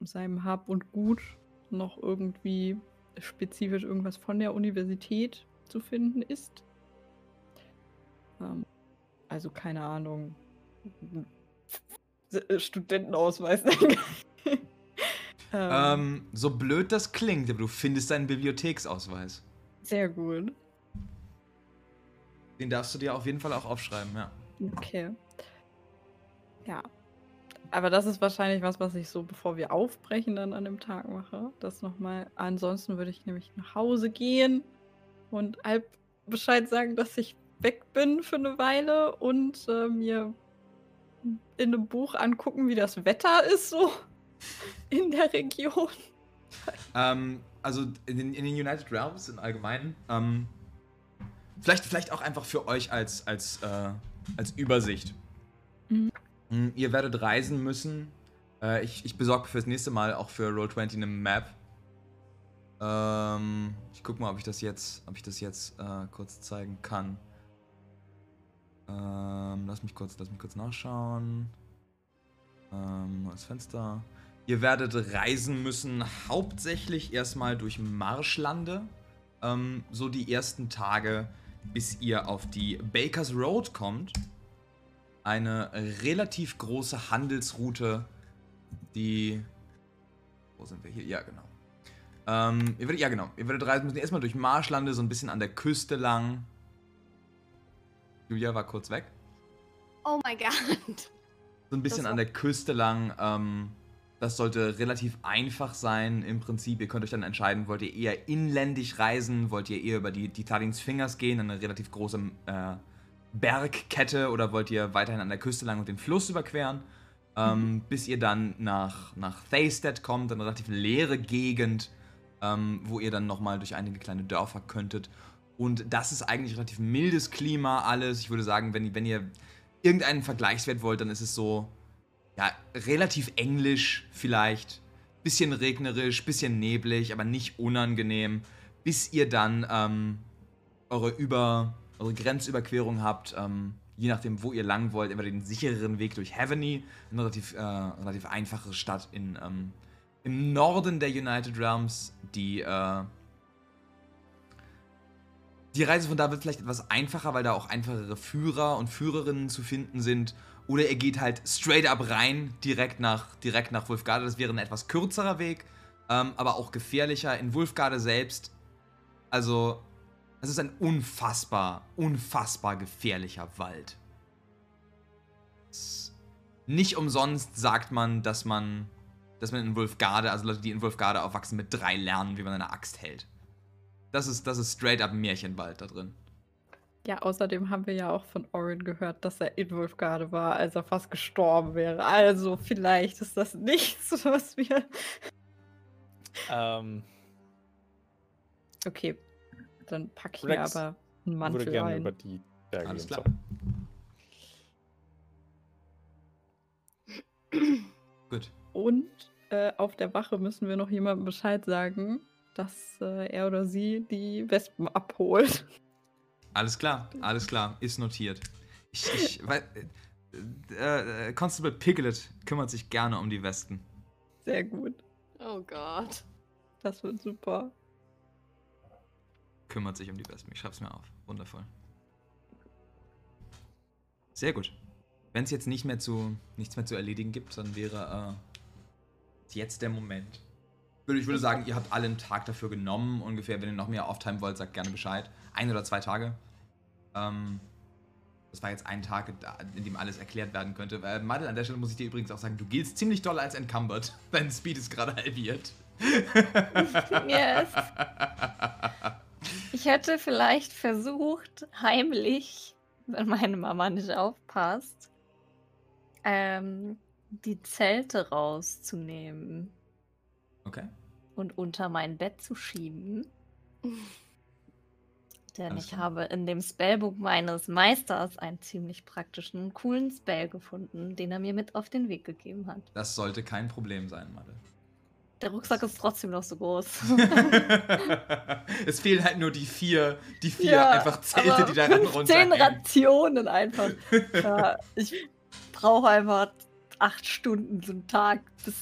seinem Hab und Gut noch irgendwie spezifisch irgendwas von der Universität zu finden ist. Ähm, also keine Ahnung. Äh, Studentenausweis. ähm, Ähm, so blöd das klingt, aber du findest deinen Bibliotheksausweis. sehr gut. Den darfst du dir auf jeden Fall auch aufschreiben, ja. Okay. Ja. Aber das ist wahrscheinlich was, was ich so, bevor wir aufbrechen, dann an dem Tag mache. Das nochmal. Ansonsten würde ich nämlich nach Hause gehen und Alp Bescheid sagen, dass ich weg bin für eine Weile und äh, mir in einem Buch angucken, wie das Wetter ist, so in der Region. Ähm, also in den, in den United Realms im Allgemeinen, ähm, vielleicht, vielleicht auch einfach für euch als, als, äh, als Übersicht. Mhm. Mm, Ihr werdet reisen müssen. Äh, ich ich besorge fürs nächste Mal auch für Roll20 eine Map. Ähm, ich guck mal, ob ich das jetzt, ob ich das jetzt äh, kurz zeigen kann. Ähm, lass mich kurz, lass mich kurz nachschauen. Ähm, neues Fenster. Ihr werdet reisen müssen, hauptsächlich erstmal durch Marschlande. Ähm, so die ersten Tage, bis ihr auf die Bakers Road kommt. Eine relativ große Handelsroute, die. Wo sind wir hier? Ja, genau. Ähm, ihr werdet, ja, genau. Ihr werdet reisen müssen erstmal durch Marschlande, so ein bisschen an der Küste lang. Julia war kurz weg. Oh my god. So ein bisschen an der Küste lang. Ähm, das sollte relativ einfach sein im Prinzip. Ihr könnt euch dann entscheiden, wollt ihr eher inländisch reisen, wollt ihr eher über die, die Tadins Fingers gehen, eine relativ große äh, Bergkette, oder wollt ihr weiterhin an der Küste lang und den Fluss überqueren, ähm, bis ihr dann nach, nach Thastead kommt, eine relativ leere Gegend, ähm, wo ihr dann nochmal durch einige kleine Dörfer könntet. Und das ist eigentlich relativ mildes Klima, alles. Ich würde sagen, wenn, wenn ihr irgendeinen Vergleichswert wollt, dann ist es so, ja, relativ englisch vielleicht. Bisschen regnerisch, bisschen neblig, aber nicht unangenehm. Bis ihr dann ähm, eure, Über, eure Grenzüberquerung habt. Ähm, je nachdem, wo ihr lang wollt, immer den sichereren Weg durch Heavenly. Eine relativ, äh, relativ einfache Stadt in, ähm, im Norden der United Realms, die äh, Die Reise von da wird vielleicht etwas einfacher, weil da auch einfachere Führer und Führerinnen zu finden sind. Oder er geht halt straight up rein, direkt nach, direkt nach Wulfgarde. Das wäre ein etwas kürzerer Weg, ähm, aber auch gefährlicher. In Wulfgarde selbst, also, es ist ein unfassbar, unfassbar gefährlicher Wald. Nicht umsonst sagt man, dass man, dass man in Wulfgarde, also Leute, die in Wulfgarde aufwachsen, mit drei lernen, wie man eine Axt hält. Das ist, das ist straight up Märchenwald da drin. Ja, außerdem haben wir ja auch von Orin gehört, dass er in Wulfgarde war, als er fast gestorben wäre. Also vielleicht ist das nichts, was wir. Ähm, Okay, dann packe ich mir Rex aber einen ich würde Mantel gerne ein. über die Berge Alles klar. Gut. Und äh, auf der Wache müssen wir noch jemandem Bescheid sagen, dass äh, er oder sie die Wespen abholt. Alles klar, alles klar, ist notiert. Ich, ich, weil, äh, äh, Constable Piglet kümmert sich gerne um die Westen. Sehr gut. Oh Gott. Das wird super. Kümmert sich um die Wespen. Ich schreib's mir auf. Wundervoll. Sehr gut. Wenn es jetzt nicht mehr zu, nichts mehr zu erledigen gibt, dann wäre äh, jetzt der Moment. Ich würde sagen, ihr habt alle einen Tag dafür genommen, ungefähr. Wenn ihr noch mehr Offtime wollt, sagt gerne Bescheid. Ein oder zwei Tage. Ähm, das war jetzt ein Tag, in dem alles erklärt werden könnte. Äh, Madel, an der Stelle muss ich dir übrigens auch sagen, du giltst ziemlich doll als encumbered. Dein Speed ist gerade halbiert. Yes. Ich hätte vielleicht versucht, heimlich, wenn meine Mama nicht aufpasst, ähm, die Zelte rauszunehmen Okay. und unter mein Bett zu schieben. Denn Alles ich klar. habe in dem Spellbook meines Meisters einen ziemlich praktischen, coolen Spell gefunden, den er mir mit auf den Weg gegeben hat. Das sollte kein Problem sein, Madel. Der Rucksack ist trotzdem noch so groß. es fehlen halt nur die vier, die vier Ja, einfach Zelte, die daran 15 runterhängen. Rationen einfach. Ja, ich brauche einfach acht Stunden einen Tag, bis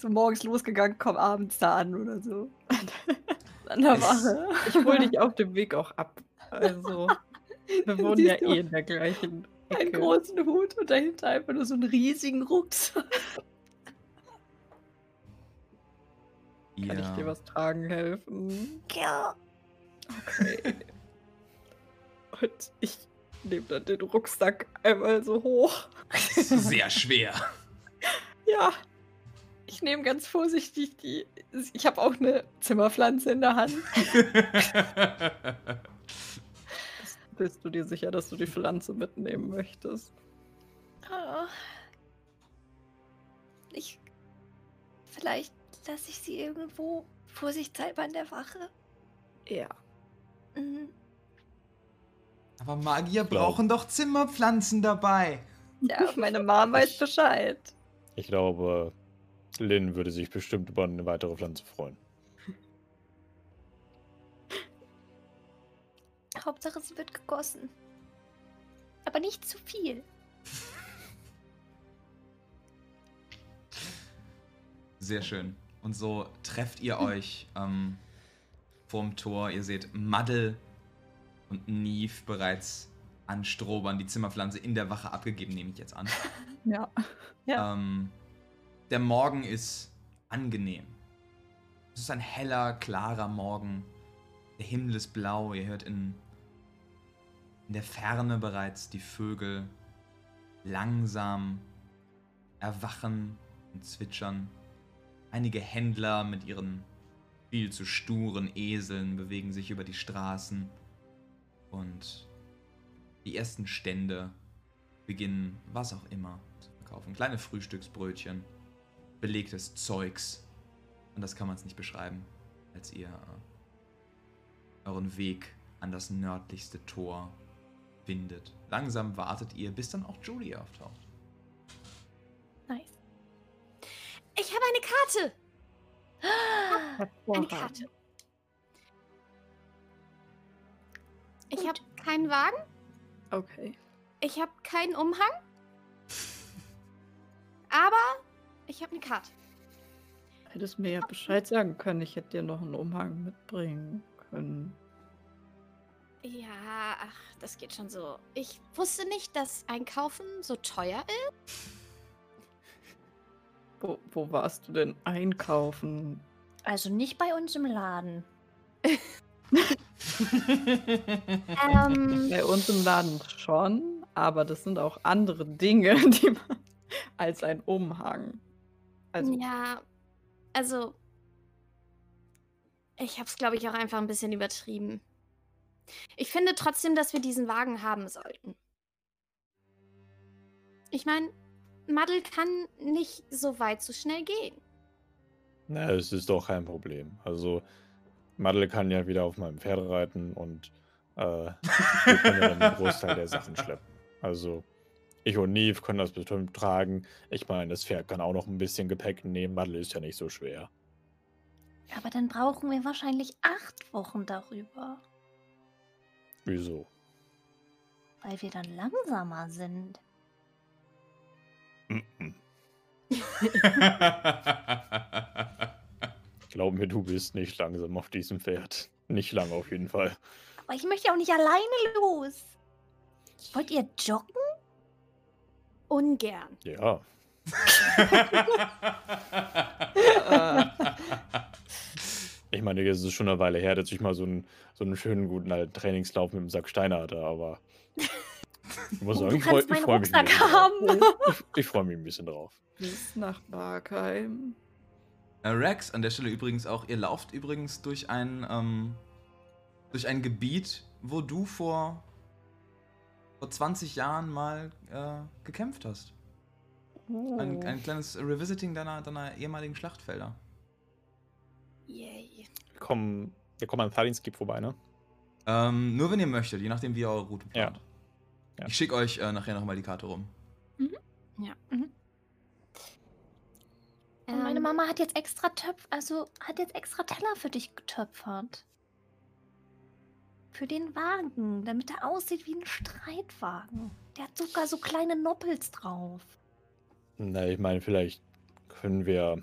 so morgens losgegangen, komm abends da an oder so. An der Es- Wache. Ich hole dich auf dem Weg auch ab. Also, wir wohnen ja eh in der gleichen Einen Ecke. großen Hut und dahinter einfach nur so einen riesigen Rucksack. Kann ich dir was tragen helfen? Ja. Okay. Und ich nehme dann den Rucksack einmal so hoch. Das ist sehr schwer. Ja. Ich nehme ganz vorsichtig die. Ich habe auch eine Zimmerpflanze in der Hand. Bist du dir sicher, dass du die Pflanze mitnehmen möchtest? Ah. Ich. Vielleicht lasse ich sie irgendwo vorsichtshalber in der Wache. Ja. Mhm. Aber Magier brauchen doch Zimmerpflanzen dabei. Ja, meine Mom weiß Bescheid. Ich glaube, Lynn würde sich bestimmt über eine weitere Pflanze freuen. Hauptsache, sie wird gegossen. Aber nicht zu viel. Sehr schön. Und so trefft ihr euch ähm, vorm Tor. Ihr seht Maddel und Neve bereits an Strobern die Zimmerpflanze in der Wache abgegeben, nehme ich jetzt an. Ja. Ja. Ähm, der Morgen ist angenehm. Es ist ein heller, klarer Morgen. Der Himmel ist blau. Ihr hört in, in der Ferne bereits die Vögel langsam erwachen und zwitschern. Einige Händler mit ihren viel zu sturen Eseln bewegen sich über die Straßen. Und die ersten Stände beginnen, was auch immer, zu verkaufen. Kleine Frühstücksbrötchen, belegtes Zeugs. Und das kann man es nicht beschreiben, als ihr äh, euren Weg an das nördlichste Tor findet. Langsam wartet ihr, bis dann auch Julie auftaucht. Nice. Ich habe eine Karte. Eine. Karte. Ich habe keinen Wagen. Okay. Ich habe keinen Umhang. Aber ich habe eine Karte. Hättest mir ja Bescheid sagen können. Ich hätte dir noch einen Umhang mitbringen können. Ja, ach, das geht schon so. Ich wusste nicht, dass Einkaufen so teuer ist. Wo, wo warst du denn einkaufen? Also nicht bei uns im Laden. Ähm, Bei uns im Laden schon, aber das sind auch andere Dinge, die man, als ein Umhang. Also, ja, also ich habe es, glaube ich, auch einfach ein bisschen übertrieben. Ich finde trotzdem, dass wir diesen Wagen haben sollten. Ich meine, Madel kann nicht so weit so schnell gehen. Na, es ist doch kein Problem. Also, Madel kann ja wieder auf meinem Pferd reiten und äh, wir können ja dann den Großteil der Sachen schleppen. Also, ich und Neve können das bestimmt tragen. Ich meine, das Pferd kann auch noch ein bisschen Gepäck nehmen. Madel ist ja nicht so schwer. Aber dann brauchen wir wahrscheinlich acht Wochen darüber, Wieso? weil wir dann langsamer sind. Mhm. Glaub mir, du bist nicht langsam auf diesem Pferd. Nicht lange auf jeden Fall. Aber ich möchte ja auch nicht alleine los. Wollt ihr joggen? Ungern. Ja. Ich meine, es ist schon eine Weile her, dass ich mal so einen, so einen schönen, guten alten Trainingslauf mit dem Sack Steine hatte, aber ich muss Oh, sagen, du ich freue freu mich, ein Rucksack bisschen haben. drauf. ich, ich freue mich ein bisschen drauf. bis nach Barkheim. Äh, Rex, an der Stelle übrigens auch, ihr lauft übrigens durch ein, ähm, durch ein Gebiet, wo du vor, vor 20 Jahren mal äh, gekämpft hast. Oh. Ein, ein kleines Revisiting deiner, deiner ehemaligen Schlachtfelder. Yay. Wir kommen, wir kommen an Thalinskip vorbei, ne? Ähm, nur wenn ihr möchtet, je nachdem wie ihr eure Route Ja. plant. Ja. Ich schicke euch äh, nachher nochmal die Karte rum. Und meine Ähm, Mama hat jetzt extra Töpf, also hat jetzt extra Teller für dich getöpfert. Für den Wagen, damit er aussieht wie ein Streitwagen. Der hat sogar so kleine Noppels drauf. Na, ich meine, vielleicht können wir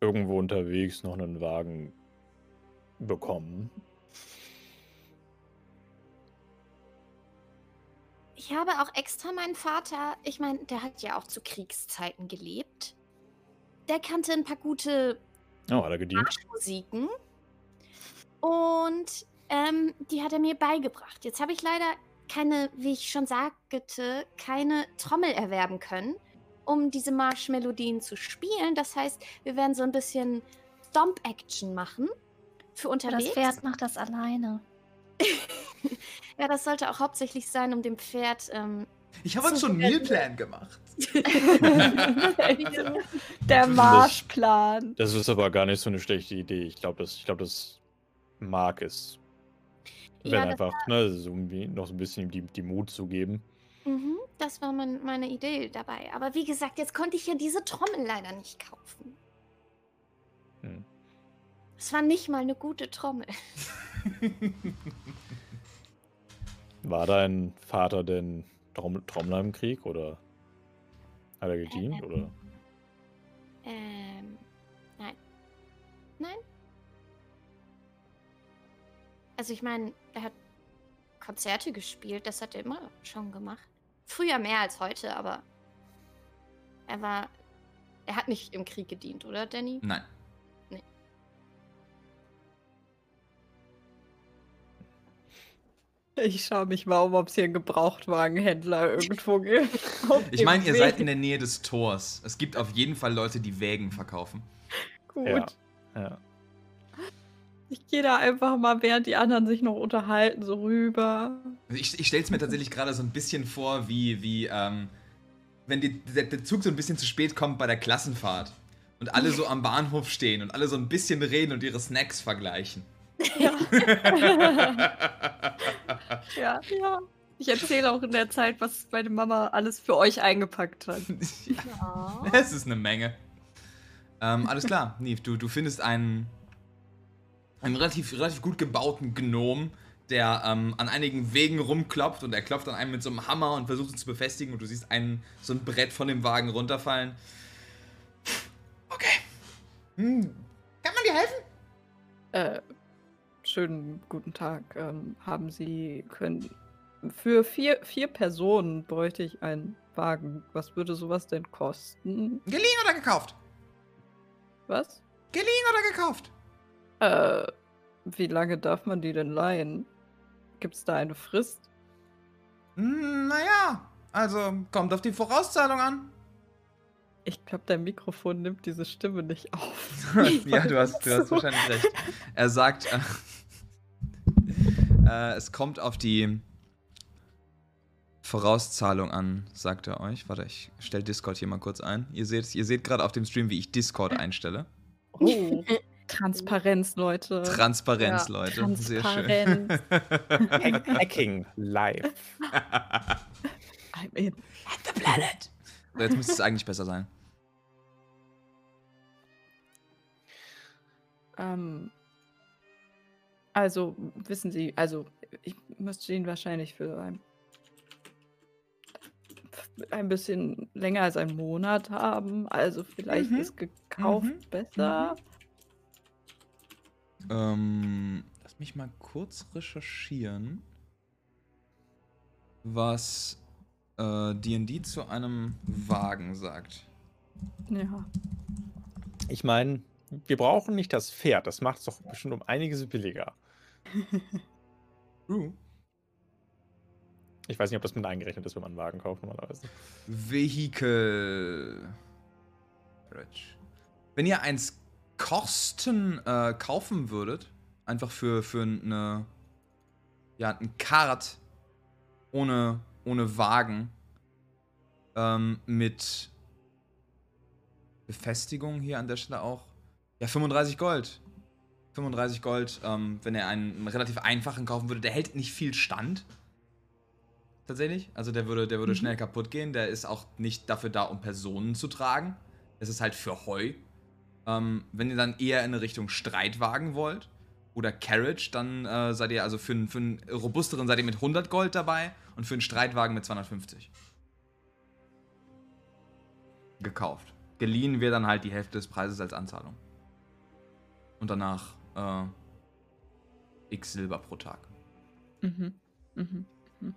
irgendwo unterwegs noch einen Wagen bekommen. Ich habe auch extra meinen Vater, ich meine, der hat ja auch zu Kriegszeiten gelebt. Der kannte ein paar gute Oh, hat er gedient? Musiken. Und ähm, die hat er mir beigebracht. Jetzt habe ich leider keine, wie ich schon sagte, keine Trommel erwerben können, um diese Marschmelodien zu spielen. Das heißt, wir werden so ein bisschen Stomp-Action machen für unterwegs. das Pferd macht das alleine. ja, das sollte auch hauptsächlich sein, um dem Pferd ähm, Ich habe uns So schon einen Mealplan gemacht. Der Marschplan. Das ist aber gar nicht so eine schlechte Idee. Ich glaube, das, ich glaub, das mag es. Wenn Ja, einfach, ne, so noch so ein bisschen die, die Mut zu geben. Mhm, das war mein, meine Idee dabei. Aber wie gesagt, jetzt konnte ich ja diese Trommel leider nicht kaufen. Hm. Es war nicht mal eine gute Trommel. War dein Vater denn Trommel, Trommler im Krieg oder hat er gedient? Ähm. Oder? Ähm, nein. Nein. Also ich meine, er hat Konzerte gespielt, das hat er immer schon gemacht. Früher mehr als heute, aber er war, er hat nicht im Krieg gedient, oder Danny? Nein. Ich schaue mich mal um, ob es hier einen Gebrauchtwagenhändler irgendwo gibt. Ich meine, ihr seid in der Nähe des Tors. Es gibt auf jeden Fall Leute, die Wägen verkaufen. Gut. Ja. ja. Ich gehe da einfach mal, während die anderen sich noch unterhalten, so rüber. Also ich ich stelle es mir tatsächlich gerade so ein bisschen vor, wie, wie ähm, wenn die, der, der Zug so ein bisschen zu spät kommt bei der Klassenfahrt. Und alle so am Bahnhof stehen und alle so ein bisschen reden und ihre Snacks vergleichen. Ja. ja, ja. Ich erzähle auch in der Zeit, was meine Mama alles für euch eingepackt hat. ja, es ist eine Menge. Ähm, alles klar, Neve, du, du findest einen, einen relativ, relativ gut gebauten Gnom, der ähm, an einigen Wegen rumklopft und er klopft an einem mit so einem Hammer und versucht ihn zu befestigen und du siehst einen, so ein Brett von dem Wagen runterfallen. Okay. Hm. Kann man dir helfen? Äh, schönen guten Tag. Ähm, haben Sie können für vier, vier Personen bräuchte ich einen Wagen. Was würde sowas denn kosten? Geliehen oder gekauft? Was? Geliehen oder gekauft? Äh, wie lange darf man die denn leihen? Gibt es da eine Frist? Hm, naja, also kommt auf die Vorauszahlung an. Ich glaube, dein Mikrofon nimmt diese Stimme nicht auf. ja, du hast, du hast So. wahrscheinlich recht. Er sagt, äh, äh, es kommt auf die Vorauszahlung an, sagt er euch. Warte, ich stelle Discord hier mal kurz ein. Ihr seht, ihr seht gerade auf dem Stream, wie ich Discord einstelle. Oh. Transparenz, Leute. Transparenz, Ja, Leute. Sehr schön. Transparenz. Hack Hacking live. I'm in. The planet. Jetzt müsste es eigentlich besser sein. Ähm, also, wissen Sie, also, ich müsste ihn wahrscheinlich für ein, ein bisschen länger als einen Monat haben. Also, vielleicht Mhm. ist gekauft Mhm. besser. Ähm, lass mich mal kurz recherchieren, was äh, D&D zu einem Wagen sagt. Ja. Ich meine, wir brauchen nicht das Pferd. Das macht es doch bestimmt um einiges billiger. True. Ich weiß nicht, ob das mit eingerechnet ist, wenn man einen Wagen kauft normalerweise. Vehicle. Wenn ihr eins Kosten äh, kaufen würdet, einfach für, für eine. Ja, ein Kart ohne, ohne Wagen, ähm, mit Befestigung hier an der Stelle auch. Ja, 35 Gold. 35 Gold, ähm, wenn ihr einen, einen relativ einfachen kaufen würde, der hält nicht viel Stand. Tatsächlich. Also der würde, der würde Mhm. schnell kaputt gehen. Der ist auch nicht dafür da, um Personen zu tragen. Es ist halt für Heu. Ähm, wenn ihr dann eher in Richtung Streitwagen wollt oder Carriage, dann äh, seid ihr also für, einen- für einen robusteren seid ihr mit 100 Gold dabei und für einen Streitwagen mit 250. Gekauft. Geliehen wird dann halt die Hälfte des Preises als Anzahlung. Und danach äh, x Silber pro Tag. Mhm. Mhm. Mhm.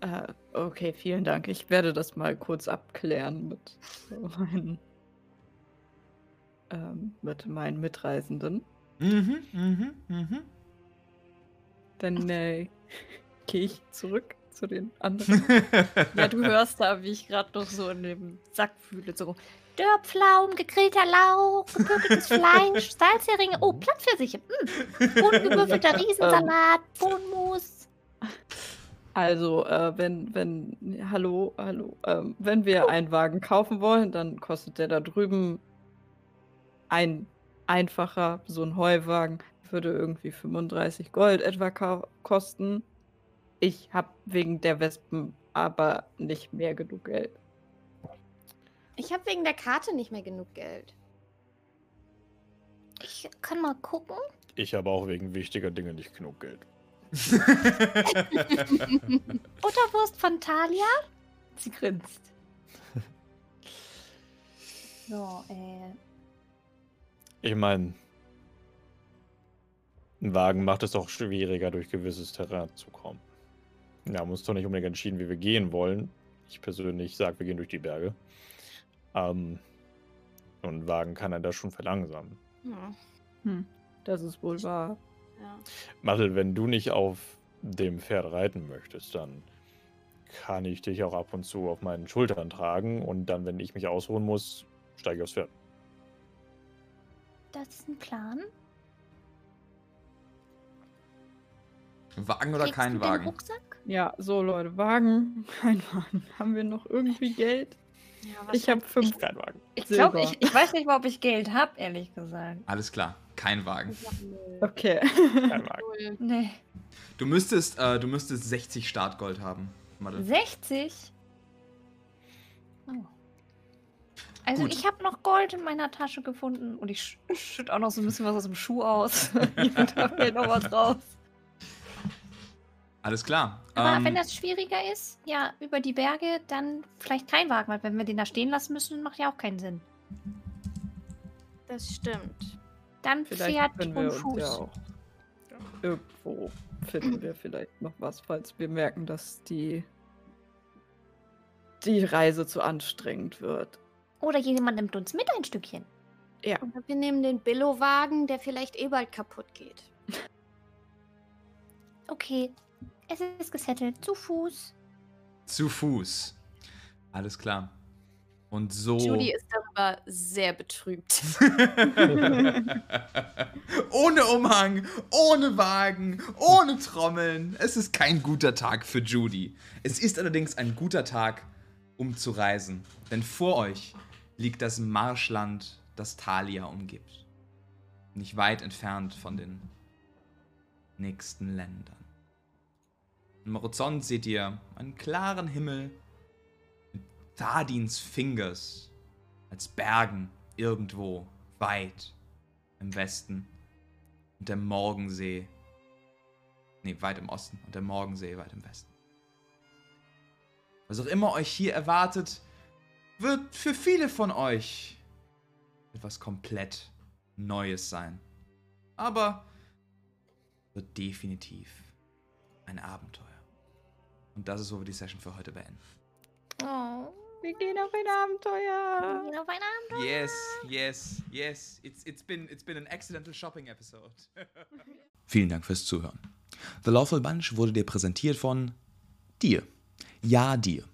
Äh, okay, vielen Dank. Ich werde das mal kurz abklären mit meinen, ähm, mit meinen Mitreisenden. Mhm, mhm, mhm. Dann äh, gehe ich zurück zu den anderen. Ja, du hörst da, wie ich gerade noch so in dem Sack fühle. So. Dörrpflaumen, gegrillter Lauch, gepökeltes Fleisch, Salzheringe, oh, Plattpfirsiche, mm. ungewürfelter Riesensalat, Bohnenmus. Also, äh, wenn, wenn, hallo, hallo, ähm, wenn wir einen Wagen kaufen wollen, dann kostet der da drüben ein einfacher, so ein Heuwagen, würde irgendwie 35 Gold etwa kosten. Ich habe wegen der Wespen aber nicht mehr genug Geld. Ich habe wegen der Karte nicht mehr genug Geld. Ich kann mal gucken. Ich habe auch wegen wichtiger Dinge nicht genug Geld. Butterwurst von Thalia. Sie grinst. So, äh. Ich meine, ein Wagen macht es doch schwieriger, durch gewisses Terrain zu kommen. Wir haben uns doch nicht unbedingt entschieden, wie wir gehen wollen. Ich persönlich sage, wir gehen durch die Berge. Ähm, und ein Wagen kann er da schon verlangsamen. Hm. Hm, das ist wohl wahr. Ja. Mattel, wenn du nicht auf dem Pferd reiten möchtest, dann kann ich dich auch ab und zu auf meinen Schultern tragen und dann, wenn ich mich ausruhen muss, steige ich aufs Pferd. Das ist ein Plan. Wagen oder Trägst kein du den Wagen? Rucksack? Ja, so Leute, Wagen, kein Wagen. Haben wir noch irgendwie Geld? Ja, Ich habe fünf. Kein Wagen. Ich glaube, ich, ich weiß nicht mal, ob ich Geld habe, ehrlich gesagt. Alles klar, kein Wagen. Okay. Kein Wagen. Cool. Nee. Du müsstest, äh, du müsstest 60 Startgold haben. Mathe. 60? Oh. Also Gut. ich habe noch Gold in meiner Tasche gefunden. Und ich sch schütt auch noch so ein bisschen was aus dem Schuh aus. da fällt noch was raus. Alles klar. Aber Ähm, wenn das schwieriger ist, ja, über die Berge, dann vielleicht kein Wagen, weil wenn wir den da stehen lassen müssen, macht ja auch keinen Sinn. Das stimmt. Dann Vielleicht Pferd und uns Fuß. ja auch Irgendwo finden wir vielleicht noch was, falls wir merken, dass die, die Reise zu anstrengend wird. Oder jemand nimmt uns mit ein Stückchen. Ja. Oder wir nehmen den Billo-Wagen, der vielleicht eh bald kaputt geht. Okay, es ist gesettelt. Zu Fuß. Zu Fuß. Alles klar. Und so. Judy ist darüber sehr betrübt. ohne Umhang, ohne Wagen, ohne Trommeln. Es ist kein guter Tag für Judy. Es ist allerdings ein guter Tag, um zu reisen. Denn vor euch liegt das Marschland, das Thalia umgibt. Nicht weit entfernt von den nächsten Ländern. Im Horizont seht ihr einen klaren Himmel mit Thadins Fingers als Bergen irgendwo weit im Westen und der Morgensee, nee, weit im Osten und der Morgensee weit im Westen. Was auch immer euch hier erwartet, wird für viele von euch etwas komplett Neues sein. Aber wird definitiv ein Abenteuer. Und das ist, wo wir die Session für heute beenden. Oh. Wir gehen auf ein Abenteuer. Wir gehen auf ein Abenteuer. Yes, yes, yes. It's, it's, been, it's been an accidental shopping episode. Vielen Dank fürs Zuhören. The Lawful Bunch wurde dir präsentiert von dir. Ja, dir.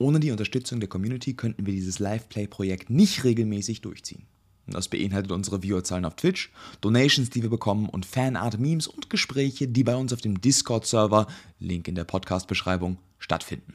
Ohne die Unterstützung der Community könnten wir dieses Live-Play-Projekt nicht regelmäßig durchziehen. Das beinhaltet unsere Viewerzahlen auf Twitch, Donations, die wir bekommen und Fanart-Memes und Gespräche, die bei uns auf dem Discord-Server, Link in der Podcast-Beschreibung, stattfinden.